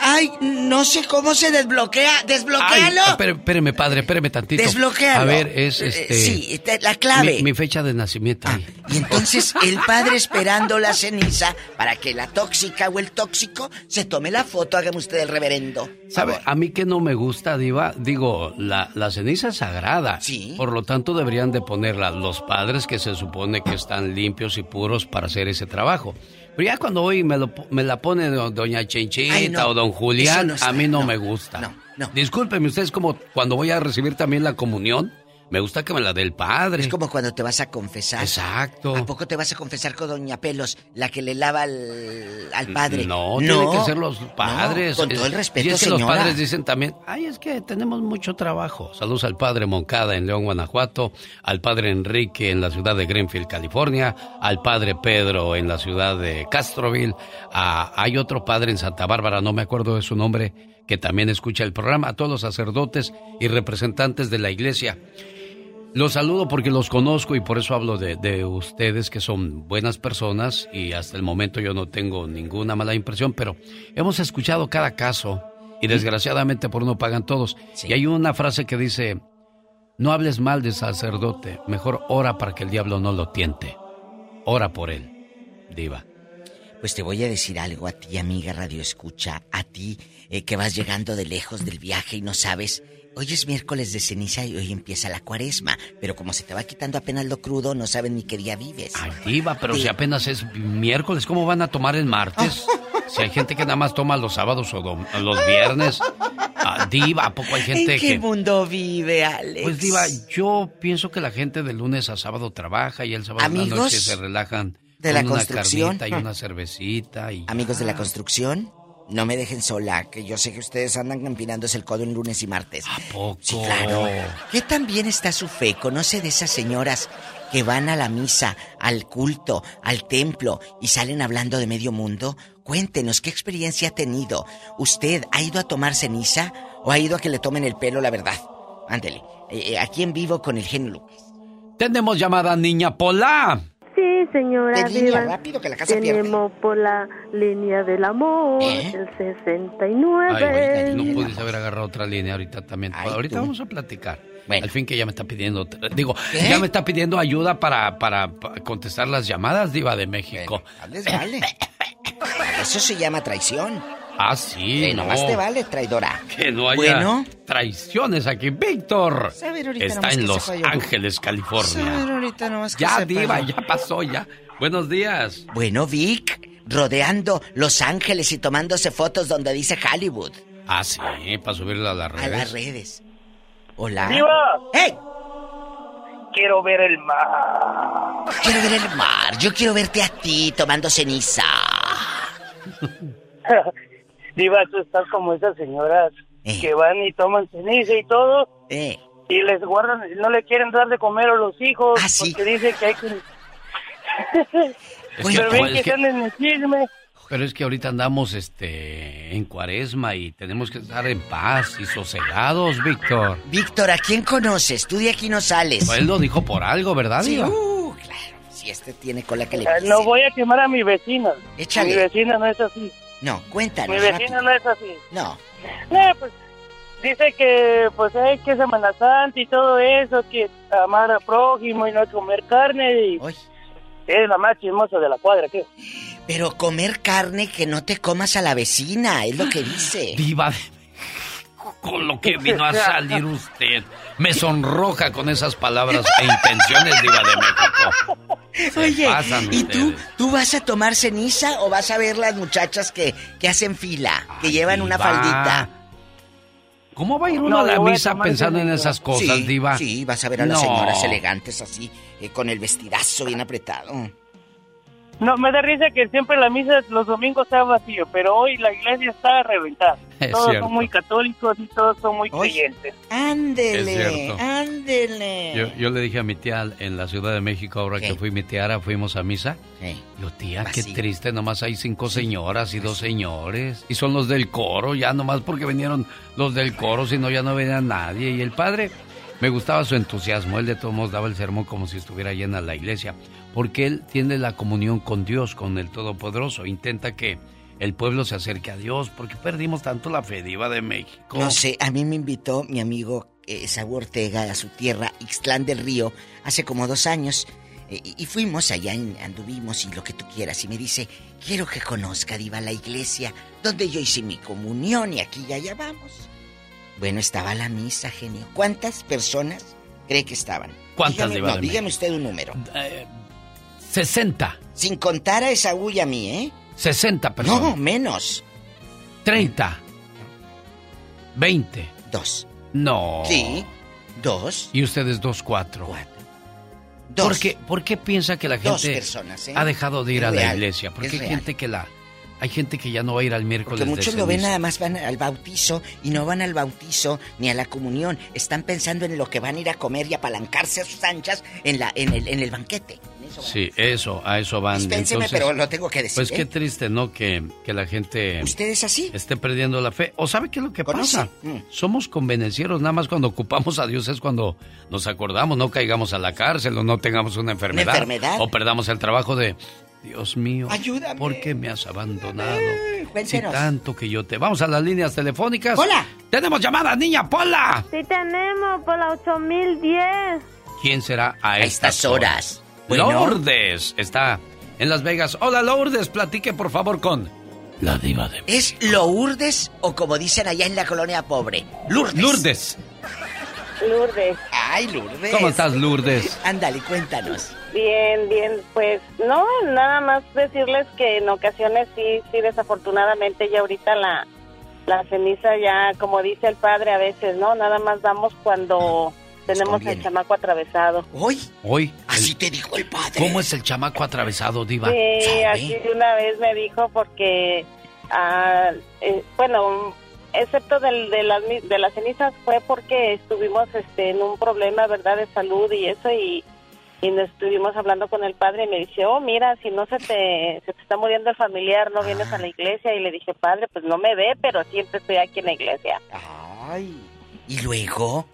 Ay, no sé cómo se desbloquea. ¡Desbloquéalo! Ay, espéreme, padre, espéreme tantito. Desbloquéalo. A ver, es Eh, este... sí, la clave. Mi, mi fecha de nacimiento. ahí. Y entonces el padre esperando la ceniza para que la tóxica o el tóxico se tome la foto. Hágame usted el reverendo. ¿Sabe? A mí que no me gusta, Diva, digo, la, la ceniza es sagrada. Sí. Por lo tanto, deberían de ponerla los padres que se supone que están limpios y puros para hacer ese trabajo. Pero ya cuando hoy me, lo, me la pone do- doña Chinchita Ay, no. o don Julián, no está- a mí no, no, me gusta. no, no. Discúlpeme, ustedes como cuando voy a recibir también la comunión, me gusta que me la dé el padre. Es como cuando te vas a confesar. Exacto. ¿A poco te vas a confesar con Doña Pelos, la que le lava al, al padre? No, tienen que ser los padres. No, con todo el Es- respeto, Y es que los padres dicen también, ay, es que tenemos mucho trabajo. Saludos al padre Moncada en León, Guanajuato, al padre Enrique en la ciudad de Greenfield, California, al padre Pedro en la ciudad de Castroville. a- hay otro padre en Santa Bárbara, no me acuerdo de su nombre, que también escucha el programa, a todos los sacerdotes y representantes de la iglesia. Los saludo porque los conozco y por eso hablo de, de ustedes que son buenas personas y hasta el momento yo no tengo ninguna mala impresión, pero hemos escuchado cada caso y desgraciadamente por uno pagan todos. Y hay una frase que dice, no hables mal del sacerdote, mejor ora para que el diablo no lo tiente. Ora por él, diva. Pues te voy a decir algo a ti, amiga Radio Escucha, a ti eh, que vas llegando de lejos del viaje y no sabes. Hoy es miércoles de ceniza y hoy empieza la cuaresma, pero como se te va quitando apenas lo crudo, no saben ni qué día vives. Ay, diva, pero si apenas es miércoles, ¿cómo van a tomar el martes? Si hay gente que nada más toma los sábados o los viernes. Ah, Diva, ¿a poco hay gente ¿En qué que... mundo vive, Alex? Pues Diva, yo pienso que la gente de lunes a sábado trabaja y el sábado en la Amigos noche se relajan de con la una construcción. carnita y una cervecita y... Amigos de la construcción, no me dejen sola, que yo sé que ustedes andan empinándose el codo en lunes y martes. ¿A poco? Sí, claro. ¿Qué tan bien está su fe? ¿Conoce de esas señoras que van a la misa, al culto, al templo y salen hablando de medio mundo? Cuéntenos qué experiencia ha tenido. ¿Usted ha ido a tomar ceniza o ha ido a que le tomen el pelo, la verdad? Ándele. eh, aquí en vivo con el genio Lucas. Tenemos llamada niña Pola. Sí, señora De línea, Diva. rápido, que la casa pierde. Tenemos por la línea del amor, ¿Eh? el 69. Ay, no pudiste haber agarrado otra línea ahorita también. ahorita tú. vamos a platicar. Al fin que ya me está pidiendo, digo, ya me está pidiendo ayuda para, para, para contestar las llamadas, Diva de México. Les vale. Eso se llama traición. Ah, sí, Eh, no. nomás te vale, traidora. Que no haya Bueno. traiciones aquí. Víctor A ver, ahorita está en Los. Ángeles, A ver, California. ahorita nomás que Ya. Diva, ya pasó, ya. Buenos días. Bueno, Vic, rodeando Los Ángeles y tomándose fotos donde dice Hollywood. Ah, sí, para subirla a las A redes. las redes. Hola. Diva. ¡Hey! Quiero ver el mar. Quiero ver el mar. Yo quiero verte a ti tomando ceniza. Diva, tú estás como esas señoras Eh. que van y toman ceniza y todo. Eh. Y les guardan, no le quieren dar de comer a los hijos Ah, porque dicen que hay que... Es que- Pero ven es que que- están en el chisme. Pero es que ahorita andamos este en cuaresma y tenemos que estar en paz y sosegados, Víctor. Víctor, ¿a quién conoces? Tú de aquí no sales. Pues él lo dijo por algo, ¿verdad, Sí, uh, claro. Si este tiene cola que le Ah, pise. No voy a quemar a mi vecina. Échale. Mi vecina no es así. No, cuéntanos. Mi vecina rápido. no es así. No. No, pues dice que pues hay que Semana Santa y todo eso, que amar al prójimo y no comer carne y es la más chismosa de la cuadra, ¿qué? Pero comer carne que no te comas a la vecina, es lo que dice. Diva con lo que vino a salir usted. Me sonroja con esas palabras e intenciones, Diva de México. Se Oye, ¿y tú, ustedes. tú vas a tomar ceniza o vas a ver las muchachas que, que hacen fila, que llevan una Diva. faldita? ¿Cómo va a ir uno No, a la a misa pensando en esas cosas, sí, Diva? Sí, vas a ver a las No. señoras elegantes así, eh, con el vestidazo bien apretado. No, me da risa que siempre la misa los domingos está vacío, pero hoy la iglesia está reventada. Es todos cierto. son muy católicos y todos son muy creyentes. Ándele, Es cierto. ándele. Yo, yo le dije a mi tía en la Ciudad de México, ahora que fui mi tía, fuimos a misa. Yo, tía, qué triste, nomás hay cinco señoras y dos señores. Y son los del coro, ya nomás porque vinieron los del coro, si no ya no venía nadie. Y el padre, me gustaba su entusiasmo, él de todos modos daba el sermón como si estuviera llena la iglesia. Porque él tiene la comunión con Dios, con el Todopoderoso. Intenta que el pueblo se acerque a Dios, porque perdimos tanto la fe diva de México. No sé, a mí me invitó mi amigo eh, Saúl Ortega a su tierra, Ixtlán del Río, hace como dos años. eh, y fuimos allá, anduvimos y lo que tú quieras. Y me dice, quiero que conozca, Diva, la iglesia donde yo hice mi comunión y aquí ya allá vamos. Bueno, estaba la misa, genio. ¿Cuántas personas cree que estaban? ¿Cuántas, Dígame, Diva no, de dígame usted un número. 60. Sin contar a Esaú y a mí, ¿eh? 60 personas. No, menos. 30. 20. Dos. No. Sí. Dos. Y ustedes dos, cuatro. Dos. ¿Por qué, por qué piensa que la gente personas, ¿eh? ha dejado de ir Es a la real, iglesia? Porque hay real. gente que la hay gente que ya no va a ir al miércoles Porque de muchos lo ven nada más van al bautizo y no van al bautizo ni a la comunión. Están pensando en lo que van a ir a comer y apalancarse a sus anchas en la en el, en el banquete. Sí, eso, a eso van. Dispénseme, Entonces, pero lo tengo que decir. Pues ¿eh? qué triste, ¿no? Que, que la gente ¿Usted es así? esté perdiendo la fe. ¿O sabe qué es lo que ¿Conoce? pasa? Mm. Somos convenencieros, nada más cuando ocupamos a Dios es cuando nos acordamos, no caigamos a la cárcel o no tengamos una enfermedad. enfermedad? O perdamos el trabajo de, Dios mío, Ayúdame. ¿por qué me has abandonado? Si cuéntenos. tanto que yo te... Vamos a las líneas telefónicas. ¡Hola! Tenemos llamada, niña Pola. Sí tenemos por la 8010. ¿Quién será a, estas, estas horas? Bueno. Lourdes está en Las Vegas. Hola, Lourdes, platique por favor con la diva de... ¿Es Lourdes o como dicen allá en la colonia pobre? Lourdes. Lourdes. Lourdes. Ay, Lourdes. ¿Cómo estás, Lourdes? Ándale, cuéntanos. Bien, bien, pues no, nada más decirles que en ocasiones sí, sí, desafortunadamente ya ahorita la, la ceniza ya, como dice el padre a veces, ¿no? Nada más damos cuando tenemos el chamaco atravesado. ¿Hoy? Hoy. Así te dijo el padre. ¿Cómo es el chamaco atravesado, Diva? Sí, así de una vez me dijo porque, ah, eh, bueno, excepto del, de, las, de las cenizas fue porque estuvimos este, en un problema, ¿verdad?, de salud y eso, y, y nos estuvimos hablando con el padre y me dice, oh, mira, si no se te, se te está muriendo el familiar, no vienes a la iglesia. Y le dije, padre, pues no me ve, pero siempre estoy aquí en la iglesia. Ay. ¿Y luego?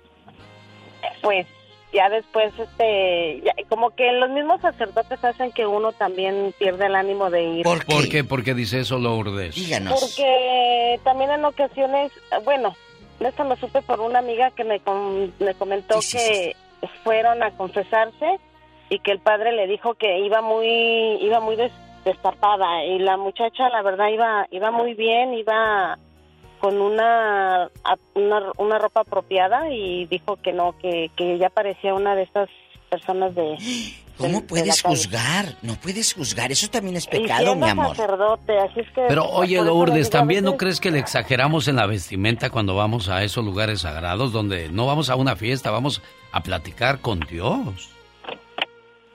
Pues ya después, este, ya- como que los mismos sacerdotes hacen que uno también pierde el ánimo de ir. ¿Por qué? ¿Por qué dice eso Lourdes? Porque también en ocasiones, bueno, esto lo supe por una amiga que me, com- me comentó que fueron a confesarse y que el padre le dijo que iba muy iba muy des- destapada y la muchacha la verdad iba iba muy bien, iba con una, a- una una ropa apropiada y dijo que no, que, que ella parecía una de estas personas de ¿Cómo de puedes calle. juzgar? No puedes juzgar. Eso también es pecado, mi amor. sacerdote, así es que Pero oye, Lourdes, ¿también no crees que le exageramos en la vestimenta cuando vamos a esos lugares sagrados donde no vamos a una fiesta, vamos a platicar con Dios?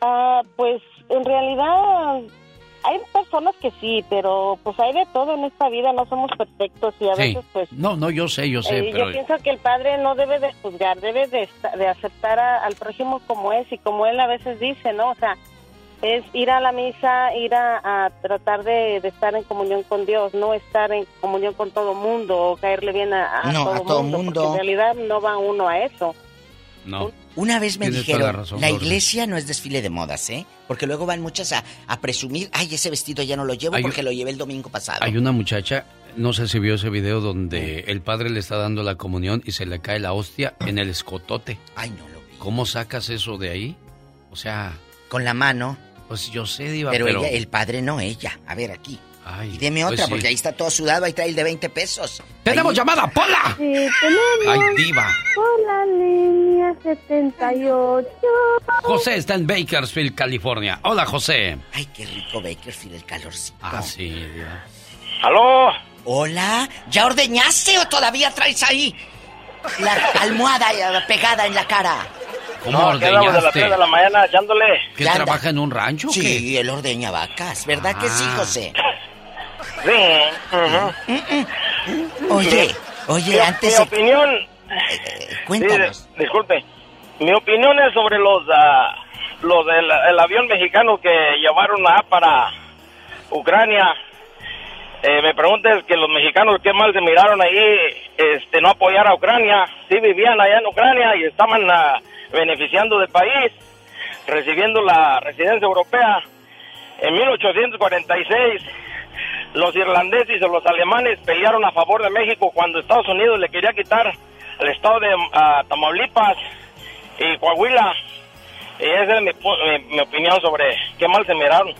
Ah, pues en realidad hay personas que sí, pero pues hay de todo en esta vida, no somos perfectos y a Sí. veces pues... No, no, yo sé, yo sé, eh, pero Yo pienso que el padre no debe de juzgar, debe de, de aceptar a- al prójimo como es y como él a veces dice, ¿no? O sea, es ir a la misa, ir a, a tratar de, de estar en comunión con Dios, no estar en comunión con todo mundo o caerle bien a, a No, todo, a todo mundo, mundo. porque en realidad no va uno a eso. No. Una vez me dijeron, la razón, la Lourdes. iglesia no es desfile de modas, ¿eh? Porque luego van muchas a, a presumir, ay, ese vestido ya no lo llevo Hay- porque lo llevé el domingo pasado. Hay una muchacha, no sé si vio ese video donde el padre le está dando la comunión y se le cae la hostia en el escotote. Ay, no lo vi. ¿Cómo sacas eso de ahí? O sea... Con la mano. Pues yo sé, Diva, pero, pero... ella, el padre no ella. A ver, aquí. Ay, y deme pues otra, sí. porque ahí está todo sudado, ahí trae el de 20 pesos. ¡Tenemos Ahí- llamada, Pola! Sí, tenemos ¡Ay, Diva! por la línea 78. José está en Bakersfield, California. Hola, José. Ay, qué rico Bakersfield, el calorcito. Ah, sí, Diva. ¿Aló? Hola, ¿ya ordeñaste o todavía traes ahí la almohada pegada en la cara? ¿Cómo No, andamos de ordeñaste? 3 de la mañana echándole. ¿Qué ¿Qué anda? trabaja en un rancho Sí, qué? él ordeña vacas, ¿verdad que sí, Ah. José? Sí. Oye, oye, Mi- antes Mi opinión. cuéntanos. Sí, disculpe. Mi opinión es sobre los. ah, los del el avión mexicano que llevaron a para Ucrania. Eh, me preguntas que los mexicanos qué mal se miraron ahí, este, no apoyar a Ucrania. Sí vivían allá en Ucrania y estaban ah, beneficiando del país, recibiendo la residencia europea. En 1846, los irlandeses y los alemanes pelearon a favor de México cuando Estados Unidos le quería quitar el estado de ah, Tamaulipas y Coahuila. Y esa es mi, mi- mi opinión sobre qué mal se miraron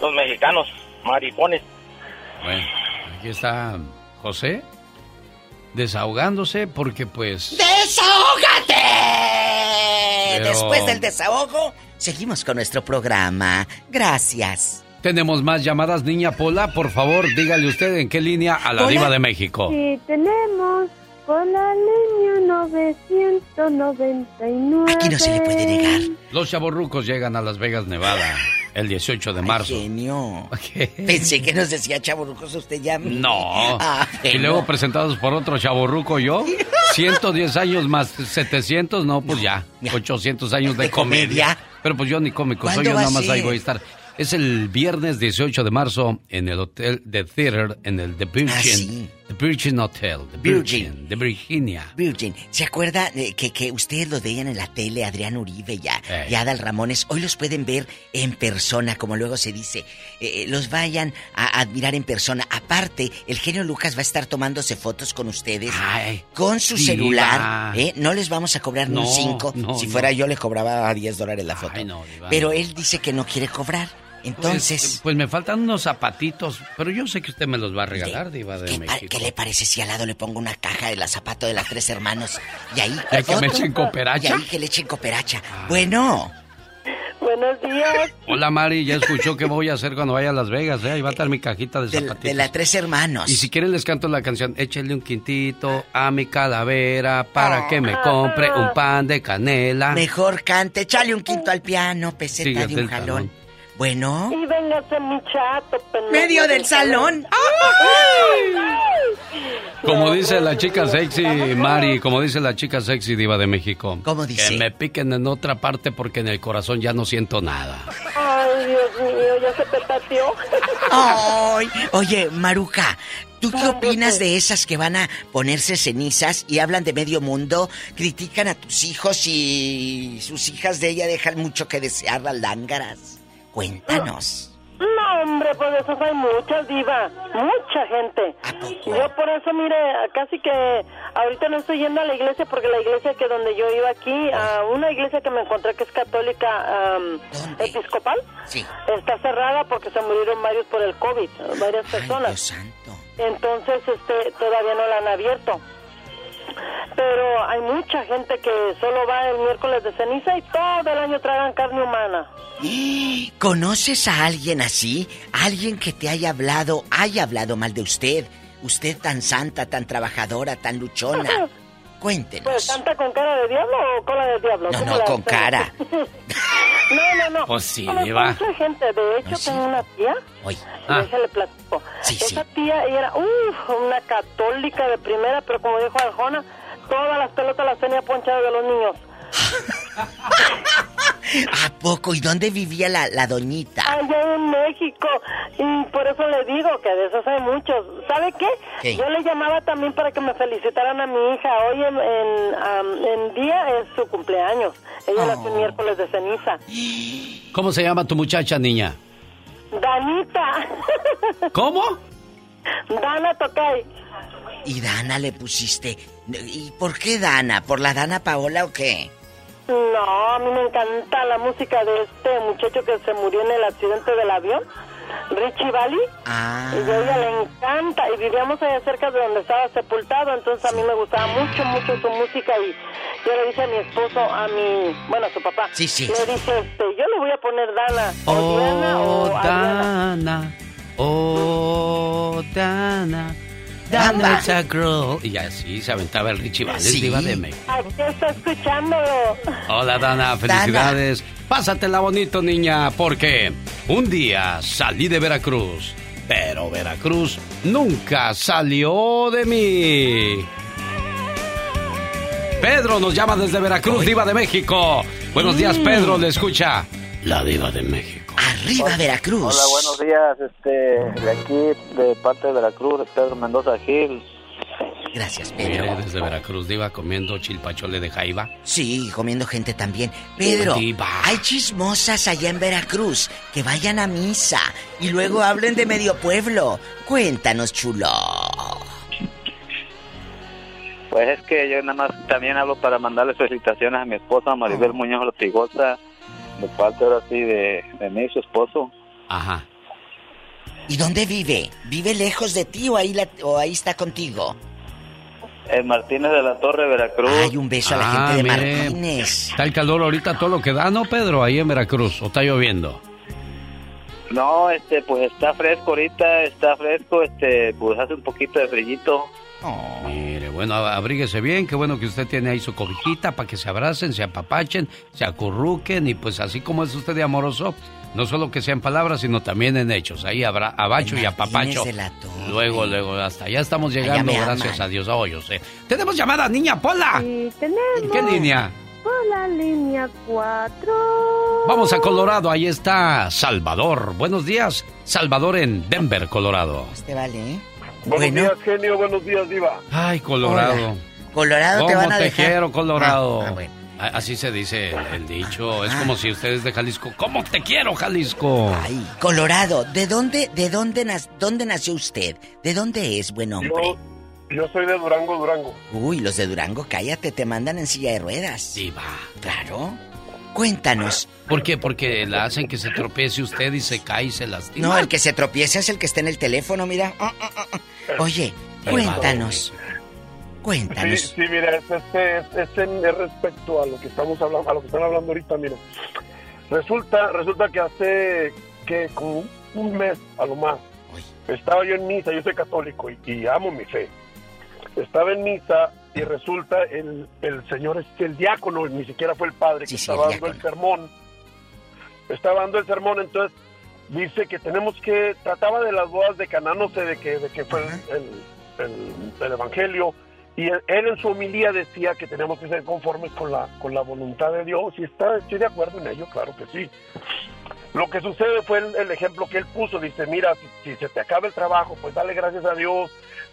los mexicanos, maricones. Bueno, aquí está José desahogándose porque pues... ¡Desahógate! Pero- Después del desahogo, seguimos con nuestro programa. Gracias. Tenemos más llamadas, niña Pola. Por favor, dígale usted en qué línea a la Pola. diva de México. Sí, tenemos por la línea 999. Aquí no se le puede negar. Los chavorrucos llegan a Las Vegas, Nevada, el 18 de marzo. Genio. Pensé que nos decía chaburrucos usted ya. No. Ah, y luego presentados por otro chaborruco yo. 110 años más 700, no, pues ya. 800 años de, ¿De comedia. comedia? Pero pues yo ni cómico soy, ¿Cuándo yo nada más ahí voy a estar. Es el viernes 18 de marzo en el hotel The Theater, en el The Virgin. Ah, sí. The Virgin Hotel, The Virgin. Virgin, de Virginia. Virgin, ¿se acuerda de que, que ustedes lo veían en la tele, Adrián Uribe ya, y Adal Ramones? Hoy los pueden ver en persona, como luego se dice. Eh, los vayan a admirar en persona. Aparte, el genio Lucas va a estar tomándose fotos con ustedes Ay, con su diva. celular. ¿eh? No les vamos a cobrar ni No, un 5. no, si no. fuera yo, le cobraba a 10 dólares la foto. Ay, Pero él dice que no quiere cobrar. Entonces, Pues, pues me faltan unos zapatitos, pero yo sé que usted me los va a regalar, diva de ¿qué, México. qué le parece si al lado le pongo una caja de la zapato de las tres hermanos? Y ahí. ¿Ya que me echen cooperacha? Y ahí que le echen cooperacha. Bueno. Bueno, Buenos días. Hola Mari, ya escuchó qué voy a hacer cuando vaya a Las Vegas, ¿eh? Ahí va a estar mi cajita de, zapatitos. De la Tres Hermanos. Y si quieren les canto la canción Échale un quintito a mi calavera para que me compre un pan de canela. Mejor cante, échale un quinto al piano, peseta de un jalón. talón. Bueno, Y véngase mi chato. pendejo. medio del salón. Como dice la chica sexy, Mari, como dice la chica sexy diva de México. ¿Cómo dice? Que me piquen en otra parte porque en el corazón ya no siento nada. Ay, Dios mío, ya se petateó. Ay, oye, Maruja, ¿tú qué opinas de esas que van a ponerse cenizas y hablan de medio mundo, critican a tus hijos y sus hijas de ella dejan mucho que desear las lángaras? Cuéntanos. No, hombre, pues de esos hay muchas, diva. Mucha gente. Yo por eso, mire, casi que ahorita no estoy yendo a la iglesia porque la iglesia que donde yo iba aquí, a una iglesia que me encontré que es católica episcopal, Sí. está cerrada porque se murieron varios por el COVID, varias personas. Entonces, este, todavía no la han abierto. Pero hay mucha gente que solo va el miércoles de ceniza y todo el año tragan carne humana. ¿Conoces a alguien así? ¿Alguien que te haya hablado, haya hablado mal de usted? Usted tan santa, tan trabajadora, tan luchona. Cuéntenos. Pues, ¿canta con cara de diablo o cola de diablo? No, ¿Cómo no, con cara. no, no, no. Pues sí, Conozco diva. mucha gente. De hecho, tengo una tía. Oye. Ah. Déjale platico. Esa tía, ella era uf, una católica de primera, pero como dijo Arjona, todas las pelotas las tenía ponchadas de los niños. ¿A poco? ¿Y dónde vivía la, la doñita? Allá en México. Y por eso le digo que de esos hay muchos. ¿Sabe qué? ¿Qué? Yo le llamaba también para que me felicitaran a mi hija. Hoy en, en, am, en día es su cumpleaños. Ella nació el miércoles de ceniza. ¿Cómo se llama tu muchacha, niña? Danita. ¿Cómo? Dana Tocay. Y Dana le pusiste. ¿Y por qué Dana? ¿Por la Dana Paola o qué? No, a mí me encanta la música de este muchacho que se murió en el accidente del avión, Richie Valley. Ah. Y a ella le encanta. Y vivíamos allá cerca de donde estaba sepultado, entonces a mí me gustaba mucho, mucho su música. Y yo le dije a mi esposo, a mi, bueno, a su papá. Sí, sí. Le dije, este, yo le voy a poner Dana. O Diana Oh, o Adriana. Dana. Oh, Dana. Dana is a girl. Y así se aventaba el Richie Valens, diva de México. Aquí está escuchándolo. Hola, Dana. Felicidades. Pásatela bonito, niña, porque un día salí de Veracruz, pero Veracruz nunca salió de mí. Pedro nos llama desde Veracruz, diva de México. Buenos días, Mm. Pedro. Le escucha la diva de México. Arriba, Veracruz. Hola, buenos días. Este, de aquí, de parte de Veracruz, Pedro Mendoza Gil. Gracias, Mire, desde Veracruz, diva, comiendo chilpachole de jaiba. Sí, comiendo gente también. Pedro, Diva. hay chismosas allá en Veracruz que vayan a misa y luego hablen de medio pueblo. Cuéntanos, chulo. Pues es que yo nada más también hablo para mandarle felicitaciones a mi esposa Maribel Muñoz Ortigosa, de parte ahora sí de, de mí, su esposo. Ajá. ¿Y dónde vive? ¿Vive lejos de ti o ahí, la- o ahí está contigo? En Martínez de la Torre, Veracruz. Ay, un beso a la Ah, gente de mire, Martínez. Está el calor ahorita todo lo que da, ¿no, Pedro? Ahí en Veracruz. ¿O está lloviendo? No, este, pues está fresco ahorita, está fresco, este, pues hace un poquito de frillito. Mire, bueno, abríguese bien. Qué bueno que usted tiene ahí su cobijita para que se abracen, se apapachen, se acurruquen. Y pues así como es usted de amoroso, no solo que sea en palabras, sino también en hechos. Ahí habrá abacho y apapacho. Luego, luego, hasta allá estamos llegando, gracias aman. a Dios. Oh, yo sé. Tenemos llamada, niña Pola. Sí, tenemos. ¿Qué línea? Por la línea 4. Vamos a Colorado, ahí está Salvador. Buenos días, Salvador en Denver, Colorado. Este vale, ¿eh? Buenos días, genio. Buenos días, Diva. Ay, Colorado. Colorado te ¿Cómo van a te dejar? quiero, Colorado? Ah, ah, bueno. Así se dice el, el dicho. Es como si ustedes de Jalisco. ¿Cómo te quiero, Jalisco? Ay, Colorado, ¿de dónde, de dónde, nas- dónde nació usted? ¿De dónde es, buen hombre? Yo, yo soy de Durango, Durango. Uy, los de Durango, cállate, te mandan en silla de ruedas. Sí, va. Claro. Cuéntanos. ¿Por qué? Porque la hacen que se tropiece usted y se cae y se lastima. No, el que se tropieza es el que está en el teléfono, mira. Ah, ah, ah. Oye, cuéntanos. Cuéntanos. Sí, sí, mira, es, este, es, es en es respecto a lo que estamos hablando, a lo que están hablando ahorita, mira. Resulta, resulta que hace que como un mes a lo más estaba yo en misa, yo soy católico y, y amo mi fe. Estaba en misa y resulta el, el señor, este, el diácono, ni siquiera fue el padre que estaba dando el sermón. Estaba dando el sermón, entonces dice que tenemos que, trataba de las bodas de Caná, no sé de qué, de qué fue el, el- el evangelio, y él, él en su homilía decía que tenemos que ser conformes con la, con la voluntad de Dios, y está, estoy de acuerdo en ello, claro que sí. Lo que sucede fue el, el ejemplo que él puso, dice, mira, si, si se te acaba el trabajo, pues dale gracias a Dios,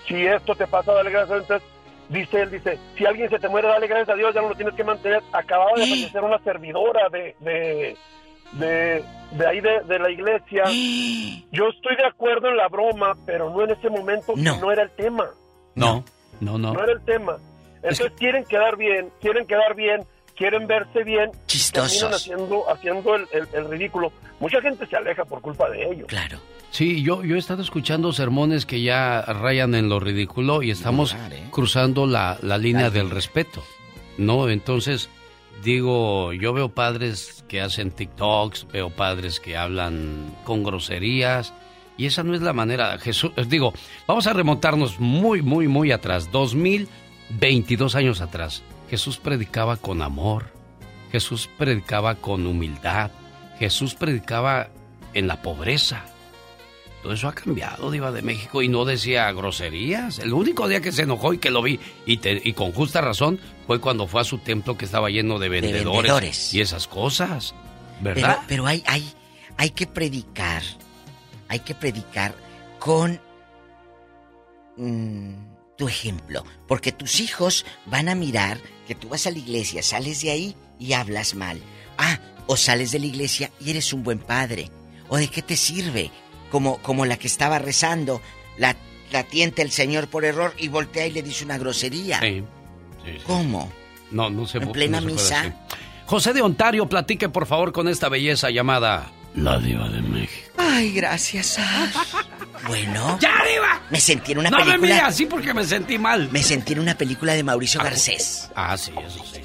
si esto te pasa, dale gracias a Dios, entonces dice él, dice, si alguien se te muere, dale gracias a Dios, ya no lo tienes que mantener. Acababa de fallecer una servidora de, de, de, de ahí de, de la iglesia. Yo estoy de acuerdo en la broma, pero no en ese momento, no, no era el tema. No, no, no. No era el tema. Entonces quieren quedar bien, quieren quedar bien, quieren verse bien. Chistosos. terminan haciendo, haciendo el, el- el ridículo. Mucha gente se aleja por culpa de ellos. Claro. Sí, yo, yo he estado escuchando sermones que ya rayan en lo ridículo y estamos cruzando la, la línea del respeto, ¿no? Entonces, digo, yo veo padres que hacen TikToks, veo padres que hablan con groserías y esa no es la manera. Jesús, eh, digo, vamos a remontarnos muy, muy, muy atrás, 2022 años atrás. Jesús predicaba con amor, Jesús predicaba con humildad, Jesús predicaba en la pobreza. Todo eso ha cambiado, Diva de México, y no decía groserías. El único día que se enojó y que lo vi, y, te- y con justa razón, fue cuando fue a su templo que estaba lleno de vendedores, vendedores. y esas cosas. ¿Verdad? pero hay, hay, hay que predicar, hay que predicar con mm, tu ejemplo, porque tus hijos van a mirar que tú vas a la iglesia, sales de ahí y hablas mal. Ah, o sales de la iglesia y eres un buen padre. ¿O de qué te sirve? Como, como la que estaba rezando, la, la tienta el Señor por error y voltea y le dice una grosería. Sí, sí, sí. ¿Cómo? No, no se ¿En plena no se puede misa? así. José de Ontario, platique por favor con esta belleza llamada La Diva de México. Ay, gracias. Bueno. ¡Ya, Diva! Me sentí en una no me película. mire así porque me sentí mal. Me sentí en una película de Mauricio Garcés. Ah, sí, eso sí.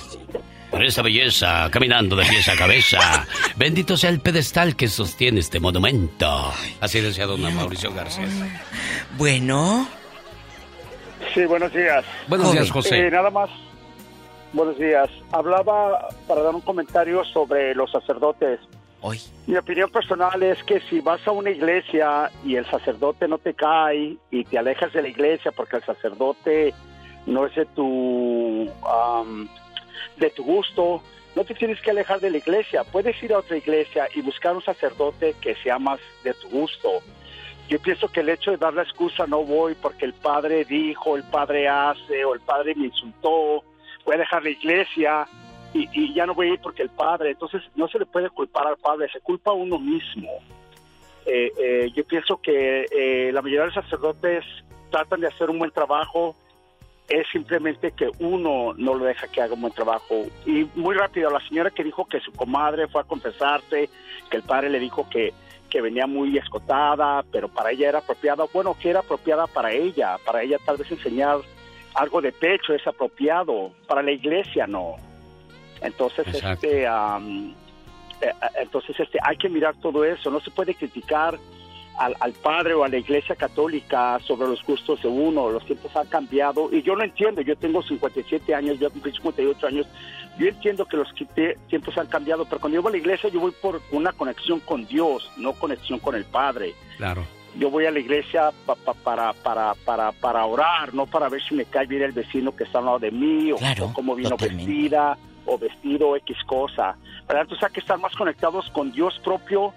Por esa belleza, caminando de pies a cabeza. Bendito sea el pedestal que sostiene este monumento. Así decía don Mauricio Garcés. Bueno. Sí, buenos días. Buenos días, José. Eh, nada más, buenos días. Hablaba para dar un comentario sobre los sacerdotes. Hoy. Mi opinión personal es que si vas a una iglesia y el sacerdote no te cae y te alejas de la iglesia porque el sacerdote no es de tu am, de tu gusto, no te tienes que alejar de la iglesia. Puedes ir a otra iglesia y buscar un sacerdote que sea más de tu gusto. Yo pienso que el hecho de dar la excusa no voy porque el padre dijo, el padre hace o el padre me insultó, voy a dejar la iglesia y, y ya no voy a ir porque el padre, entonces no se le puede culpar al padre, se culpa a uno mismo. Eh, eh, yo pienso que eh, la mayoría de los sacerdotes tratan de hacer un buen trabajo, es simplemente que uno no lo deja que haga un buen trabajo. Y muy rápido, la señora que dijo que su comadre fue a confesarse, que el padre le dijo que, que venía muy escotada, pero para ella era apropiada, bueno, que era apropiada para ella, para ella tal vez enseñar algo de pecho es apropiado, para la iglesia no. Entonces, Exacto. este, eh, entonces este, hay que mirar todo eso, no se puede criticar al, al padre o a la iglesia católica sobre los gustos de uno, los tiempos han cambiado y yo lo entiendo, yo tengo 57 años, yo cumplí 58 años, yo entiendo que los tiempos han cambiado, pero cuando yo voy a la iglesia yo voy por una conexión con Dios, no conexión con el Padre. Claro. Yo voy a la iglesia pa- pa- para, para, para, para orar, no para ver si me cae bien el vecino que está al lado de mí o, o cómo vino vestida o vestido X cosa. ¿verdad? Entonces hay que estar más conectados con Dios propio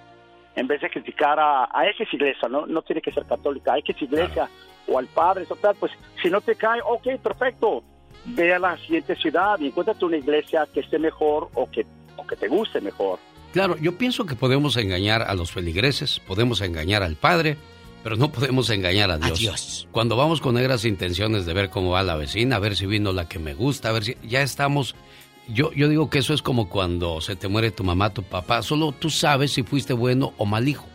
en vez de criticar a, a X iglesia, ¿no? No tiene que ser católica, a X iglesia o al Padre, pues si no te cae, ok, perfecto, ve a la siguiente ciudad y encuéntrate una iglesia que esté mejor o que, o que te guste mejor. Claro, yo pienso que podemos engañar a los feligreses, podemos engañar al Padre, pero no podemos engañar a Dios. Dios. Cuando vamos con negras intenciones de ver cómo va la vecina, a ver si vino la que me gusta, a ver si ya estamos. Yo, yo digo que eso es como cuando se te muere tu mamá, tu papá. Solo tú sabes si fuiste bueno o mal hijo.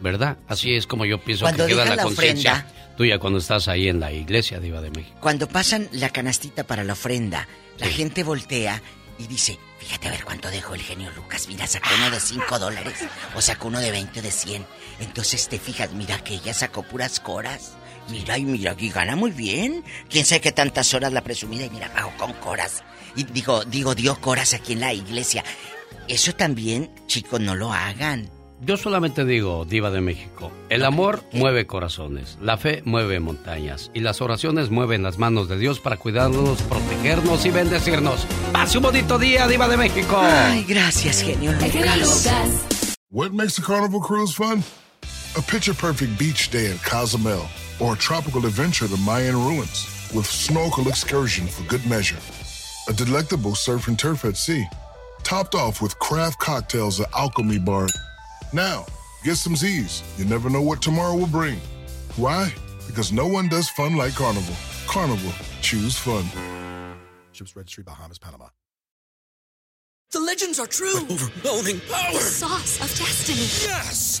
¿Verdad? Así es como yo pienso Cuando que queda la la conciencia tuya cuando estás ahí en la iglesia, Diva de México. Cuando pasan la canastita para la ofrenda, la gente voltea y dice, fíjate a ver cuánto dejó el genio Lucas. Mira, sacó uno de 5 dólares o sacó uno de 20 de 100. Entonces te fijas, mira que ella sacó puras coras. Mira y mira, y gana muy bien. Quién sabe qué tantas horas la presumida y mira, pagó con coras. Y digo, digo, dio coras aquí en la iglesia. Eso también, chicos, no lo hagan. Yo solamente digo, Diva de México, el amor mueve corazones, la fe mueve montañas y las oraciones mueven las manos de Dios para cuidarnos, protegernos y bendecirnos. Pase un bonito día, Diva de México. Ay, gracias, genio Lucas. What makes a carnival cruise fun? A picture perfect beach day at Cozumel or a tropical adventure to Mayan ruins with snorkel excursion for good measure. A delectable surf and turf at sea, topped off with craft cocktails at Alchemy Bar. Now, get some Z's. You never know what tomorrow will bring. Why? Because no one does fun like Carnival. Carnival, choose fun. Ships Registry, Bahamas, Panama. The legends are true. Overwhelming power! The sauce of destiny. Yes!